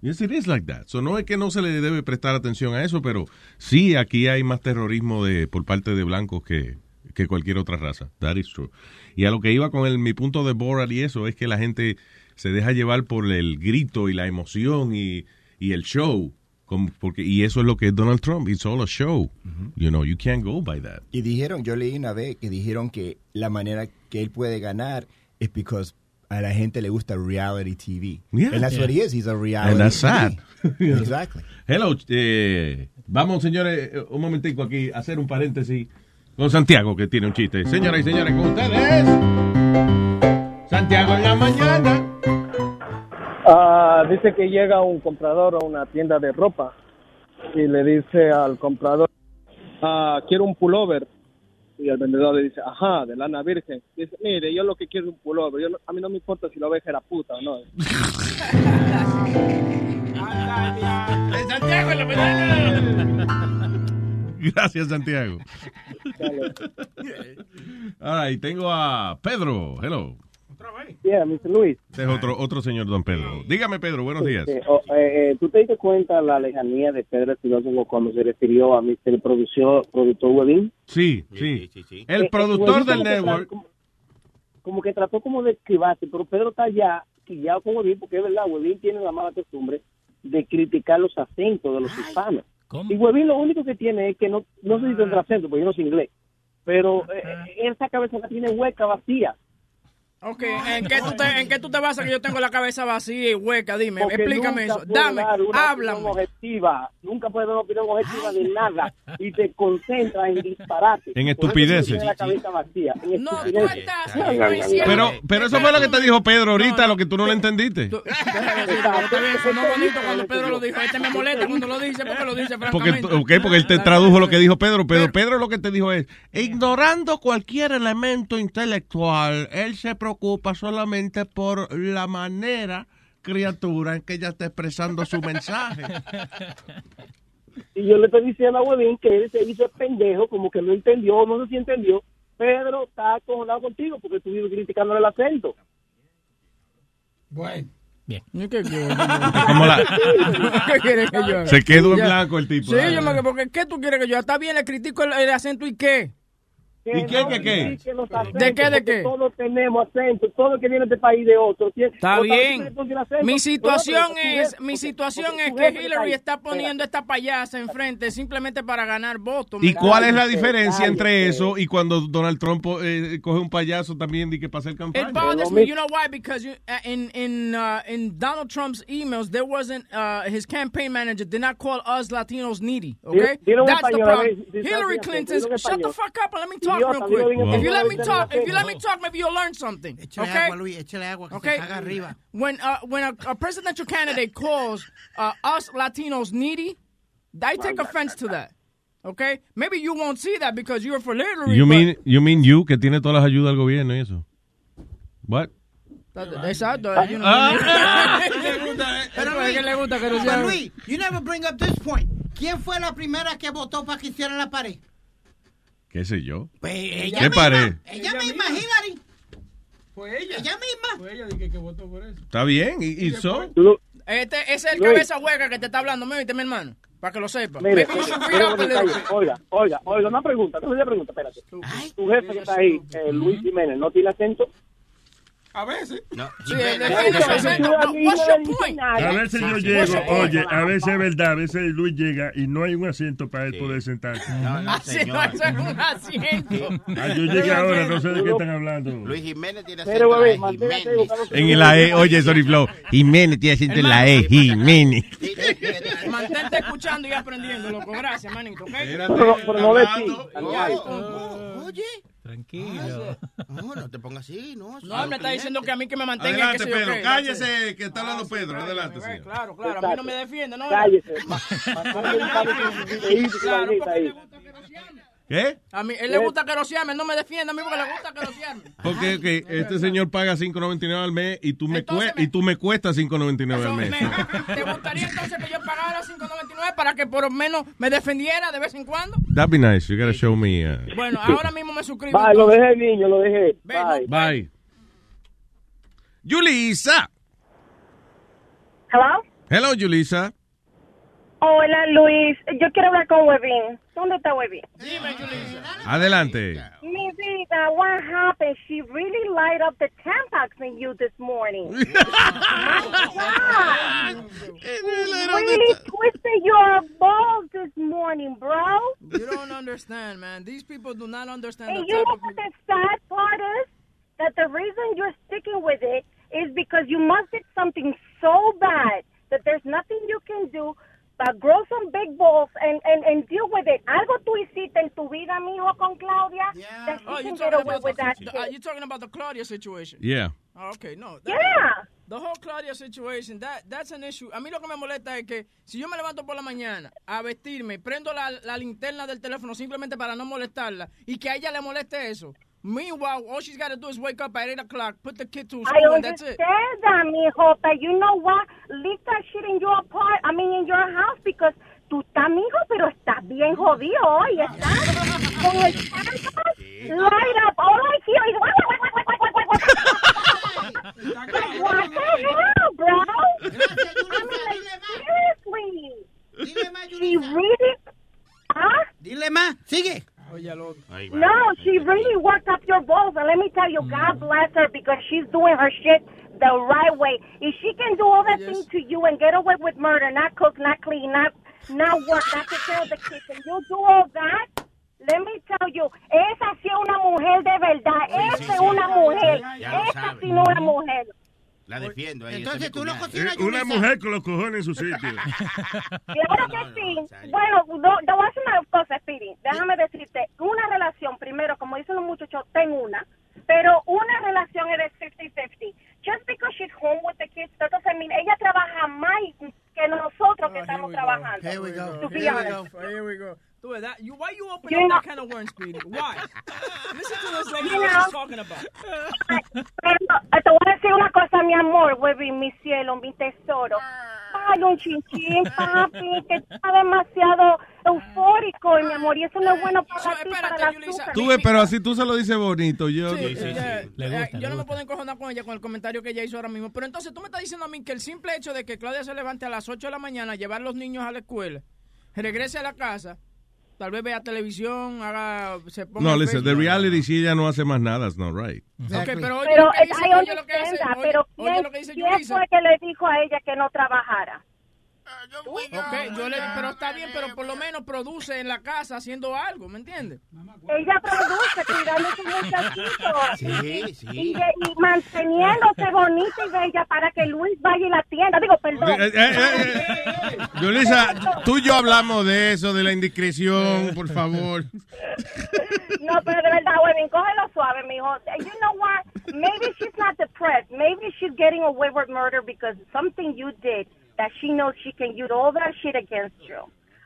Yes, it is like that. So, no es que no se le debe prestar atención a eso, pero sí, aquí hay más terrorismo de por parte de blancos que, que cualquier otra raza. That is true. Y a lo que iba con el, mi punto de Borat y eso, es que la gente se deja llevar por el grito y la emoción y, y el show. Como- porque, y eso es lo que es Donald Trump. It's all a show. You know, you can't go by that. Y dijeron, yo leí una vez que dijeron que la manera que él puede ganar es because a la gente le gusta reality TV. Yeah. And that's what he is. He's a reality And that's TV. sad. exactly. Hello, eh, vamos señores, un momentico aquí, a hacer un paréntesis con Santiago que tiene un chiste. Señoras y señores, con ustedes, Santiago en la mañana. Ah, dice que llega un comprador a una tienda de ropa y le dice al comprador, ah, quiero un pullover. Y el vendedor le dice, ajá, de lana virgen. Dice, mire, yo lo que quiero es un pullover. Yo no- a mí no me importa si la oveja era puta o no. Santiago en la. Gracias, Santiago. Ahora, y tengo a Pedro. Hello. Yeah, Mr. Luis. Este es otro, otro señor, don Pedro. Dígame, Pedro, buenos días. Oh, eh, eh, ¿Tú te diste cuenta la lejanía de Pedro Espinosa cuando se refirió a Mr. Productor, productor Webin? Sí, sí. El Eh, productor del como que tra- network. Como, como que trató como de esquivarse, pero Pedro está allá quillado con Huevín porque es verdad, Huevín tiene la mala costumbre de criticar los acentos de los hispanos. Y Huevín lo único que tiene es que no, no sé si tendrá acento, porque yo no sé inglés, pero eh, esa cabeza la tiene hueca, vacía. Ok, ¿en qué, tú te, ¿en qué tú te basas que yo tengo la cabeza vacía y hueca? Dime, Porque explícame eso. Dame, háblame. objetiva, nunca puede dar una opinión objetiva de nada y te concentras en disparate. En estupideces. La cabeza vacía. En No, tú estás Ay, ay, ay, Pero, pero eso fue lo que te dijo Pedro ahorita, lo que tú no lo entendiste. Bien, sonó bonito cuando Pedro lo dijo. Este me molesta cuando lo dice porque lo dice Porque, francamente. ok, porque él te tradujo lo que dijo Pedro. Pedro, Pedro lo que te dijo es, ignorando cualquier elemento intelectual, él se preocupa solamente por la manera, criatura, en que ella está expresando su mensaje. Y yo le estoy diciendo a Huevín que él se hizo pendejo, como que no entendió, no sé si entendió. Pedro está acojonado contigo porque tú vives criticándole el acento. Bueno. Bien. ¿Y qué quieres? Como la- ¿Qué quieres que yo haga? Se quedó en blanco el tipo. Sí, yo me porque ¿qué tú quieres que yo haga? Está bien, le critico el, el acento y qué. ¿Y qué, no qué, qué? los acentos, ¿De qué, de qué? Todos tenemos acento, todo que viene de este país de otro. Está bien. Mi situación es, mi situación porque es que Hillary está poniendo esta payasa enfrente simplemente para ganar votos. ¿Y ¿me cuál es la diferencia entre eso y cuando Donald Trump eh, coge un payaso también y que pasa el campaña? It bothers me. You know why? Because you, uh, in in uh, in Donald Trump's emails, there wasn't uh, his campaign manager did not call us Latinos needy. Okay, that's the problem. Hillary en Shut the fuck up and let me talk Idiota, real quick. en If you let me talk, if you let me talk, maybe you'll learn something. Échale okay. agua, Luis, échale agua que Okay. se caga arriba. When uh, when a, a presidential candidate calls uh, us Latinos needy, I take offense to that. Okay, maybe you won't see that because you're for Hillary. You but- mean, you mean you, que tiene todas las ayudas del gobierno y eso. What? Exacto. you know, Luis, you never bring up this point. ¿Quién fue la primera que votó para que hicieran la pared? ¿Qué sé yo? Pues ella ¿Qué misma. pared? Ella misma, Hillary. Fue ella. Ella misma. Fue ella que, que votó por eso. Está bien, y, y so. Este, ese es el Luis. cabeza hueca que te está hablando, ¿me mi hermano? Para que lo sepa. Mire, oiga, oiga, oiga, una pregunta, una pregunta, espérate. Tu jefe que está ahí, eh, Luis Jiménez, ¿no tiene acento? A veces. No, Sí? A veces yo llego, oye, a veces es verdad, a veces Luis llega y no hay un asiento para él poder sentarse. Así no es un asiento. Ah, yo llegué ahora, no sé de qué están hablando. Luis Jiménez tiene su- En la E, oye, sorry, Flow. Jiménez tiene acento en la E, Jiménez. Mantente escuchando y aprendiendo, loco. Gracias, manito, pero no de ti. Oye. Tranquilo. No, no te pongas así, no. No, me está diciendo que a mí que me mantenga. Adelante, que yo Pedro, cállese, que está hablando Pedro. Adelante, Eh, señor. Claro, claro. A mí no me defiende, ¿no? Cállese. Claro, porque le gusta querosearme. ¿Qué? A mí, él le gusta querosearme, no me defiende a mí porque le gusta querosearme. Porque que este señor paga 5.99 al mes y tú me, cue- y tú me cuestas 5.99 al mes. ¿Te gustaría entonces que yo pagara 5.99 para que por lo menos me defendiera de vez en cuando? That'd be nice. You gotta show me. uh, Bueno, ahora mismo me suscribo. Bye, lo entonces. dejé, niño, lo dejé. Bye. Bye. Yulisa. Hello. Hello, Yulisa. Hola Luis, yo quiero hablar con Webin. ¿Dónde está Webin? Dime, Julissa. Adelante. Mi vida, what happened? She really light up the Tampax in you this morning. My God. really twisted your balls this morning, bro. You don't understand, man. These people do not understand And the you type know of what the sad part is? That the reason you're sticking with it is because you must did something so bad that there's nothing you can do but grow some big balls and, and, and deal with it. Algo tú hiciste en tu vida, mijo, con Claudia, that she Oh, can you get talking away about with the, that the- uh, you talking about the Claudia situation? Yeah. Oh, okay, no. Yeah. The whole Claudia situation, that, that's an issue. A mí lo que me molesta es que si yo me levanto por la mañana a vestirme, prendo la, la linterna del teléfono simplemente para no molestarla y que a ella le moleste eso. Meanwhile, all she's got to do is wake up at 8 o'clock, put the kid to I school, and that's it. I understand that, mijo, but you know what? Leave that shit in your part, I mean, in your house, because tú estás, mijo, pero estás bien jodido hoy, ah. estás con el campus, light up, all I hear is. Like, what the hell, bro? I mean, like, seriously. She really, huh? Dile más, sigue. Oh, no, she really worked up your balls, and let me tell you, God mm. bless her because she's doing her shit the right way. If she can do all that things to you and get away with murder, not cook, not clean, not not work, not take care of the kids, and you do all that, let me tell you, esa sí es una mujer de verdad. Sí, sí, esa es sí. una mujer. Ya lo esa sí no es una mujer. La defiendo. ahí, Entonces tú no cuñada. cocinas, Eh, Una mujer con los cojones en su sitio. Claro que sí. Bueno, no, te voy a decir una cosa, Speedy. Déjame decirte, una relación, primero, como dicen los muchachos, tengo una, pero una relación es de 50-50. Just because she's home with the kids, that doesn't mean ella trabaja más que nosotros que estamos trabajando. Here we go. Here we go. Here we go. Do it. That, you, why you open You up know- that kind of worm, Speedy? Why? Listen to this lady You what know- she's talking about. Pero te voy a decir una cosa, mi amor, Webby, mi cielo, mi tesoro. Ay, un chinchín, papi, que está demasiado eufórico, mi amor, y eso no es bueno para ti, para la azúcar. Tú ves, pero así tú se lo dices bonito. Yo, Sí, eh, Le eh, gusta, yo le no me puedo encojonar con ella con el comentario que ella hizo ahora mismo. Pero entonces tú me estás diciendo a mí que el simple hecho de que Claudia se levante a las 8 de la mañana, llevar a los niños a la escuela, regrese a la casa, tal vez vea televisión, haga, se ponga No, en listen, the reality, si ella no hace más nada, it's not right. Ok, pero oye Pero lo que dice, oye lo que oye, oye ¿quién, lo que dice quién Yulisa. fue que le dijo a ella que no trabajara? Ok, yo le, pero está bien, pero por lo menos produce en la casa haciendo algo, ¿me entiendes? Ella produce cuidando a su muchachito Sí, sí. y, y manteniéndose bonita y bella para que Luis vaya y la atienda. Digo, perdón. Eh, eh, Yulisa, tú y yo hablamos de eso, de la indiscreción, por favor. No, pero de verdad, Webin, cógelo suave, mijo. You know what? Maybe she's not depressed. Maybe she's getting away with murder because something you did that she knows she can use all that shit against you.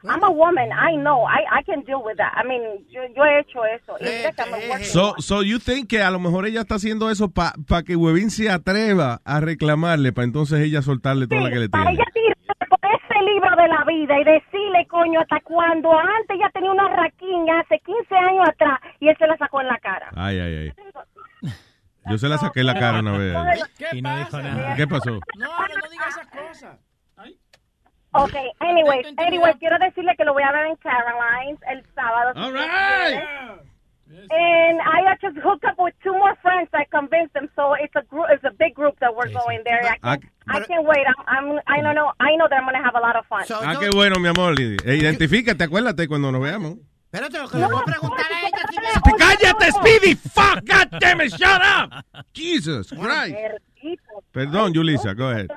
I'm a woman. I know. I, I can deal with that. I mean, yo, yo he hecho eso. Y mira que me working So, so you think que a lo mejor ella está haciendo eso para que Huevín se atreva a reclamarle, para entonces ella soltarle toda la que le para tiene. ella tirar por ese libro de la vida y decirle, coño, hasta cuando antes ella tenía una raquiña hace 15 años atrás y él se la sacó en la cara. Ay, ay, ay. Yo se la saqué la cara una vez. ¿Qué pasa? ¿Qué pasó? No, no, no diga esas cosas. Ok, anyways, anyways, quiero decirle que lo voy a ver en Caroline's el sábado. All right. And I just hooked up with two more friends. I convinced them, so it's a group. It's a big group that we're going there. I Ah, can't, I can't wait. I'm, I'm, I don't know. I know that I'm going to have a lot of fun. ah, qué bueno, mi amor. Identifícate, acuérdate cuando nos veamos. Espérate, lo que le voy a preguntar a ella si me- ¡Cállate, Speedy! ¡Fuck! God damn it! ¡Shut up! Jesus Christ. Perdón, Yulisa, go ahead.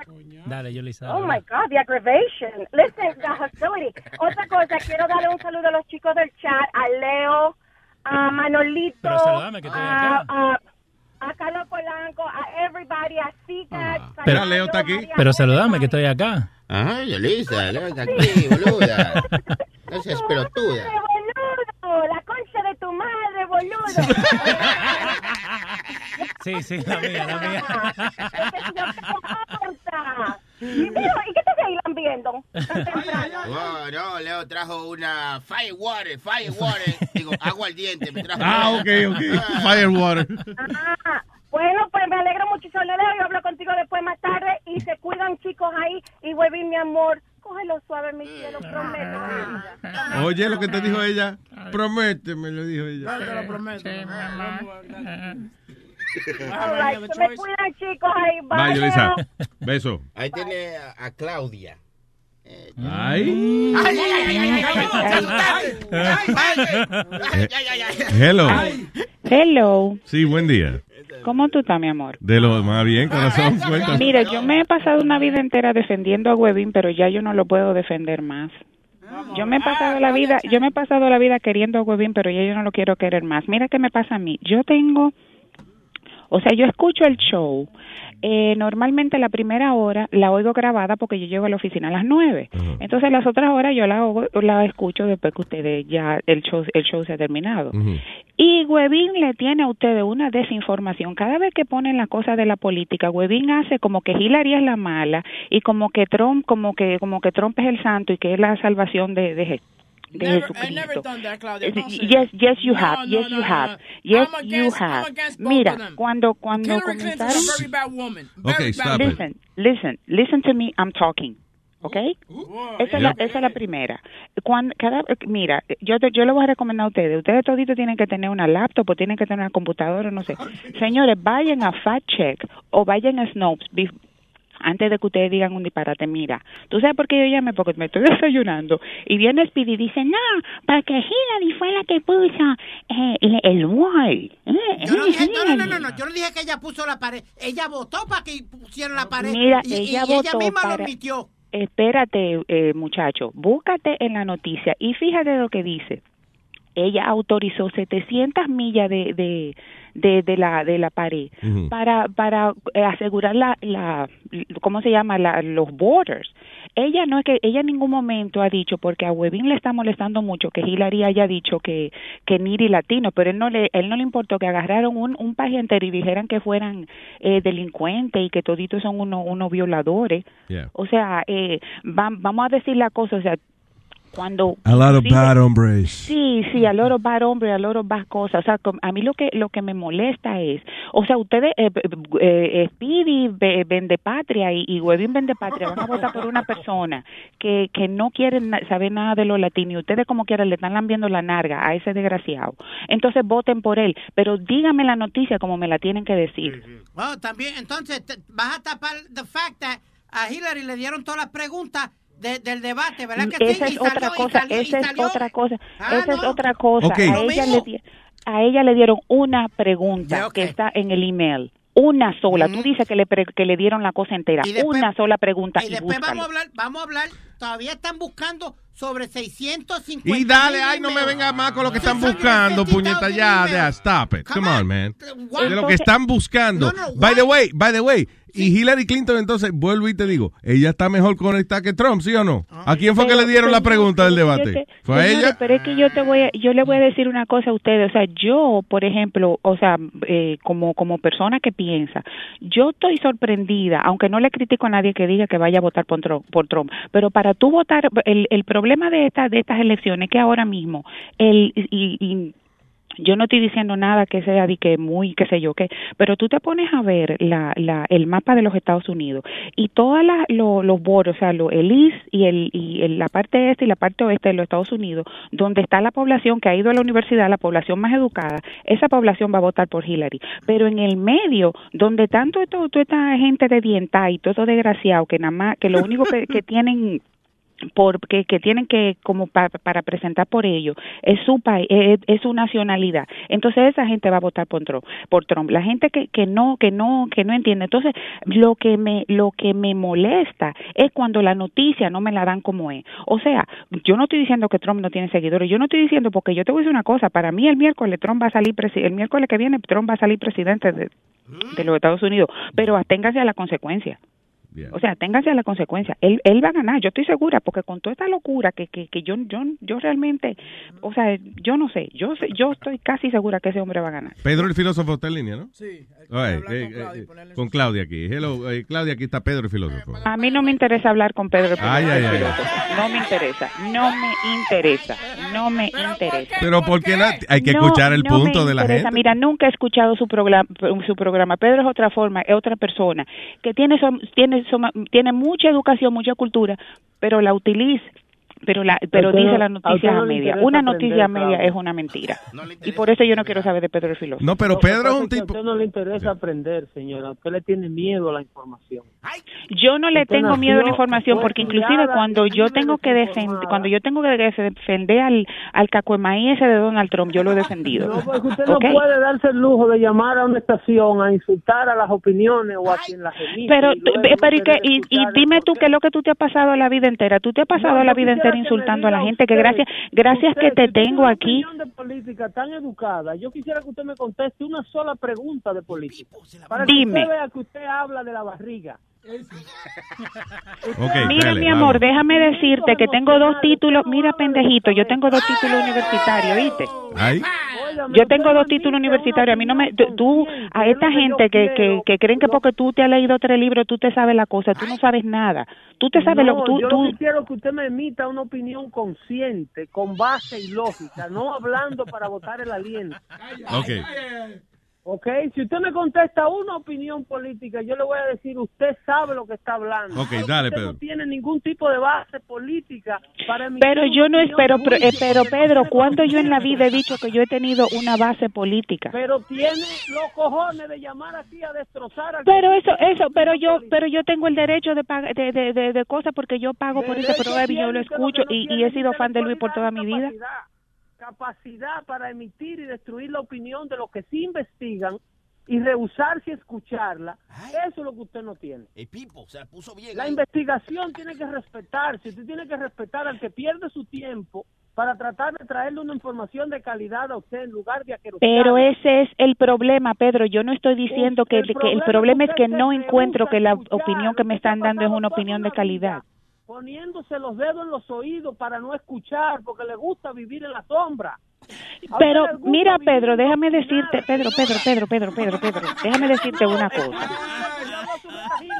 Dale, Yulisa. Oh my God, the aggravation. Listen, the hostility. Otra cosa, quiero darle un saludo a los chicos del chat, a Leo, a Manolito, a, Carlos Polanco, a everybody, a Cicat. Pero Leo está aquí. Pero saludame, que estoy acá. Ay, Yolisa, Leo está aquí, boluda. No seas pelotuda. ¡La concha de tu madre, boludo! Sí, sí, la mía, la mía. ¿Y, mijo, ¿y qué te estás viendo? Oh, no, Leo trajo una firewater, firewater. Digo, agua al diente. Me trajo. Ah, ok, ok. Firewater. Ah, bueno, pues me alegro muchísimo, Leo. Yo hablo contigo después más tarde y se cuidan chicos ahí. Y Webby, mi amor, cógelo suave, mi cielo, prometo. Oye, lo que te dijo ella. Prométeme, le dijo ella. te lo prometo. All right, se me cuidan chicos ahí. Bye. Beso. Ahí tiene a, a Claudia. Ay. Ay, ay, ay, ay, ay, ay, ay, ay. Hello. Hello, Sí, buen día. ¿Cómo tú estás, mi amor? De lo más bien, corazón. Cuéntame. Mira, yo me he pasado una vida entera defendiendo a Webin, pero ya yo no lo puedo defender más. Yo me he pasado la vida, yo me he pasado la vida queriendo a Webin, pero ya yo no lo quiero querer más. Mira qué me pasa a mí. Yo tengo, o sea, yo escucho el show. Eh, normalmente la primera hora la oigo grabada porque yo llego a la oficina a las nueve. Entonces las otras horas yo la, oigo- la escucho después que ustedes ya el show el show se ha terminado. Y Webin le tiene a ustedes una desinformación. Cada vez que ponen la cosa de la política, Webin hace como que Hillary es la mala y como que Trump, como que como que Trump es el santo y que es la salvación de, de, de Never, I Jesucristo. never done that, Claudia. Eh, Yes, yes, you have. no, Yes, no, you no, have. no. Yes, you against- I'm have. Mira, cuando cuando Hillary comenzaron. very bad woman. Okay, stop it. Listen, listen, listen to me. I'm talking. ¿ok? Esa es, la, esa es la primera. Cuando, cada, mira, yo, yo le voy a recomendar a ustedes, ustedes toditos tienen que tener una laptop o tienen que tener una computadora, no sé. Señores, vayan a Fact Check o vayan a Snopes antes de que ustedes digan un disparate, mira, ¿tú sabes por qué yo llamé? Porque me estoy desayunando. Y viene Speedy y dice, no, porque Hillary fue la que puso eh, el, el wall. Eh, Yo no, dije, eh, no, no, no, Hillary". no, no, yo no dije que ella puso la pared. Ella votó para que pusieran la pared. Mira, y, y ella misma lo admitió. Espérate, eh, muchacho, búscate en la noticia y fíjate lo que dice. Ella autorizó 700 millas de, de, de, de la, de la pared para, para eh, asegurar la, la, ¿cómo se llama? La, los borders. Ella no es que, ella en ningún momento ha dicho, porque a Webin le está molestando mucho que Hillary haya dicho que, que Niri latino, pero él no le, él no le importó que agarraron un, un país entero y dijeran que fueran eh, delincuentes y que toditos son unos unos violadores. Yeah. O sea, eh, va- vamos a decir la cosa, o sea, cuando A lot of sí, bad hombres. Sí, sí, a loro bad hombre, a loro bad cosas. O sea, a mí lo que lo que me molesta es, o sea, ustedes, eh, eh, eh, Speedy ve- vende patria y, y Webin vende patria, van a votar por una persona que, que no quieren na- saber nada de los latinos y ustedes como quieran le están lambiendo la narga a ese desgraciado. Entonces voten por él, pero díganme la noticia como me la tienen que decir. Bueno, también, entonces, te- vas a tapar the fact that a Hillary le dieron todas las preguntas de- del debate, ¿verdad que esa sí? es salió- otra cosa, salió- y esa es otra cosa, Ah, esa es otra cosa. A ella le di- a ella le dieron una pregunta que está en el email. Una sola. Tú dices que le, pre- que le dieron la cosa entera. Después- una sola pregunta. Y Y, después búscalo. vamos a hablar, vamos a hablar, todavía están buscando sobre 650 Y dale, ay, no me venga más con lo que están 650 buscando, puñeta, ya, ya, stop it. Come on, man. De lo que están buscando. By the way, by the way, y Hillary Clinton, entonces, vuelvo y te digo, ella está mejor conectada que Trump, ¿sí o no? ¿A quién fue que le dieron la pregunta del debate? te- ¿Fue ella? Pero es que yo te voy a, yo le voy a decir una cosa a ustedes, o sea, yo, por ejemplo, o sea, eh, como como persona que piensa, yo estoy sorprendida, aunque no le critico a nadie que diga que vaya a votar por Trump, por Trump pero para tú votar, el, el problema de estas de estas elecciones es que ahora mismo el y, y yo no estoy diciendo nada que sea de que muy, qué sé yo qué, pero tú te pones a ver la, la, el mapa de los Estados Unidos y todos los bordes, o sea, lo, el East y, el, y el- la parte este y la parte oeste de los Estados Unidos, donde está la población que ha ido a la universidad, la población más educada, esa población va a votar por Hillary. Pero en el medio, donde tanto esto, toda esta gente de dienta y todo desgraciado, que nada más, que lo único que, que tienen porque que tienen que como pa- para presentar por ellos es su país es, es su nacionalidad. Entonces esa gente va a votar por Trump por Trump. La gente que, que no que no que no entiende. Entonces lo que me lo que me molesta es cuando la noticia no me la dan como es. O sea yo no estoy diciendo que Trump no tiene seguidores yo no estoy diciendo porque yo te voy a decir una cosa para mí el miércoles Trump va a salir el miércoles que viene Trump va a salir presidente de, de los Estados Unidos pero aténgase a la consecuencia o sea, téngase a la consecuencia. Él, él va a ganar, yo estoy segura, porque con toda esta locura que, que, que yo, yo, yo realmente, o sea, yo no sé, yo yo estoy casi segura que ese hombre va a ganar. Pedro el filósofo está en línea, ¿no? Sí. Eh, eh, con Claudia aquí. Hello, eh, Claudia, aquí está Pedro el filósofo. A mí no me interesa hablar con Pedro. Ay, ay, ay. No me interesa, no me interesa, no me interesa. Pero porque hay que No, escuchar el no me punto de la interesa. gente. Mira, nunca he escuchado su programa. Su programa. Pedro es otra forma, es otra persona que tiene tiene tiene mucha educación, mucha cultura, pero la utiliza. Pero la, pero usted dice no- la a media. Una noticia a media es una mentira. Y por eso yo no quiero saber de Pedro el filósofo. No, pero Pedro es un tipo... A usted no le interesa aprender, señora. A usted le tiene miedo a la información. Yo no le Usted tengo nació, miedo a la información porque inclusive cuando yo tengo que defender cuando yo tengo que defender al al cacuemaí ese de Donald Trump, yo lo he defendido. No, porque usted no puede darse el lujo de llamar a una estación a insultar a las opiniones o a quien las emite. Pero, y pero y, que- y, y escuchar dime tú qué es lo que tú te has pasado la vida entera. Tú te has pasado No, la vida entera me insultando a la gente que gracias gracias usted, que te tengo aquí. De política tan educada. Yo quisiera que usted me conteste una sola pregunta de política. Para Dime. que usted vea que usted habla de la barriga. Mira, dale, mi vamos. amor, déjame decirte que tengo dos títulos. Mira, pendejito, yo tengo dos títulos universitarios, ¿viste? Ay. Yo tengo dos títulos universitarios. A mí no me. tú- a esta gente que, que, que creen que porque tú te has leído tres libros, tú te sabes la cosa. Tú no sabes nada. Tú te sabes no, lo tú, yo tú, lo que quiero que usted me emita una opinión consciente, con base y lógica, no hablando para votar el aliento. Ok. Ok, si usted me contesta una opinión política, yo le voy a decir, usted sabe lo que está hablando. Ok, dale, usted Pedro. no tiene ningún tipo de base política para Pero yo no espero, pero, eh, pero Pedro, ¿cuándo yo en la vida he dicho que yo he tenido una base política? Pero tiene los cojones de llamar aquí a destrozar al Pero eso, eso, pero yo, pero yo tengo el derecho de pagar, de, de, de, de cosas porque yo pago por ese programa y yo lo escucho no y, y he sido fan de Luis por toda mi vida. Capacidad para emitir y destruir la opinión de los que sí investigan y rehusarse a escucharla, eso es lo que usted no tiene. El Pipo se la puso bien. La ahí. investigación tiene que respetarse, usted tiene que respetar al que pierde su tiempo para tratar de traerle una información de calidad a usted en lugar de a que lo Pero ese es el problema, Pedro. Yo no estoy diciendo que, El que el problema es que no encuentro que la opinión que me están dando es una opinión de calidad. Poniéndose los dedos en los oídos para no escuchar porque le gusta vivir en la sombra. Pero mira, Pedro, déjame decirte, Pedro, Pedro, Pedro, Pedro, Pedro, Pedro, déjame decirte una cosa.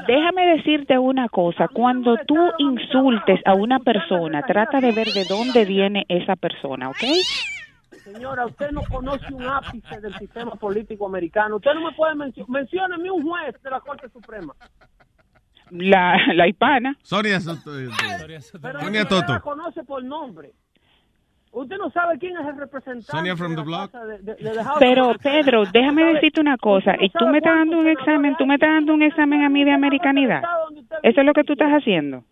Déjame decirte una cosa. Cuando tú insultes a una persona, trata de ver de dónde viene esa persona, ¿ok? Señora, usted no conoce un ápice del sistema político americano. Usted no me puede mencionar. Mencióneme un juez de la Corte Suprema. La, la hispana. Sonia Soto. eh, Sonia usted la Toto. conoce por nombre. Usted no sabe quién es el representante. Sonia from de the la block. De- de- de Pero Pedro, déjame decirte una cosa. Y tú me estás dando un examen, tú me estás dando un examen a mí de americanidad. Eso es lo que tú estás haciendo.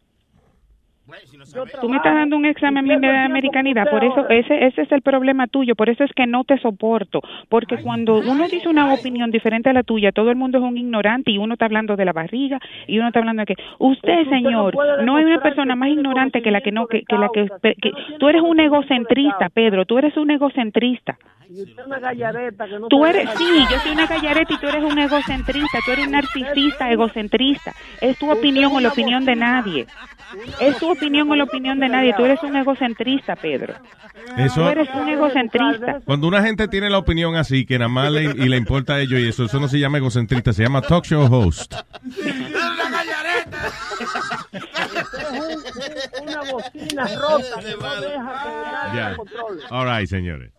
Tú me estás dando un examen a mí de americanidad, por eso ese ese es el problema tuyo, por eso es que no te soporto, porque cuando uno dice una opinión diferente a la tuya, todo el mundo es un ignorante y uno está hablando de la barriga y uno está hablando de que usted, usted no señor, puede no hay una persona más ignorante que la que no que, que la que, que- no tú eres un egocentrista. Pedro, tú eres un egocentrista. Y usted es una gallareta que no Tú eres, sí, yo soy una gallareta y tú eres un egocentrista, tú eres un narcisista egocentrista. Es tu opinión o la opinión de nadie. Es tu opinión la opinión de nadie. Tú eres un egocentrista, Pedro. Eso, Tú eres un egocentrista. cuando una gente tiene la opinión así, que nada más le, y le importa a ellos y eso, eso no se llama egocentrista, se llama talk show host. Una bocina rota que no deja que nadie Ya. la controle. All right, señores.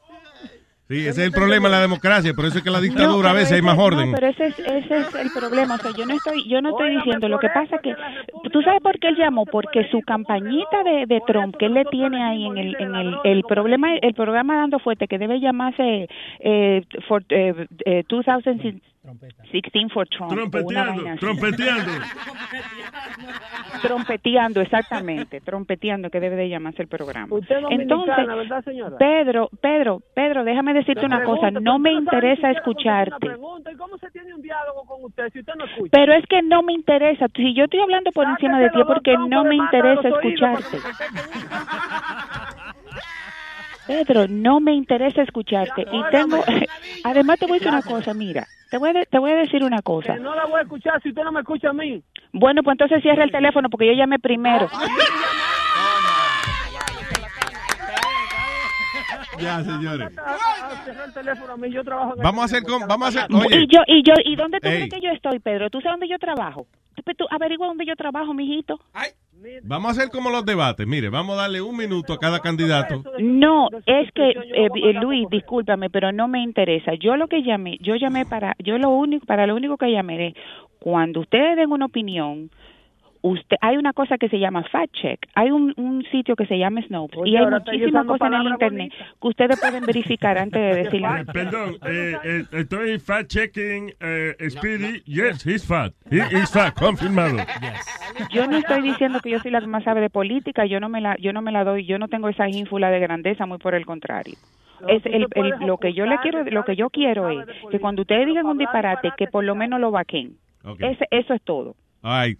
Sí, ese es el problema de la democracia, por eso es que la dictadura a veces hay ese- más no, orden. pero ese es, ese es el problema. O sea, yo no estoy, yo no estoy diciendo. Lo que pasa que, ¿tú sabes por qué él llamó? Porque su campañita de, de Trump que él le tiene ahí en el, en el, el problema, el programa dando fuerte que debe llamarse eh, for, eh, eh, 2016 for Trump. o una Trompeteando, trompeteando. Trompeteando, exactamente, trompeteando que debe de llamarse el programa. Usted Entonces, ¿verdad, señora? Pedro, Pedro, Pedro, déjame decirte una cosa, no me no interesa escucharte. pregunta. ¿Y cómo se tiene un diálogo con usted si usted no escucha? Pero es que no me interesa. Si yo estoy hablando por encima de ti es porque no me interesa escucharte. Pedro, no me interesa escucharte. Y tengo, además te voy a decir una cosa, mira, te voy a, te voy a decir una cosa. Que no la voy a escuchar si usted no me escucha a mí. Bueno, pues entonces cierra el teléfono porque yo llamé primero. Ya, señores. A- a cerrar el teléfono a mí, yo trabajo en el Vamos a hacer con, vamos a hacer, Y oye, yo, y yo, ¿y dónde tú Ey. crees que yo estoy, Pedro? ¿Tú sabes dónde yo trabajo? Tú, tú averigua dónde yo trabajo, mijito. Vamos a hacer como los debates. Mire, vamos a darle un minuto a cada candidato. No, es que eh, eh, Luis, discúlpame, pero no me interesa. Yo lo que llamé, yo llamé para, yo lo único, para lo único que llamé es cuando ustedes den una opinión. Usted, hay una cosa que se llama fact check, hay un, un sitio que se llama Snopes Oye, y hay muchísimas cosas en el internet que ustedes pueden verificar antes de decirle. Eh, perdón, eh, eh, estoy fact checking eh, Speedy. Yes, he's fat. He is fat, confirmado. Yo no estoy diciendo que yo soy la que más sabe de política, yo no me la, yo no me la doy, yo no tengo esa ínfula de grandeza, muy por el contrario. Es el, el- lo que yo le quiero, lo que yo quiero es que cuando ustedes digan un disparate, que por lo menos lo vaquen. Ese- eso es todo. Ay,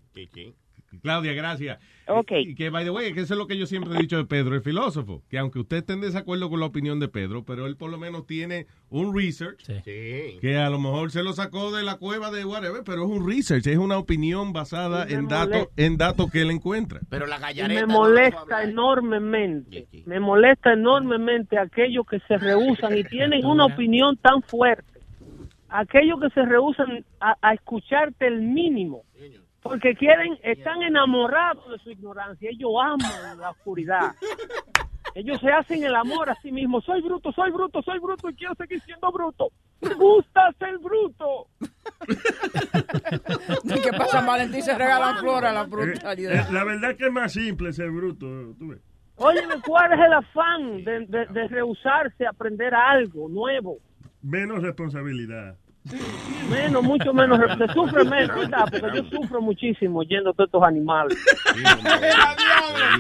Claudia, gracias. Ok. Y que, by the way, que eso es lo que yo siempre he dicho de Pedro, el filósofo. Que aunque usted esté en desacuerdo con la opinión de Pedro, pero él por lo menos tiene un research que a lo mejor se lo sacó de la cueva de whatever, pero es un research, es una opinión basada en datos en datos que él encuentra. Pero la gallareta. me molesta enormemente, me molesta enormemente aquellos que se rehusan y tienen una opinión tan fuerte, aquellos que se rehusan a, a escucharte el mínimo, porque quieren, están enamorados de su ignorancia, ellos aman la oscuridad. Ellos se hacen el amor a sí mismos. Soy bruto, soy bruto, soy bruto y quiero seguir siendo bruto. Me gusta ser bruto. ¿Y qué pasa, Valentín? Se regalan flores a la Eh, brutalidad. eh, la verdad que es más simple ser bruto. tú ves. Óyeme, ¿cuál es el afán de, de, de rehusarse a aprender algo nuevo? Menos responsabilidad. Menos, mucho menos, se sufre menos, ¿verdad? Porque yo sufro muchísimo yendo a todos estos animales.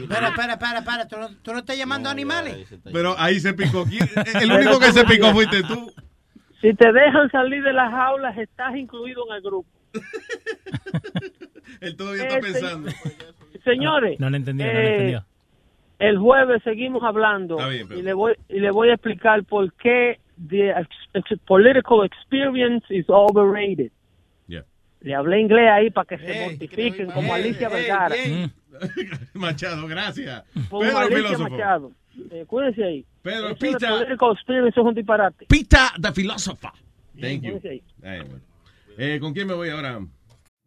Espera, espera, espera, espera. ¿Tú no, tú no estás llamando animales? Pero ahí se picó. El único que se picó fuiste tú. Si te dejan salir de las jaulas, estás incluido en el grupo. Él todavía está pensando. Señores, No le entendió, no le eh, entendió. el jueves seguimos hablando bien, pero- y le voy y le voy a explicar por qué the ex- ex- political experience is overrated. Yeah. Le hablé inglés ahí para que se mortifiquen como Alicia Vergara. Machado, gracias. Como Pedro Alicia Filósofo. Machado. Eh, cuídense ahí. Pedro, Eso pizza. political experience es un disparate. Pita the philosopher. Thank you. Ahí. Ay, bueno. Eh, ¿Con quién me voy ahora?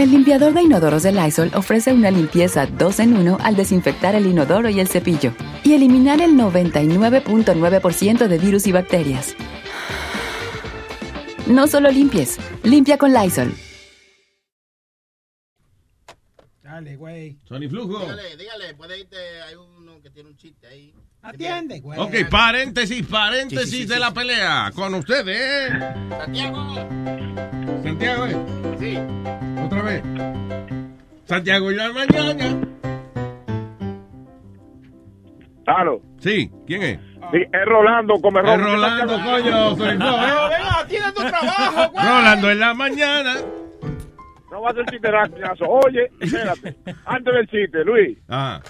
El limpiador de inodoros de Lysol ofrece una limpieza 2 en 1 al desinfectar el inodoro y el cepillo y eliminar el 99.9% de virus y bacterias. No solo limpies, limpia con Lysol. Dale, güey. Sony Flujo. Dígale, dígale, puede irte, hay uno que tiene un chiste ahí. Atiende, güey. Ok, paréntesis, paréntesis Sí, sí, sí, de sí. la pelea. Con ustedes. Santiago. Santiago, ¿eh? Sí. Otra vez. Santiago y la mañana. Claro. Sí, ¿quién es? Sí, es Rolando, come Es Rolando, coño. Soy yo. Venga, tiene tu trabajo, güey. Rolando en la mañana. No va a ser chiste rápido. Oye, espérate. Antes del chiste, Luis. Ah.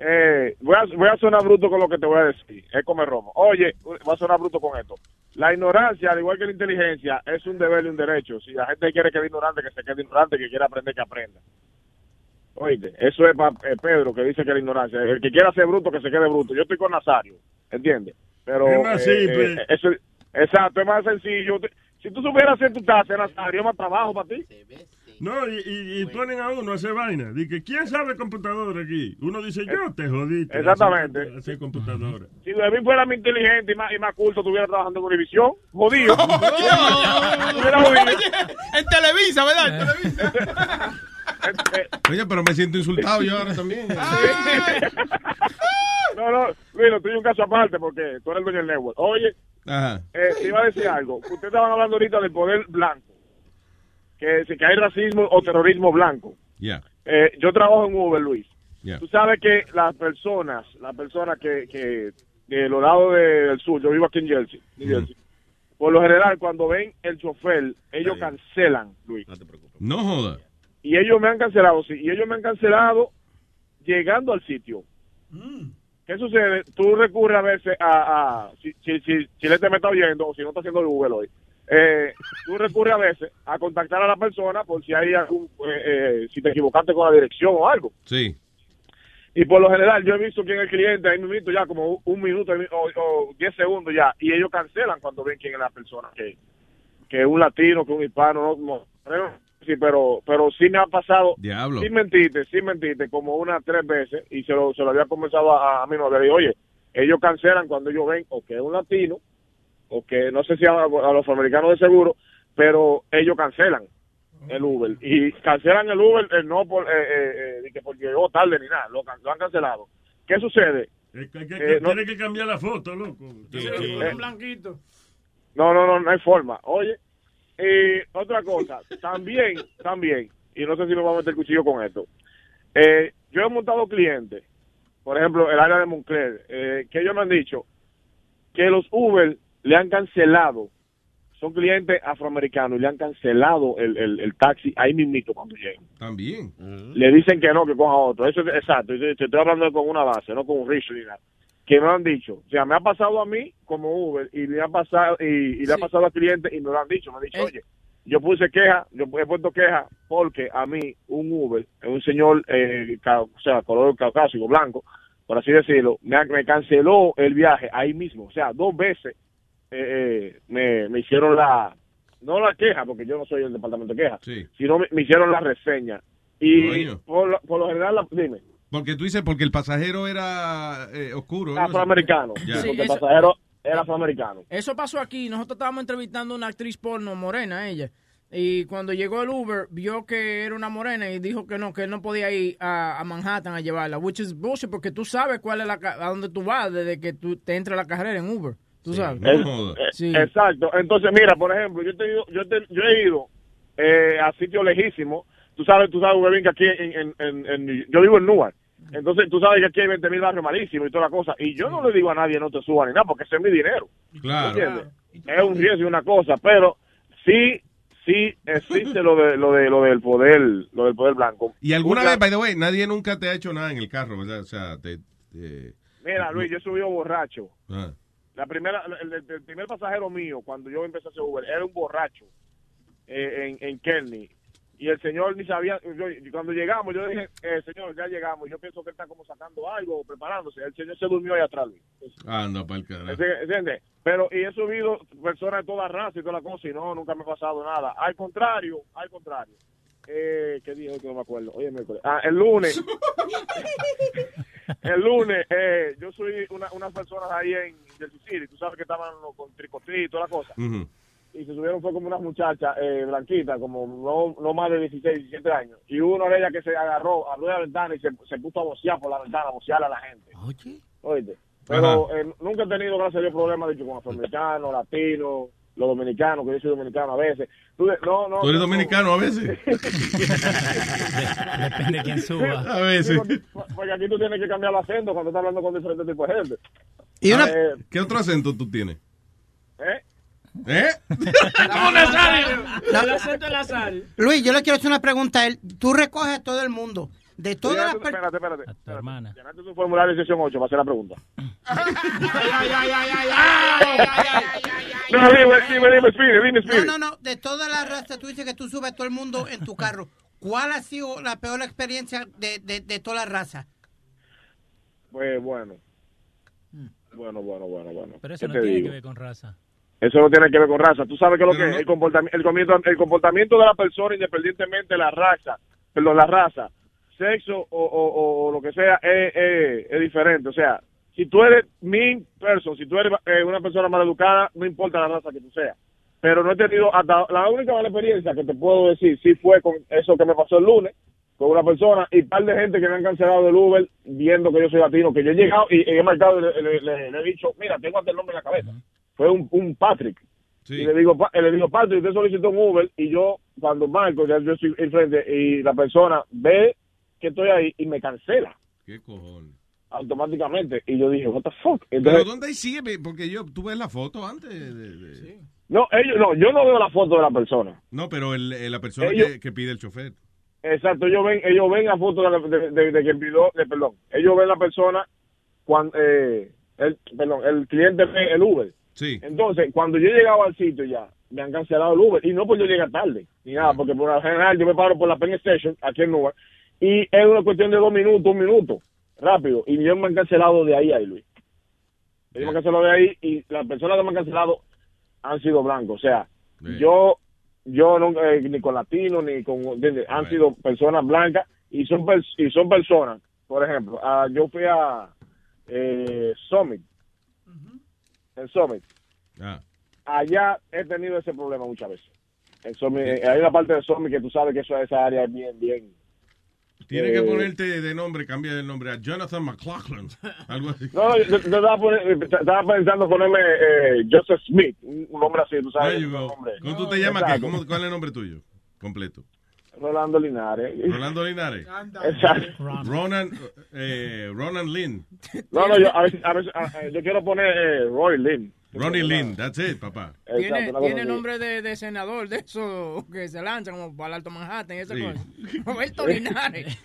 Eh, voy, a, voy a sonar bruto con lo que te voy a decir. Es come romo. Oye, voy a sonar bruto con esto. La ignorancia, al igual que la inteligencia, es un deber y un derecho. Si la gente quiere quedar ignorante, que se quede ignorante. Que quiera aprender, que aprenda. Oíste, eso es para Pedro, que dice que la ignorancia. El que quiera ser bruto, que se quede bruto. Yo estoy con Nazario, ¿entiendes? Pero... Es más eh, simple. eh, eso, exacto, es más sencillo. Si tú supieras hacer tu taza, Nazario, es más trabajo para ti. No, y, y- y ponen a uno a hacer vaina. Dice, ¿quién sabe computadora aquí? Uno dice, yo te jodiste. Exactamente. Hacer, hacer computadora. Si David fuera más inteligente y más, y más culto, estuviera trabajando en Univisión. Jodido. En Televisa, ¿verdad? En Televisa. Oye, pero me siento insultado yo ahora también. No, no, Luis, tuyo un caso aparte porque tú eres el dueño del network. Oye, Ajá. eh, te iba a decir algo. Ustedes estaban hablando ahorita del poder blanco. Que si que hay racismo o terrorismo blanco. Ya. Eh, yo trabajo en Uber, Luis. Ya. Tú sabes que las personas, las personas que, que de los lados de- del sur, yo vivo aquí en Jersey, New Jersey, por lo general cuando ven el chofer, ellos cancelan, Luis. No joda. Y ellos me han cancelado, sí, y ellos me han cancelado llegando al sitio. ¿Qué sucede? Tú recurres a veces a, a si, si, si, si le te me está oyendo o si no está haciendo el Google hoy, eh, tú recurres a veces a contactar a la persona por si hay algún, eh, eh, si te equivocaste con la dirección o algo. Sí. Y por lo general yo he visto quién es el cliente, ahí mismo ya como un minuto o, o diez segundos ya, y ellos cancelan cuando ven quién es la persona, que, que un latino, que un hispano, no, no, sí, pero, pero sí me ha pasado, Diablo. sin mentirte, sin mentirte, como unas tres veces, y se lo, se lo había comenzado a, a mi novia, digo, oye, ellos cancelan cuando ellos ven o que es un latino, o que no sé si a, a los afroamericanos de seguro, pero ellos cancelan el Uber y cancelan el Uber eh, no por eh, eh, eh, porque llegó tarde ni nada, lo, han cancelado. ¿Qué sucede? Es que, que- Eh, no- Tiene que cambiar la foto, loco. Eh, blanquito. No, no, no, no hay forma. Oye, y otra cosa, también, también, y no sé si me voy a meter el cuchillo con esto. Eh, yo he montado clientes, por ejemplo, el área de Moncler, eh, que ellos me han dicho que los Uber le han cancelado, son clientes afroamericanos, y le han cancelado el, el, el taxi ahí mismito cuando llegan. También. Le dicen que no, que coja otro. Eso es exacto. Te estoy hablando con una base, no con un richo ni nada. Que me lo han dicho. O sea, me ha pasado a mí como Uber y le ha pasado y, y le ha pasado al cliente y me lo han dicho. Me han dicho, oye, yo puse queja, yo he puesto queja porque a mí un Uber, un señor, eh, ca- o sea, color caucásico, blanco, por así decirlo, me, ha- me canceló el viaje ahí mismo. O sea, dos veces eh, eh, me, me hicieron la, no la queja, porque yo no soy el departamento de queja, sino me, me hicieron la reseña. Y Coño. por, lo- por lo general, la- dime, Porque tú dices, porque el pasajero era eh, oscuro. afroamericano, Ya. porque Sí, el eso- pasajero era afroamericano. Eso pasó aquí. Nosotros estábamos entrevistando a una actriz porno morena, ella. Y cuando llegó el Uber, vio que era una morena y dijo que no, que él no podía ir a, a Manhattan a llevarla. Which is bullshit, porque tú sabes cuál es la, ca- a dónde tú vas desde que tú te entra la carrera en Uber. Tú sabes. Es- eh, Sí. Exacto. Entonces, mira, por ejemplo, yo, he tenido- yo, te- yo he ido eh, a sitios lejísimos. Tú sabes, tú sabes, Webin, que aquí en, en, en- en- yo vivo en Newark. Entonces, tú sabes que aquí hay 20 mil barrios malísimos y toda la cosa. Y yo no le digo a nadie no te suba ni nada, porque ese es mi dinero. Claro. ¿Entiendes? Es un riesgo y una cosa, pero sí, sí existe lo de lo de lo del poder, lo del poder blanco. Y alguna Una- vez, by the way, nadie nunca te ha hecho nada en el carro, ¿verdad? O sea, te... te- Mira, Luis, yo he subido borracho. ah. La primera, el, el- el primer pasajero mío, cuando yo empecé a hacer Uber, era un borracho eh, en, en Kearney. Y el señor ni sabía, yo- y cuando llegamos, yo dije, eh, señor, ya llegamos. Yo pienso que él está como sacando algo o preparándose. El señor se durmió ahí atrás. Anda, para el carajo. ¿Entiendes? Pero, y he subido personas de toda raza y toda la cosa, y no, nunca me ha pasado nada. Al contrario, al contrario. Eh, ¿Qué hoy que no me acuerdo? Hoy es miércoles. Ah, el lunes. el lunes, eh, yo soy una, unas personas ahí en Jersey City, tú sabes que estaban con tricotri y toda la cosa. Y se subieron fue como unas muchachas eh, blanquitas, como no, no más de 16, 17 años. Y una de ellas que se agarró, abrió la ventana y se, se puso a vocear por la ventana, a vocear a la gente. Oye. Pero eh, nunca he tenido, gracias a Dios, problemas dicho, con afroamericanos, latinos, los dominicanos, que yo soy dominicano a veces. Tú no, no, ¿Tú eres no, dominicano a veces? Depende de quién suba. A veces. Porque aquí tú tienes que cambiar el acento cuando estás hablando con diferentes tipos de gente. Y una- Eh, ¿Qué otro acento tú tienes? ¿eh? ¿Eh? Luis, yo le quiero hacer una pregunta a él. Tú recoges a todo el mundo. De todas las Espérate, personas. espérate, espérate. espérate. Llenaste tu formulario de sesión 8 para hacer la pregunta. No, dime, dime, dime, dime, No, no, no. De todas las razas, tú dices que tú subes a todo el mundo en tu carro. ¿Cuál ha sido la peor experiencia de, de, de todas las razas? Pues bueno. Bueno, bueno, bueno, bueno. Pero eso ¿Qué no tiene digo? que ver con raza. Eso no tiene que ver con raza. Tú sabes que lo que es el, comportamiento, el, comportamiento, el comportamiento de la persona, independientemente de la raza, perdón, la raza, sexo o, o- o lo que sea, es, es- es diferente. O sea, si tú eres mean person, si tú eres eh, una persona mal educada, no importa la raza que tú seas. Pero no he tenido, hasta la única mala experiencia que te puedo decir, sí fue con eso que me pasó el lunes, con una persona y un par de gente que me han cancelado del Uber viendo que yo soy latino, que yo he llegado y, he marcado y le, le- le- le he dicho, mira, tengo hasta el nombre en la cabeza. Fue un, un Patrick. Y le digo, le digo, Patrick, usted solicitó un Uber y yo, cuando marco, ya yo estoy enfrente y la persona ve que estoy ahí y me cancela ¿Qué cojones? automáticamente. Y yo dije, what the fuck. ¿Pero Entonces, dónde ahí sigue? Porque yo, tú ves la foto antes de... de- no, ellos, no, yo no veo la foto de la persona. No, pero el- eh, la persona Ellos- que, que pide el chofer. Exacto, ellos ven, ellos ven la foto de, de, de- de que pidió, de, perdón, ellos ven la persona cuando, eh, el, perdón, el cliente ve el Uber. Sí. Entonces, cuando yo llegaba al sitio ya, me han cancelado el Uber, y no porque yo llegue tarde, ni nada, porque por lo general yo me paro por la Penn Station, aquí en Newark, y es una cuestión de dos minutos, un minuto, rápido, y ellos me han cancelado de ahí a ahí, Luis. Ellos me han cancelado de ahí, y las personas que me han cancelado han sido blancos, o sea, yo yo no eh, ni con latinos ni con ¿entiendes? han sido personas blancas y son y son personas por ejemplo ah, yo fui a eh, Summit en Summit Ah. allá he tenido ese problema muchas veces. En Somi- eh, hay una parte de Somi que tú sabes que eso, esa área es bien, bien. Tienes Eh, que ponerte de nombre, cambiar el nombre a Jonathan McLaughlin. Algo así. No, yo, yo estaba, pensando ponerme eh, Joseph Smith, un, nombre así, tú sabes. ¿Cómo tú te llamas? qué? Exacto. ¿Cómo- ¿Cuál es el nombre tuyo? Completo. Rolando Linares. Rolando Linares. Exacto. Ronan, eh, Ronan Lynn. No, no, yo, a veces, a veces, a- eh, yo quiero poner eh, Roy Lynn. Ronnie Lynn, that's it, papá. Tiene, tiene nombre de, de senador de eso que se lanza como para el Alto Manhattan y esa Sí. cosa. Roberto Linares.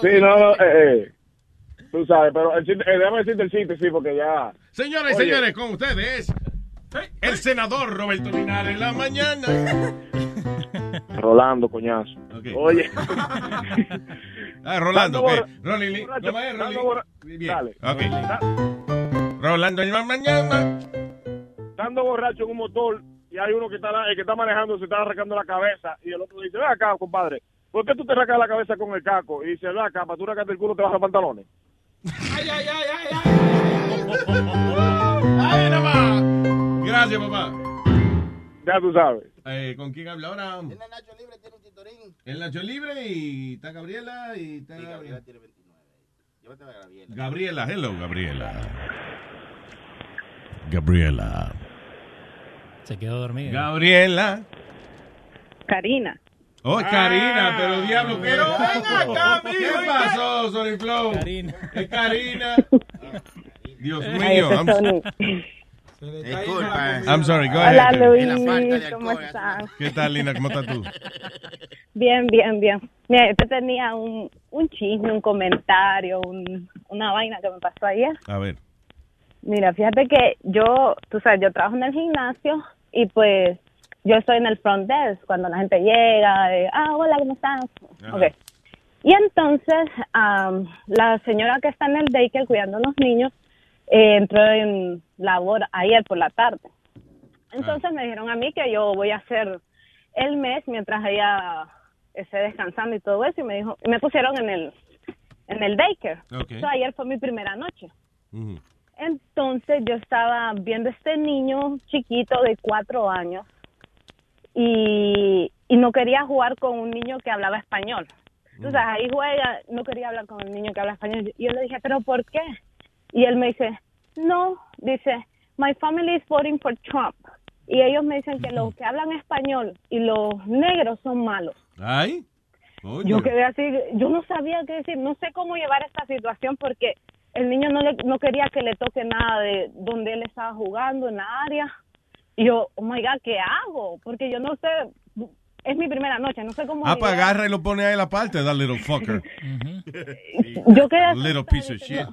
Sí, no, no, eh, eh, tú sabes, pero el chiste, eh, déjame decirte el chiste, sí, porque ya... Señoras y señores, con ustedes, el senador Roberto Linares en la mañana. Rolando, coñazo. Oye. Ah, Rolando, Rolly Lynn. borracho, ¿Cómo es, borra- Bien. Dale. Ok. Rolando en la mañana. Estando borracho en un motor y hay uno que está, el que está manejando se está arrancando la cabeza y el otro dice, ven acá, compadre, ¿por qué tú te arrancas la cabeza con el caco? Y dice, ven acá, para tú arrancarte el culo te bajas los pantalones. Ay, ay, ay, ay, ay. ¡Ay, nada más! Gracias, papá. Ya tú sabes. Eh, ¿Con quién habla ahora? En el Nacho Libre tiene un titorín. El Nacho Libre y está Gabriela y está... Gabriela tiene 29. Llévate a Gabriela. Gabriela, hello, Gabriela. Gabriela. Se quedó dormida. Gabriela. Karina. Oh, Karina, pero diablo, pero ven acá, ¿Qué pasó, Sony Flow? Karina. Es Karina. Dios Ay, mío. Ese I'm, Tony. Disculpa. I'm sorry, go Hola ahead. Luis, ¿cómo estás? ¿Qué tal, Lina? ¿Cómo estás tú? Bien, bien, bien. Mira, yo te tenía un, un chisme, un comentario, un- una vaina que me pasó ayer. A ver. Mira, fíjate que yo, tú sabes, yo trabajo en el gimnasio y pues yo estoy en el front desk cuando la gente llega, eh, ah, hola, ¿cómo estás? Ajá. Ok. Y entonces, la señora que está en el daycare cuidando a los niños eh, entró en labor ayer por la tarde. Entonces me dijeron a mí que yo voy a hacer el mes mientras ella esté descansando y todo eso y me dijo, y me pusieron en el en el daycare. So, ayer fue mi primera noche. Entonces yo estaba viendo este niño chiquito de cuatro años y, y no quería jugar con un niño que hablaba español. Entonces ahí juega, no quería hablar con el niño que habla español. Y yo le dije, ¿pero por qué? Y él me dice, no, dice, my family is voting for Trump. Y ellos me dicen que los que hablan español y los negros son malos. Ay. Oye. Yo quedé así, yo no sabía qué decir, no sé cómo llevar esta situación porque el niño no, le, no quería que le toque nada de donde él estaba jugando en la área. Y yo, oh my God, ¿qué hago? Porque yo no sé, es mi primera noche, no sé cómo. Ah, pues agarra y lo pone ahí la parte, that little fucker. Yo quedé Little piece of shit.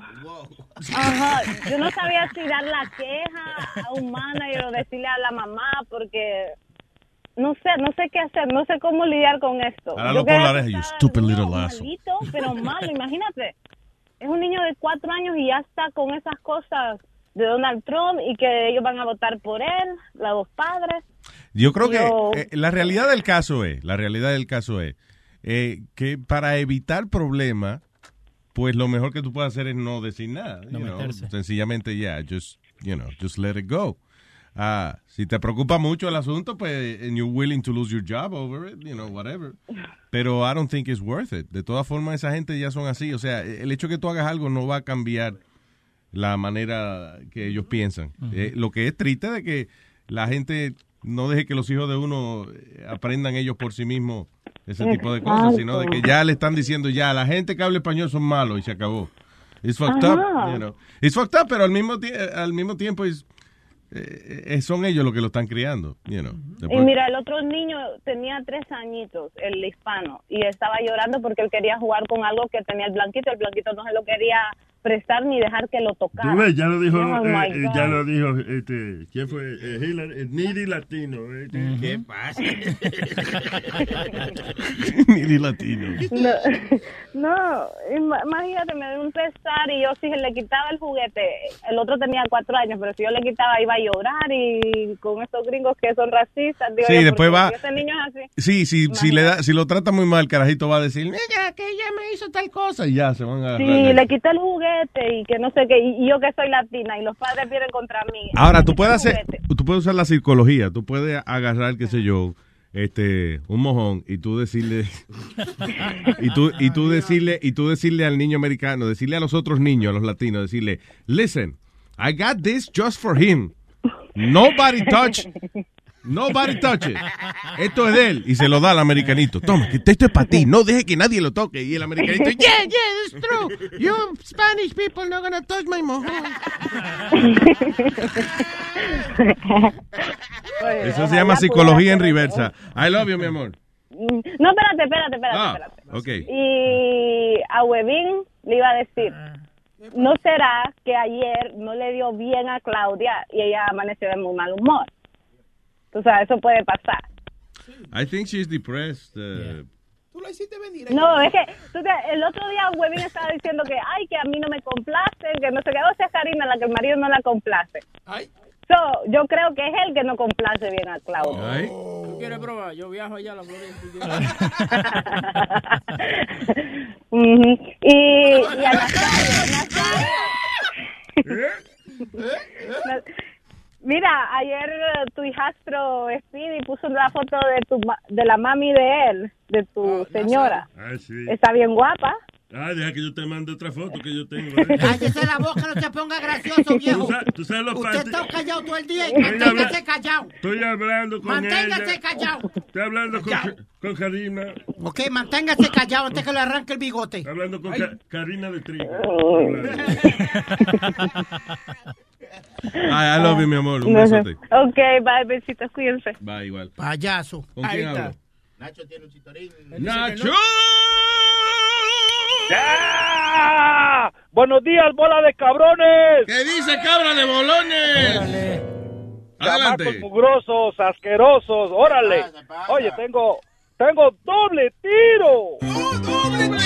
Ajá, yo no sabía si dar la queja a un manager o decirle a la mamá porque no sé, no sé qué hacer, no sé cómo lidiar con esto. Ahora Yo lo you stupid little malito, pero malo, imagínate. Es un niño de cuatro años y ya está con esas cosas de Donald Trump y que ellos van a votar por él, los dos padres. Yo creo Yo- que eh, la realidad del caso es, la realidad del caso es eh, que para evitar problemas, pues lo mejor que tú puedes hacer es no decir nada. No know. Sencillamente ya, just, you know, just let it go. Ah, si te preocupa mucho el asunto, pues, and you're willing to lose your job over it, you know, whatever. Pero I don't think it's worth it. De todas formas, esa gente ya son así. O sea, el hecho que tú hagas algo no va a cambiar la manera que ellos piensan. Eh, lo que es triste de que la gente no deje que los hijos de uno eh, aprendan ellos por sí mismos ese tipo de cosas, sino de que ya le están diciendo ya, la gente que habla español son malos y se acabó. It's fucked Ajá. up, you know. It's fucked up, pero al mismo, al mismo tiempo es, eh, eh, son ellos los que lo están criando, you know. Y mira, el otro niño tenía tres añitos, el hispano, y estaba llorando porque él quería jugar con algo que tenía el blanquito. El blanquito no se lo quería prestar ni dejar que lo tocara. Ves, ya lo dijo, Oh, eh, eh, God. ya lo dijo, este, ¿quién fue? Eh, Hillary, el Niri Latino. eh, ¿Qué pasa? Ni latino. No, no, ima- imagínate, me dio un pesar y yo si le quitaba el juguete, el otro tenía cuatro años, pero si yo le quitaba iba a llorar y con estos gringos que son racistas, digo Sí, yo, después va- si Ese niño es así. Sí, sí, si, le da, si lo trata muy mal, el carajito va a decir, mira, que ella me hizo tal cosa, y ya se van a Sí, agarrar. le quité el juguete juguete y que no sé qué, y yo que soy latina y los padres vienen contra mí. Ahora, tú puedes hacer, tú puedes usar la psicología, tú puedes agarrar, qué sé yo, este, un mojón y tú decirle, y tú, y tú decirle, y tú decirle al niño americano, decirle a los otros niños, a los latinos, decirle, listen, I got this just for him. Nobody touch, nobody touch it. Esto es de él. Y se lo da al americanito. Toma, que esto es para ti. No deje que nadie lo toque. Y el americanito, yeah, yeah, it's true. You Spanish people not gonna touch my mojón. Eso se llama psicología en reversa. I love you, mi amor. Mm, No, espérate, espérate, espérate, Ah, espérate. ok. Y a Webin le iba a decir, ¿no será que ayer no le dio bien a Claudia y ella amaneció de muy mal humor? Tú sabes, eso puede pasar. I think she's depressed. uh, Tú la hiciste venir. No, es que tú te- el otro día Webin estaba diciendo que, ay, que a mí no me complacen, que no sé qué, o sea, Karina, la que el marido no la complace. So, yo creo que es él que no complace bien a Claudia. ¿Tú quieres probar? Yo viajo allá a la Florida. ¿tú Ujú. Y, y a Nazario, Na- Mira, ayer eh, tu hijastro Speedy puso la foto de tu ma- de la mami de él, de tu señora. Ah, sí. Está bien guapa. Ah, deja que yo te mande otra foto que yo tengo. ¿eh? Cállese la boca, no se ponga gracioso, viejo. Tú sabes- tú sabes lo Usted está callado todo el día y Estoy manténgase habla- callado. Estoy hablando con Manténgase ella. callado. Estoy hablando con, Callao. con Karina. Ok, manténgase callado antes que le arranque el bigote. Hablando con Ka- Karina de Trigo. I, I love you, mi amor. Un No besote. Ok, bye, besitos, cuídense. Va igual. Payaso. ¿Con quién hablo? Nacho tiene un chitorín. ¡Nacho! ¡Ya! ¡Buenos días, bola de cabrones! ¿Qué dice cabra de bolones? Chamacos Adelante. mugrosos, asquerosos, órale. Oye, tengo, tengo doble tiro. Na, na, na.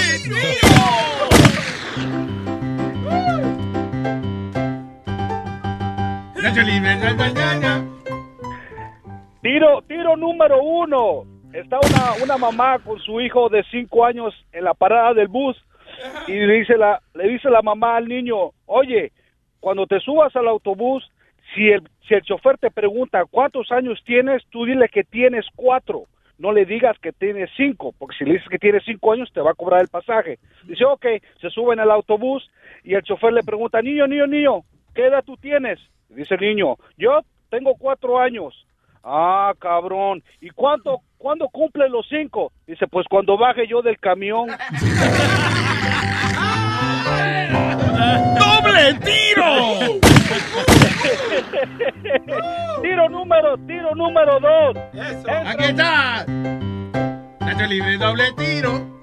Tiro, tiro número uno. Está una, una mamá con su hijo de cinco años en la parada del bus y le dice la, le dice la mamá al niño, oye, cuando te subas al autobús, si el, si el chofer te pregunta cuántos años tienes, tú dile que tienes cuatro. No le digas que tienes cinco, porque si le dices que tienes cinco años, te va a cobrar el pasaje. Dice, ok, se suben al autobús y el chofer le pregunta, niño, niño, niño, ¿qué edad tú tienes? Dice el niño, yo tengo cuatro años. Ah, cabrón. ¿Y cuánto, cuándo cumple los cinco? Dice, pues cuando baje yo del camión. ¡Doble tiro! tiro número, tiro número dos. Aquí está. Nacho libre, doble tiro.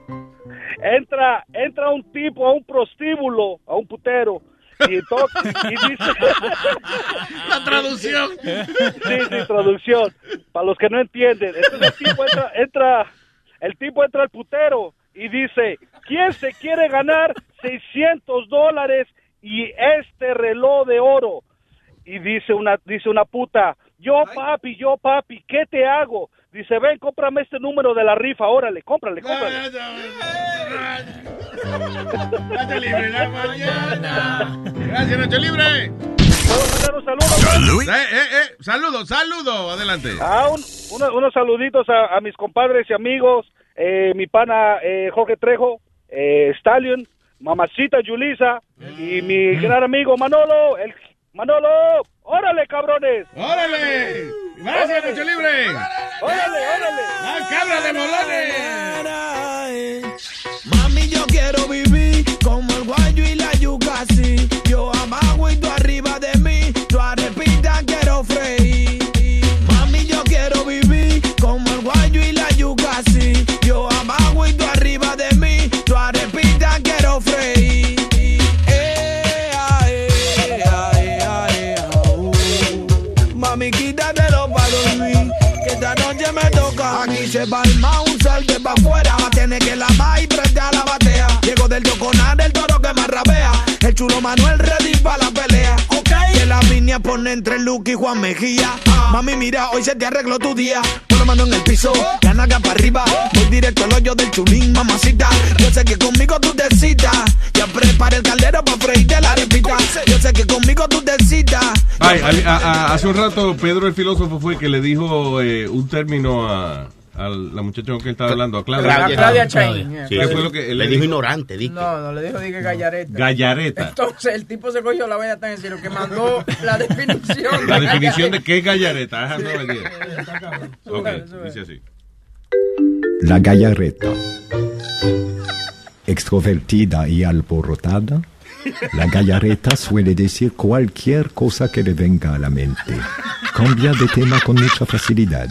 Entra, entra un tipo a un prostíbulo, a un putero. Y entonces, y dice... La traducción. Sí, sí, traducción. Para los que no entienden. Entonces el tipo entra, entra, el tipo entra al putero y dice, ¿quién se quiere ganar 600 dólares y este reloj de oro? Y dice una, dice una puta, yo papi, yo papi, ¿qué te hago? Dice, ven, cómprame este número de la rifa, órale, cómprale, cómprale. Nacho libre, la mañana. Gracias, Nacho libre. ¿Puedo mandar un saludo? Eh, eh, eh. Saludos, saludos. Adelante. Ah, un- uno- unos saluditos a, a mis compadres y amigos, eh, mi pana eh, Jorge Trejo, eh, Stallion, mamacita Yulisa y mi gran amigo Manolo, el Manolo, órale cabrones. ¡Órale! Gracias, Nacho libre. ¡Órale, órale! ¡La cabra de bolones! Mami, yo quiero vivir como el guayo y la yuca, sí. Yo abajo y tú El chulo Manuel ready pa' la pelea. Ok. Que la línea pone entre Luke y Juan Mejía. Mami, mira, hoy se te arregló tu día. Pon la mano en el piso, la naga para arriba. Voy directo al hoyo del chulín, mamacita. Yo sé que conmigo tú te citas. Ya prepara el caldero pa' freír. sé, yo sé que conmigo tú te citas. Ay, a- a- hace un rato Pedro el filósofo fue que le dijo eh, un término a, a la muchacha con que él estaba hablando, a Claudia. Claudia, Claudia Chain. Sí, ¿Qué fue lo que él le dijo ignorante, dije. No, no le dijo dije gallareta. Gallareta. Entonces el tipo se cogió la vaina tan en serio que mandó la definición. La de definición de qué es gallareta. I have no idea. Ok, dice así. La gallareta. Extrovertida y alborotada, la gallareta suele decir cualquier cosa que le venga a la mente. Cambia de tema con mucha facilidad.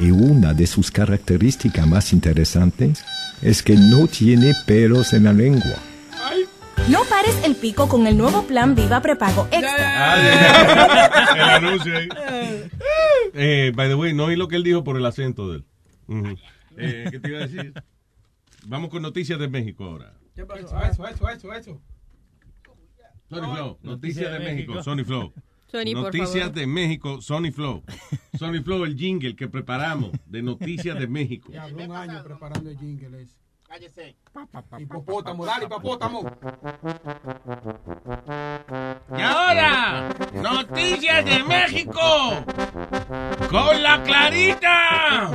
Y una de sus características más interesantes es que no tiene pelos en la lengua. No pares el pico con el nuevo plan Viva Prepago Extra. El anuncio ahí. Eh, by the way, no oí lo que él dijo por el acento de él. Eh, ¿Qué te iba a decir? Vamos con noticias de México ahora. ¿Qué pasó? Eso, eso, eso, eso. Sony Flow, noticias de México, Sony Flow. Sony, por noticias favor. de México, Sony Flow. Sony Flow, el jingle que preparamos de Noticias de México. Ya habló un año preparando el jingle ese. Cállese. Hipopótamo, dale, hipopótamo. Y ahora, noticias de México con la Clarita.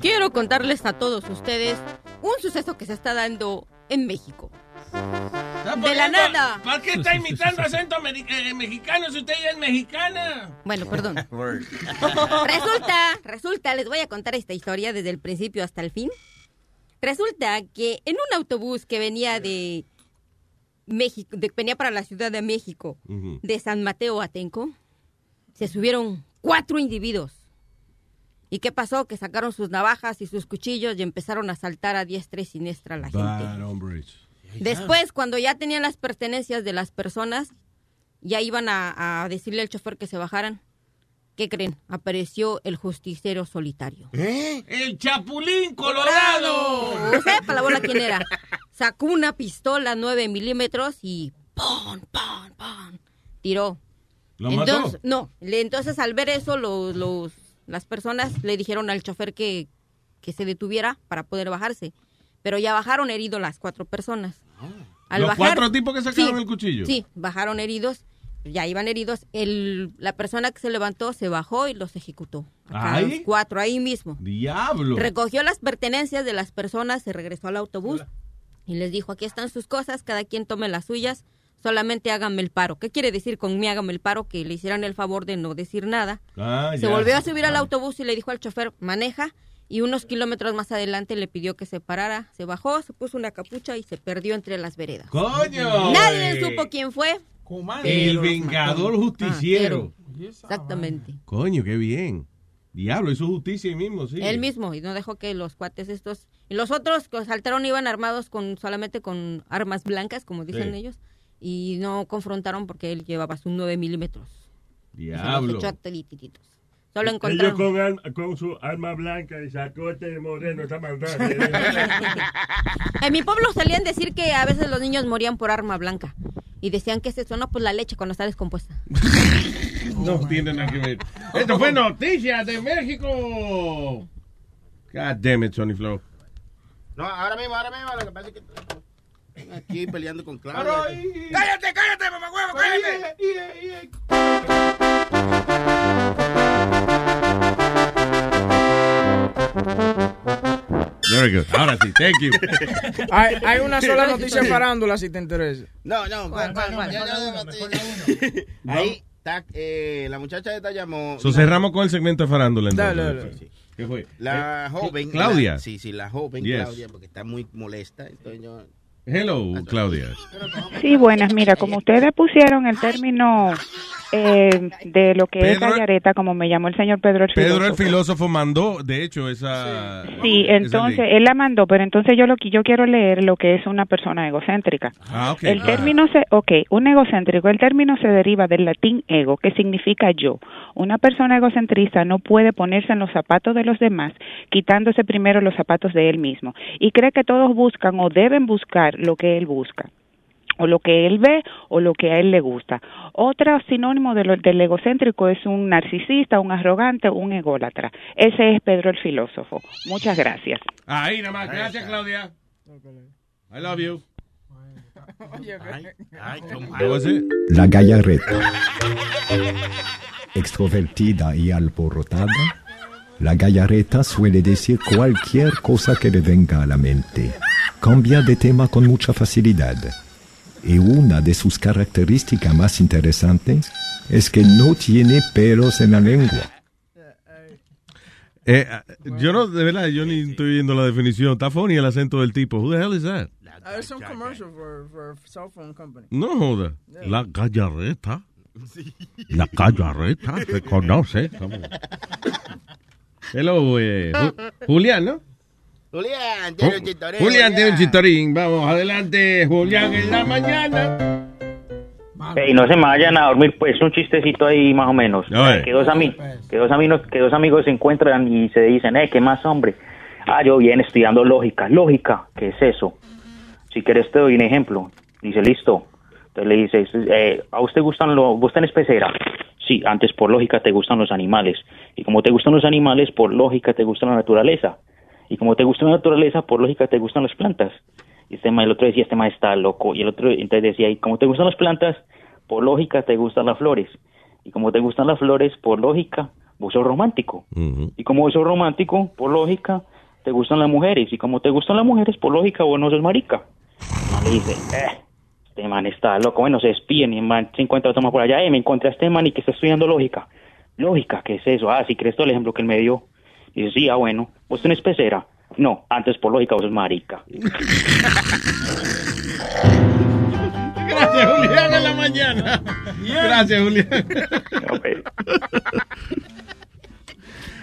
Quiero contarles a todos ustedes un suceso que se está dando en México. De la nada. ¿Para qué está imitando acento ameri- eh, mexicano si usted ya es mexicana? Bueno, perdón. Resulta, resulta, les voy a contar esta historia desde el principio hasta el fin. Resulta que en un autobús que venía de México, de- venía para la Ciudad de México, de San Mateo a Tenco, se subieron cuatro individuos. ¿Y qué pasó? Que sacaron sus navajas y sus cuchillos y empezaron a saltar a diestra y siniestra a la gente. Bad hombres. Después, cuando ya tenían las pertenencias de las personas, ya iban a, a decirle al chofer que se bajaran. ¿Qué creen? Apareció el justiciero solitario. El Chapulín Colorado. No sé, para la bola quién era. Sacó una pistola 9 milímetros y ¡pum, pum, pum! Tiró. ¿Lo mató? entonces, No, le- entonces al ver eso, los, los- las personas le dijeron al chofer que, que se detuviera para poder bajarse. Pero ya bajaron heridos las cuatro personas. Al ¿Los bajar- cuatro tipos que sacaron Sí, el cuchillo? Sí, bajaron heridos, ya iban heridos. El, la persona que se levantó se bajó y los ejecutó. ¿Ahí? los cuatro, ahí mismo. Diablo. Recogió las pertenencias de las personas, se regresó al autobús y les dijo, aquí están sus cosas, cada quien tome las suyas, solamente háganme el paro. ¿Qué quiere decir con mí háganme el paro? Que le hicieran el favor de no decir nada. Ah, se ya. volvió a subir al autobús y le dijo al chofer, maneja. Y unos kilómetros más adelante le pidió que se parara, se bajó, se puso una capucha y se perdió entre las veredas. ¡Coño! Nadie supo quién fue. El pero los vengador justiciero. Ah, exactamente. Coño, qué bien. Diablo, hizo justicia ahí mismo, sí. Él mismo, y no dejó que los cuates estos... Y los otros que saltaron iban armados con solamente con armas blancas, como dicen Sí. ellos, y no confrontaron porque él llevaba sus 9 milímetros. Y se los Diablo. Solo Ellos encontraron... con, arma- con su arma blanca y sacote de moreno, esa maldad. En mi pueblo solían decir que a veces los niños morían por arma blanca. Y decían que es eso, no, pues la leche cuando está descompuesta. No tiene nada que ver. Esto fue Noticias de México. God damn it, Sony Flow. No, ahora mismo, ahora mismo, lo que pasa es que estoy aquí peleando con Claudia. ¡Cállate, cállate, mamá huevo, cállate! Very good. Ahora sí, thank you. Hay, hay una sola noticia de farándula si te interesa. No, no, ¿Cuál, cuál, ya- ya. Ahí está, eh, la muchacha esta llamó. So, cerramos con el segmento de farándula. entonces. Dale, dale. Sí. ¿Qué fue? La Eh, joven. Claudia. la- sí, sí, la joven Yes. Claudia, porque está muy molesta. Entonces yo. Hello, Claudia. Sí, buenas. Mira, como ustedes pusieron el término eh, de lo que es Pedro- gallareta, como me llamó el señor Pedro el Pedro el filósofo. mandó, de hecho, esa. Sí, esa entonces él la mandó, pero entonces yo lo que yo quiero leer lo que es una persona egocéntrica. Ah, ok. El Ah. término se, ok, un egocéntrico, el término se deriva del latín ego, que significa yo. Una persona egocentrista no puede ponerse en los zapatos de los demás, quitándose primero los zapatos de él mismo, y cree que todos buscan o deben buscar lo que él busca o lo que él ve o lo que a él le gusta. Otro sinónimo de lo- del egocéntrico es un narcisista, un arrogante, un ególatra. Ese es Pedro el filósofo. Muchas gracias. Ahí nada más. Gracias, Claudia. I love you. La gallareta. Extrovertida y alborotada, la gallareta suele decir cualquier cosa que le venga a la mente. Cambia de tema con mucha facilidad. Y una de sus características más interesantes es que no tiene pelos en la lengua. Eh, yo no, de verdad, yo ni estoy viendo la definición. Está funny el acento del tipo. Who the hell is that? Uh, some commercial for, for a cell phone company. No joda. La gallareta. La gallareta. Se conoce. Hello, eh, Ju- Julián, ¿no? Julián, tiene un chistorín. Julián tiene un chistorín. Vamos, adelante, Julián, en la mañana. Ey, no se me vayan a dormir, pues un chistecito ahí más o menos. A ver. Que dos, ami- que, dos amigos, que dos amigos se encuentran y se dicen, eh, ¿qué más, hombre? Ah, yo bien estudiando lógica. ¿Lógica? ¿Qué es eso? Si quieres te doy un ejemplo. Dice, listo. Entonces le dices, eh, ¿a usted gustan los... ¿Usted es pecera? Sí, antes por lógica te gustan los animales. Y como te gustan los animales, por lógica te gusta la naturaleza. Y como te gusta la naturaleza, por lógica te gustan las plantas. Y este ma- el otro decía, este ma está loco. Y el otro entonces decía, y como te gustan las plantas, por lógica te gustan las flores. Y como te gustan las flores, por lógica, vos sos romántico. Y como vos sos romántico, por lógica, te gustan las mujeres. Y como te gustan las mujeres, por lógica, vos no sos marica. Le dice, eh, este man está loco. Bueno, se espían y el man se encuentra toma por allá. Eh, me encontré a este man y que está estudiando lógica. Lógica, ¿qué es eso? Ah, si crees todo el ejemplo que él me dio. Dice, sí, ah, bueno. ¿Vos tenés pecera? No, antes por lógica vos sos marica. Gracias, Julián, en la mañana. Gracias, Julián.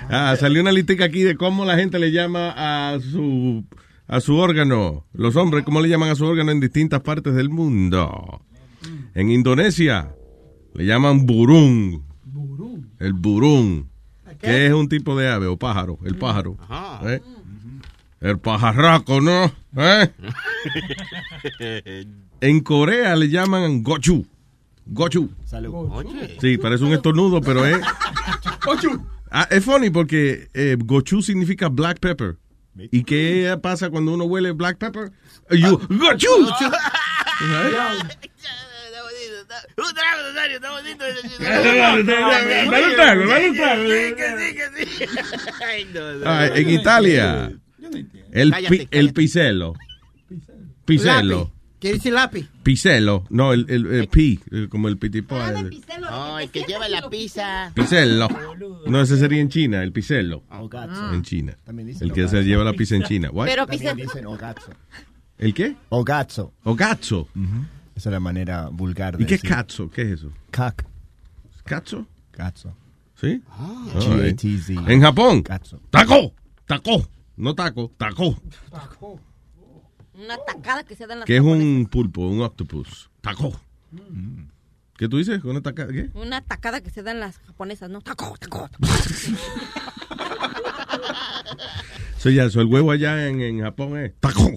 Ah, salió una listica aquí de cómo la gente le llama a su a su órgano. Los hombres, cómo le llaman a su órgano en distintas partes del mundo. En Indonesia le llaman burung. El burung. Que es un tipo de ave o pájaro. El pájaro. ¿eh? El pajarraco, ¿no? ¿Eh? En Corea le llaman gochu. Gochu. Sí, parece un estornudo, pero es. Ah, es funny porque eh, gochu significa black pepper. ¿Y qué pasa cuando uno huele black pepper? You, gochu. Un trago, Nazario, está bonito. Dale, dale, dale un trago, dale un trago. Sí, que sí, que sí. Ay, no, no. Ah, en Italia, el, pi- el pisello. Pisello. ¿Quiere decir lápiz? Pisello. No, el, el, el pi, el- como el pitipo. el- No, el que lleva la pizza. Pisello. No, ese sería en China, el pisello. Ogazzo. En China. También dicen El que se lleva la pizza en China. What? Pero También dicen ogazzo. ¿El qué? Ogazzo. Ogazzo. Esa es la manera vulgar de ¿Y qué es cazzo? ¿Qué es eso? Cac. ¿Cazzo? Cazzo. ¿Sí? Ah. All right. En Japón. Cazzo. Taco. Taco. No taco. Taco. Una tacada que se dan las Que es un pulpo, un octopus. Taco. ¿Qué tú dices? ¿Una tacada? ¿Qué? Una tacada que se dan las japonesas, ¿no? Taco, taco. Eso ya, eso, el huevo allá en, en Japón es taco.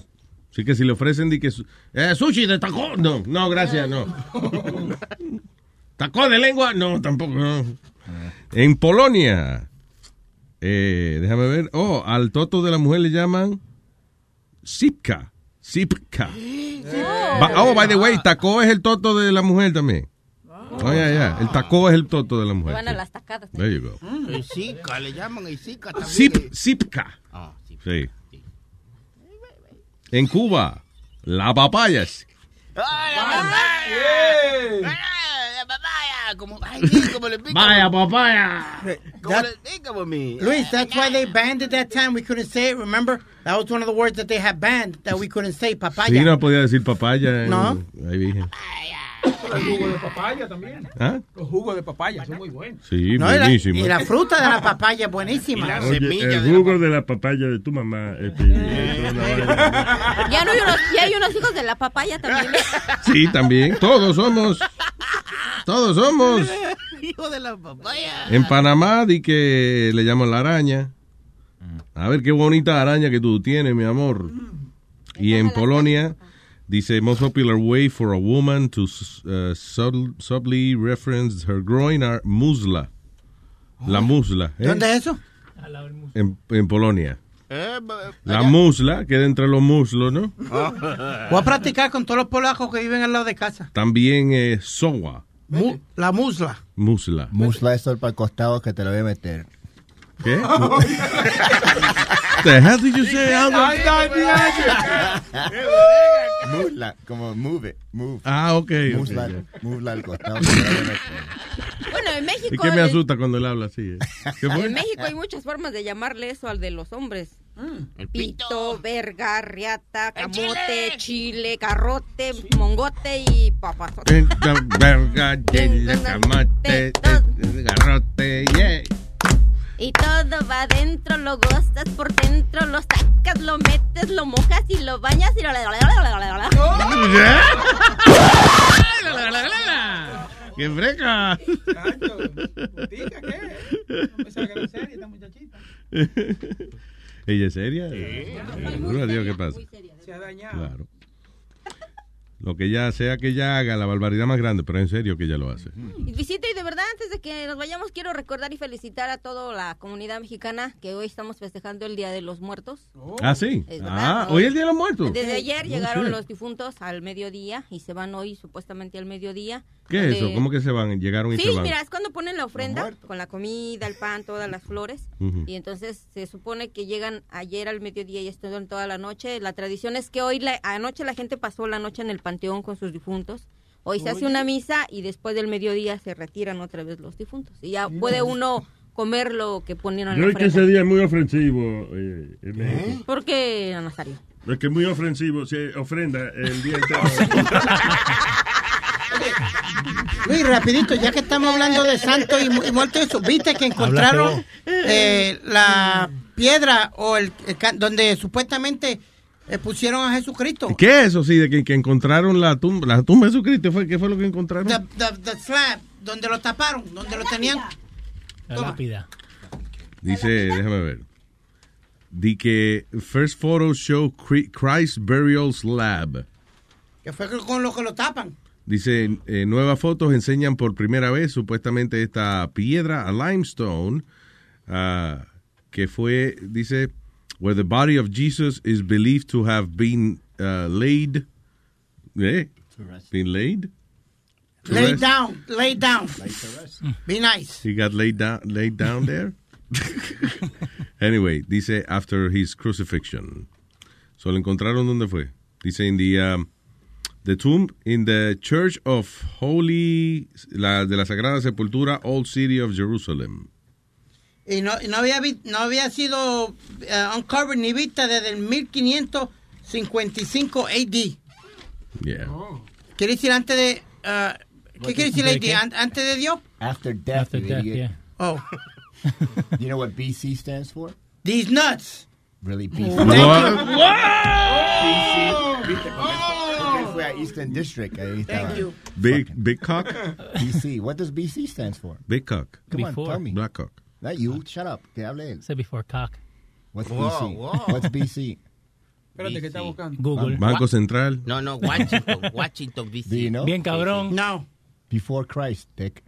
Así que si le ofrecen di que eh, sushi de taco, no, no, gracias, no. Taco de lengua, no, tampoco. no. En Polonia, eh, déjame ver, oh, al toto de la mujer le llaman sipka, sipka. Ba- oh, by the way, taco es el toto de la mujer también. Oh, ya, ya, el taco es el toto de la mujer. Van a las tacadas. There you go. El Zika, le llaman el Zika también. Sip, sipka. Ah, sí. Sí. En Cuba, la papayas. ¡Ay, la papaya! ¡Ay, la papaya! Como, ay, como le pica. Vaya papaya. Como le pica por mí. Luis, that's why they banned it that time. We couldn't say it, remember? That was one of the words that they had banned that we couldn't say, papaya. Sí, no podía decir papaya. No. Ahí dije. El jugo de papaya también. ¿Ah? Los jugos de papaya son muy buenos. Sí, No, y, la, buenísimo. y la fruta de la papaya es buenísima. Oye, el jugo de la papaya de tu mamá. una vaina. Ya, no hay unos, ya hay unos hijos de la papaya también. Sí, también. Todos somos. Todos somos. Hijo de la papaya. En Panamá di que le llaman la araña. A ver qué bonita araña que tú tienes, mi amor. Y en Polonia dice most popular way for a woman to uh, subtly reference her groin are musla. La musla. ¿eh? ¿Dónde es eso? En, en Polonia. La musla, queda entre los muslos, ¿no? Voy a practicar con todos los polacos que viven al lado de casa. También eh, sowa, Mu- la musla. musla. Musla eso para el costado que te lo voy a meter. ¿Qué? The hell did you say? Musla, como move it, move. Ah, ok. Musla, ok, musla al costado. que te lo voy a meter. Bueno, en ¿Y México... qué me asusta cuando él habla así? eh? En México hay muchas formas de llamarle eso al de los hombres. pito, verga, riata, camote, chile, carrote, mongote y papazote. Esta verga, chile, camate, garrote, yeah. Y todo va adentro, lo gozas por dentro, lo sacas, lo metes, lo mojas y lo bañas y lo... ¡Qué freca! ¿Ella es seria? Dios, ¿qué pasa? Se ha dañado. Claro. Lo que ella sea que ella haga, la barbaridad más grande, pero en serio que ella lo hace. Visita, y de verdad, antes de que nos vayamos, quiero recordar y felicitar a toda la comunidad mexicana que hoy estamos festejando el Día de los Muertos. ¿Ah, sí? Ah, hoy es el Día de los Muertos. Desde ayer Oh, llegaron shit. los difuntos al mediodía y se van hoy supuestamente al mediodía. ¿Qué es eso? donde- ¿Cómo que se van? Llegaron y Sí, se van. mira, es cuando ponen la ofrenda con la comida, el pan, todas las flores. Ujú. Y entonces se supone que llegan ayer al mediodía y estuvieron toda la noche. La tradición es que hoy, la, anoche la gente pasó la noche en el panteón con sus difuntos. Hoy se hace una misa y después del mediodía se retiran otra vez los difuntos. Y ya puede uno comer lo que ponieron en la que ese día es muy ofensivo eh, en México. ¿Por qué, Nazario? Es que es muy ofensivo, se ofrenda el día entero. Luis, rapidito, ya que estamos hablando de santo y, y muerto, eso, viste que encontraron eh, la piedra o el, el donde supuestamente eh, pusieron a Jesucristo. ¿Qué es eso? Sí, de que, que encontraron la tumba, la tumba de Jesucristo. ¿Fue, ¿Qué fue lo que encontraron? The, the- the slab, donde lo taparon, donde lo tenían. La Toma. lápida. Dice, déjame ver. Di que first photos show Christ Burial Slab. Que fue con lo que lo tapan. Dice, eh, nuevas fotos enseñan por primera vez supuestamente esta piedra a limestone ah, que fue, dice, where the body of Jesus is believed to have been uh, laid. ¿Eh? Been laid? To Lay rest? down, laid down. Be nice. He got laid down, laid down there. anyway, dice after his crucifixion. So lo encontraron dónde fue. Dice in the um, the tomb in the Church of Holy la de la Sagrada Sepultura, Old City of Jerusalem. Y no, y no, había, vi- no había sido eh, uncovered ni vista desde el 1555 AD. Yeah. Quiere decir antes de... ah, ¿Qué quiere decir ¿De AD? ¿Antes de Dios? After death, After death, idiot. yeah. Oh. you know what BC stands for? These nuts. Really, BC. Thank you. BC. Porque fue a Eastern District. Ahí. Thank you. Big big cock. BC. What does BC stands for? Big cock. Come on, Before. tell me. Black cock. Not you. Shut up. Que hable él. Say before cock. What's Whoa, BC? whoa. What's BC? Espérate, que está buscando. Google. Banco Central. No, no, Washington, Washington, D.C. Do you know? Bien cabrón. No. Before Christ, Dick.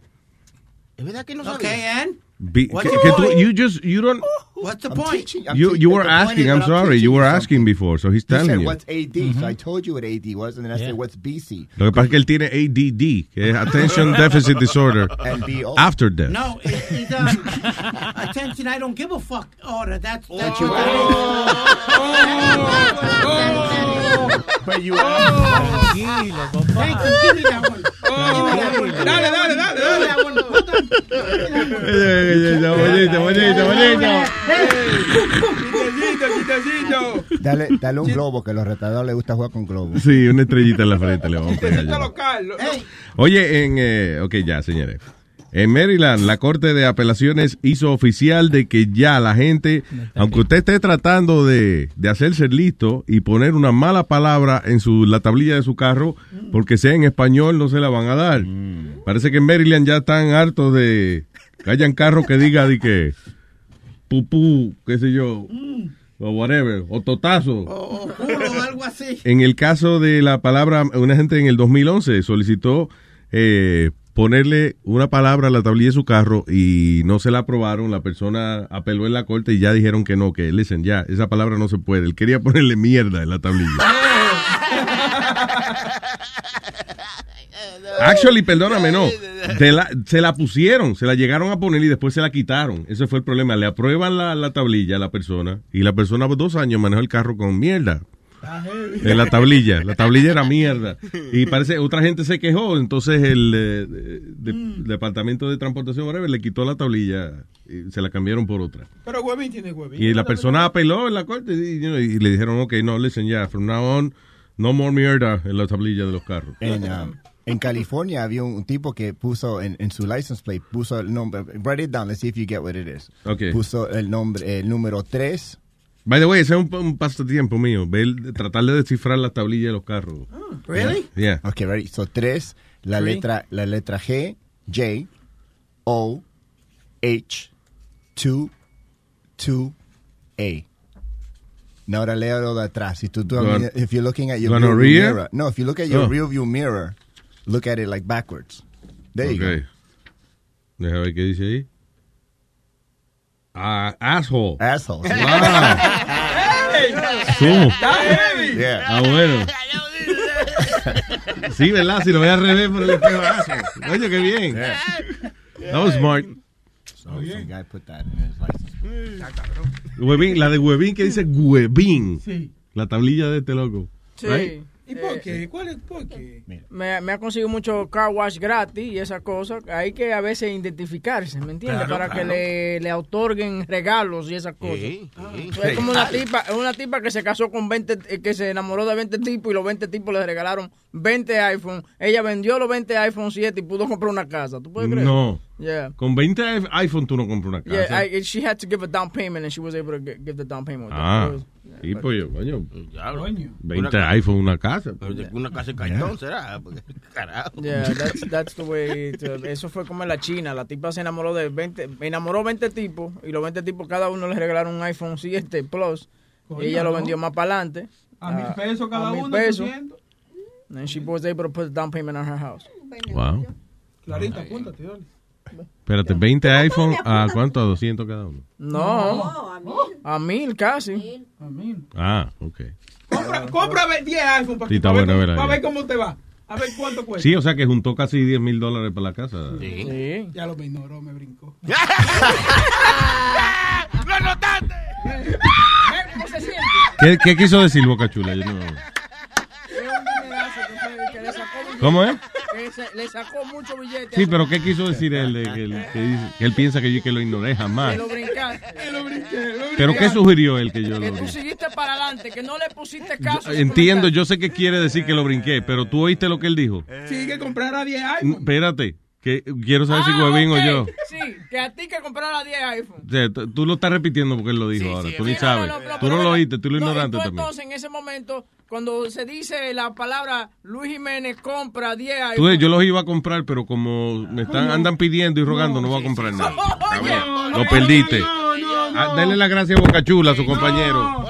¿Es verdad que no sabía? Okay, and? Be- What's que- the que tú- you just you don't oh. What's the I'm point? teaching- I'm you you were the point is asking. I'm sorry. teaching You were something. asking before, so he's He telling said, you. what's AD? So I told you what AD was, and then I Yeah. said, what's BC? Lo que pasa es que él tiene ADD, que es Attention Deficit Disorder, And BO. after death. No, it, it's um, attention, I don't give a fuck order. That's, that's you what that is. But you Tranquilo, papá. Thank you, give me that one. Give me that one. Dale, dale, dale, Give me dale. that one. Put on- give me that one. Bonito, bonito, bonito. Quitecito, quitecito. Dale, dale un globo, que a los retardadores les gusta jugar con globos. Sí, una estrellita en la frente le vamos a pegar. Local. Oye, en, eh, ok, ya, señores. En Maryland, la Corte de Apelaciones hizo oficial de que ya la gente, aunque usted esté tratando de, de hacerse listo y poner una mala palabra en su, la tablilla de su carro, porque sea en español, no se la van a dar. Parece que en Maryland ya están hartos de que hayan carros que diga de que pupú, qué sé yo, o whatever, o totazo. o, o culo o algo así. En el caso de la palabra, una gente en el 2011 solicitó eh, ponerle una palabra a la tablilla de su carro y no se la aprobaron. La persona apeló en la corte y ya dijeron que no, que listen, ya, esa palabra no se puede. Él quería ponerle mierda en la tablilla. Actually, perdóname, no. La- se la pusieron, se la llegaron a poner y después se la quitaron. Ese fue el problema. Le aprueban la, la tablilla a la persona y la persona por dos años manejó el carro con mierda. En la tablilla. La tablilla era mierda. Y parece, otra gente se quejó, entonces el eh, de- Mm. Departamento de Transportación whatever, le quitó la tablilla y se la cambiaron por otra. Pero huevín tiene huevín. Y la persona apeló en la corte y, you know, y le dijeron, ok, no, listen, ya, from now on, no more mierda en la tablilla de los carros. En, um, en California había un, tipo que puso en, en su license plate, puso el nombre, write it down, let's see if you get what it is. Puso el nombre, el número 3. By the way, ese es un, un pasatiempo mío, ver, tratar de descifrar la tablilla de los carros. Really? Yeah. Okay, ready. So 3, la Three. letra, la letra G, J, O, H, 2, 2, A. Now ahora léalo de atrás. Si tú, tú if you're looking at your gonorrhea? rear view mirror. No, if you look at your Oh. rear view mirror, look at it like backwards. There you Ok. Deja ver qué dice ahí. Ah, asshole. Asshole. ¿Cómo? Yeah. Ah, bueno. Sí, ¿verdad? Si lo voy al revés por el espejo. asshole. Oye, qué bien. That was smart. So some guy put that in his license. Huevín, la de Huevín que dice Huevín. Sí. La tablilla de este loco. Sí. Right? ¿Y por qué? ¿Cuál es? ¿Por qué? Me, me ha conseguido mucho car wash gratis y esas cosas. Hay que a veces identificarse, ¿me entiendes? Claro, Para que claro. le, le otorguen regalos y esas cosas. Sí, sí. Es como una tipa, es una tipa que se casó con 20, eh, que se enamoró de 20 tipos y los 20 tipos le regalaron 20 iPhone. Ella vendió los 20 iPhone 7 y pudo comprar una casa. ¿Tú puedes creer? No. Yeah. Con 20 i- iPhone tú no compras una casa. Yeah, I, she had to give a down payment and she was able to gi- give the down payment. ah. Y pues, yo, coño. Diablo. 20 Una- iPhone, una casa. Pero de una casa de cartón será. Porque, carajo. Yeah, that's, that's the way. to- eso fue como en la China. La tipa se enamoró de 20, enamoró 20 tipos y los 20 tipos cada uno le regalaron un iPhone 7 Plus. Coño, y ella lo ¿no? vendió más para adelante. A mil pesos cada a mil uno, pesos. 800. And she was able to put a down payment on her house. Wow. Clarita, apúntate, dale. Espérate, 20 iPhone, ¿a cuánto? ¿A 200 cada uno? No, a mil casi. A mil. Ah, ok. Compra, compra ve- 10 iPhone para, Sí, está para, buena, ver, verá, para ver cómo te va. A ver cuánto cuesta. Sí, o sea que juntó casi 10 mil dólares para la casa. Sí. Ya lo me ignoró, me brincó. ¡Lo notaste! ¿Cómo se siente? ¿Qué, qué quiso decir Boca Chula? Yo no-. ¿Cómo es? Se- le sacó mucho billete. Sí, pero ¿qué quiso decir él? de que, él que dice- que él piensa que yo que lo ignoré jamás. Que lo brincaste. Que lo brinqué. ¿Pero qué sugirió él que yo Que lo tú seguiste para adelante, que no le pusiste caso. su Entiendo, yo sé que quiere decir que lo brinqué, pero tú oíste lo que él dijo. Sí, que comprara 10 Mm, iPhone. Espérate, que quiero saber si Ah, Huevín o ok. yo. Sí, que a ti que comprara 10 iPhone. O sea, tú lo estás repitiendo porque él lo dijo ahora. tú ni Sí, sabes. no, no, tú pero no lo oíste, tú lo No, ignoraste tú también. Entonces, en ese momento, cuando se dice la palabra Luis Jiménez compra 10 Tú, iPhone. yo los iba a comprar, pero como me están andan pidiendo y rogando, no voy a comprar nada. Lo perdiste. Ah, Denle la gracia a Boca Chula, a su compañero.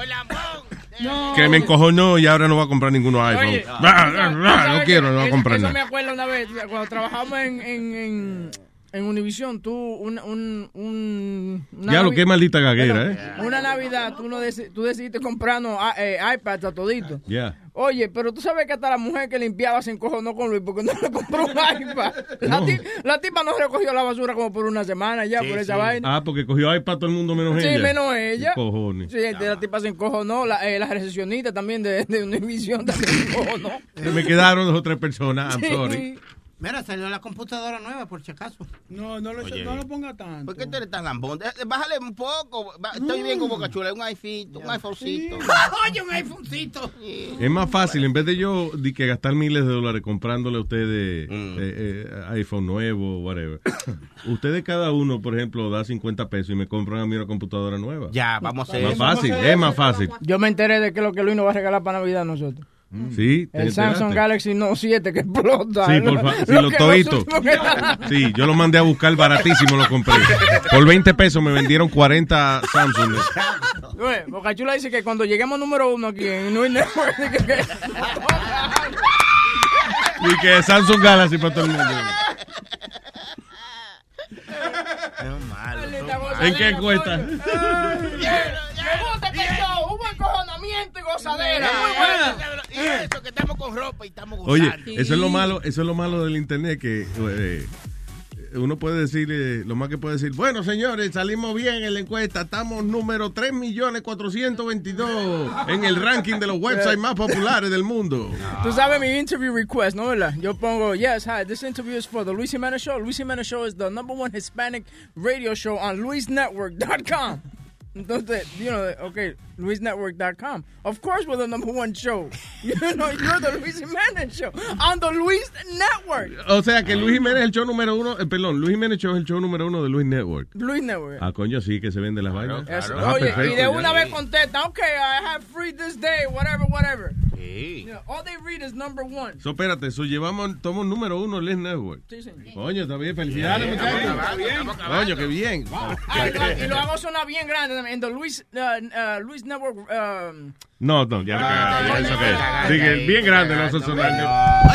Que me encojonó y ahora no va a comprar ninguno iPhone. Oye, Ah, ah, ah, no ¿sabes quiero, no va a Eso- comprar eso nada. me acuerdo una vez, cuando trabajamos en, en, en, en Univision, tú, un, un, un, una Ya lo que maldita gaguera, ¿eh? Una Navidad, tú, no deci- tú decidiste comprarnos ah, eh, iPads a todito. Ya. Oye, pero tú sabes que hasta la mujer que limpiaba se encojonó con Luis porque no le compró un iPad. La, No. ti- la tipa no recogió la basura como por una semana ya por esa vaina. Ah, porque cogió iPad todo el mundo menos Sí, ella. menos ella. ¿Qué cojones? Sí, la tipa se encojonó, la, eh, la recepcionista también de, de Univision también se encojonó. Se me quedaron dos o tres personas. I'm Sí. sorry. Mira, salió la computadora nueva, por si acaso. No, no lo, Oye. no lo ponga tanto. ¿Por qué tú eres tan lambón? Bájale un poco. Estoy bien con Boca Chula. Un iPhone, un iPhonecito. Oye, un iPhonecito. Es más fácil, en vez de yo de que gastar miles de dólares comprándole a ustedes eh, eh, iPhone nuevo, whatever. ustedes cada uno, por ejemplo, da 50 pesos y me compran a mí una computadora nueva. Ya, vamos a hacer Más eso. fácil, es más fácil. Yo me enteré de que lo que Luis nos va a regalar para Navidad a nosotros. Mm. Sí, el Samsung Galaxy Note 7 que explota. Sí, por favor. Sí, lo todito. Sí, yo lo mandé a buscar baratísimo, lo compré. Por 20 pesos me vendieron 40 Samsung. Bocachula dice que cuando lleguemos número uno aquí en New Network. Y que Samsung Galaxy para todo el mundo. Malo, ¿En qué cuesta? ¡Me gusta este show! Y gozadera. Muy bueno. Y eso, que estamos con ropa y estamos Oye, gozando. eso es lo malo, eso es lo malo del internet que eh, uno puede decir, eh, lo más que puede decir, bueno señores, salimos bien en la encuesta, estamos número 3.422 en el ranking de los websites más populares del mundo. Tú sabes mi interview request, ¿no? ¿verdad? Yo pongo, yes, hi, this interview is for the Luis Jimenez Show. Luis Jimenez Show is the number one Hispanic radio show on luisnetwork.com. Entonces, you know, okay, luisnetwork.com. Of course we're the number one show. You know, you're the Luis Jimenez Show on the Luis Network. O sea que Luis Jiménez es el show número uno, eh, perdón, Luis Jiménez Show es el show número uno de Luis Network. Luis Network. Ah, coño, sí, que se vende las vainas. Eso. Ah, Oye, perfecto, y de ya. una vez contesta, okay, I have free this day, whatever, whatever. Sí. You know, all they read is number one. So, espérate, eso llevamos, somos número uno Luis Network. Sí, señor. Coño, está bien, felicidades, muchachos. bien. Coño, qué bien. Ah, y, lo, y lo hago sonar bien grande también. En the Luis, uh, uh, Luis Network. um, No, no, ya, ya, ya, eso que- sí, que bien grande lo hace sonar.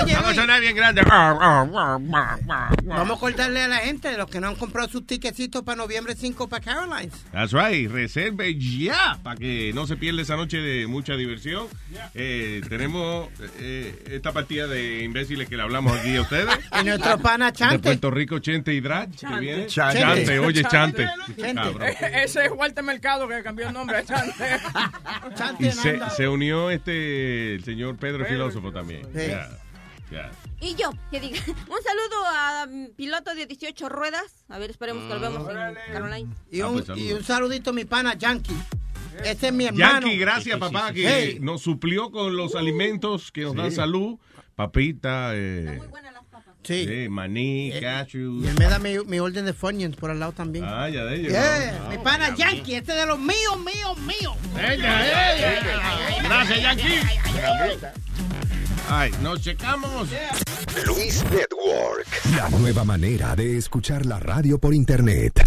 Oye, Vamos a sonar bien grande. Vamos a acordarle a la gente de los que no han comprado sus tickecitos para noviembre 5 para Carolines. That's right, reserve ya para que no se pierda esa noche de mucha diversión. Eh, tenemos eh, esta partida de imbéciles que le hablamos aquí a ustedes. Y nuestro pana De Chante. Puerto Rico, Chente y Drag, que viene. Chante. Chante, oye, Chante. Chante. Eh, Ese es Walter Mercado que cambió el nombre a Chante. Y se, se unió este, el señor Pedro, Filósofo también. Sí. Ya. Y yo, que diga, un saludo a mm, piloto de 18 ruedas. A ver, esperemos que lo vemos en Caroline. Y Ah, un, pues, saludos. y un saludito a mi pana Yankee. Este es mi hermano. Yankee, gracias papá que Hey. nos suplió con los alimentos que nos dan Sí. salud. Papita, eh, Sí. sí, maní, cashews. Y él me da mi, mi orden de Funyuns por al lado también. Ah, ya de ellos. Yeah, ¿no? mi pana Yankee, este de los míos, míos, míos. Gracias, Yankee. Ay, nos checamos. Luis Network. La nueva manera de escuchar la radio por internet.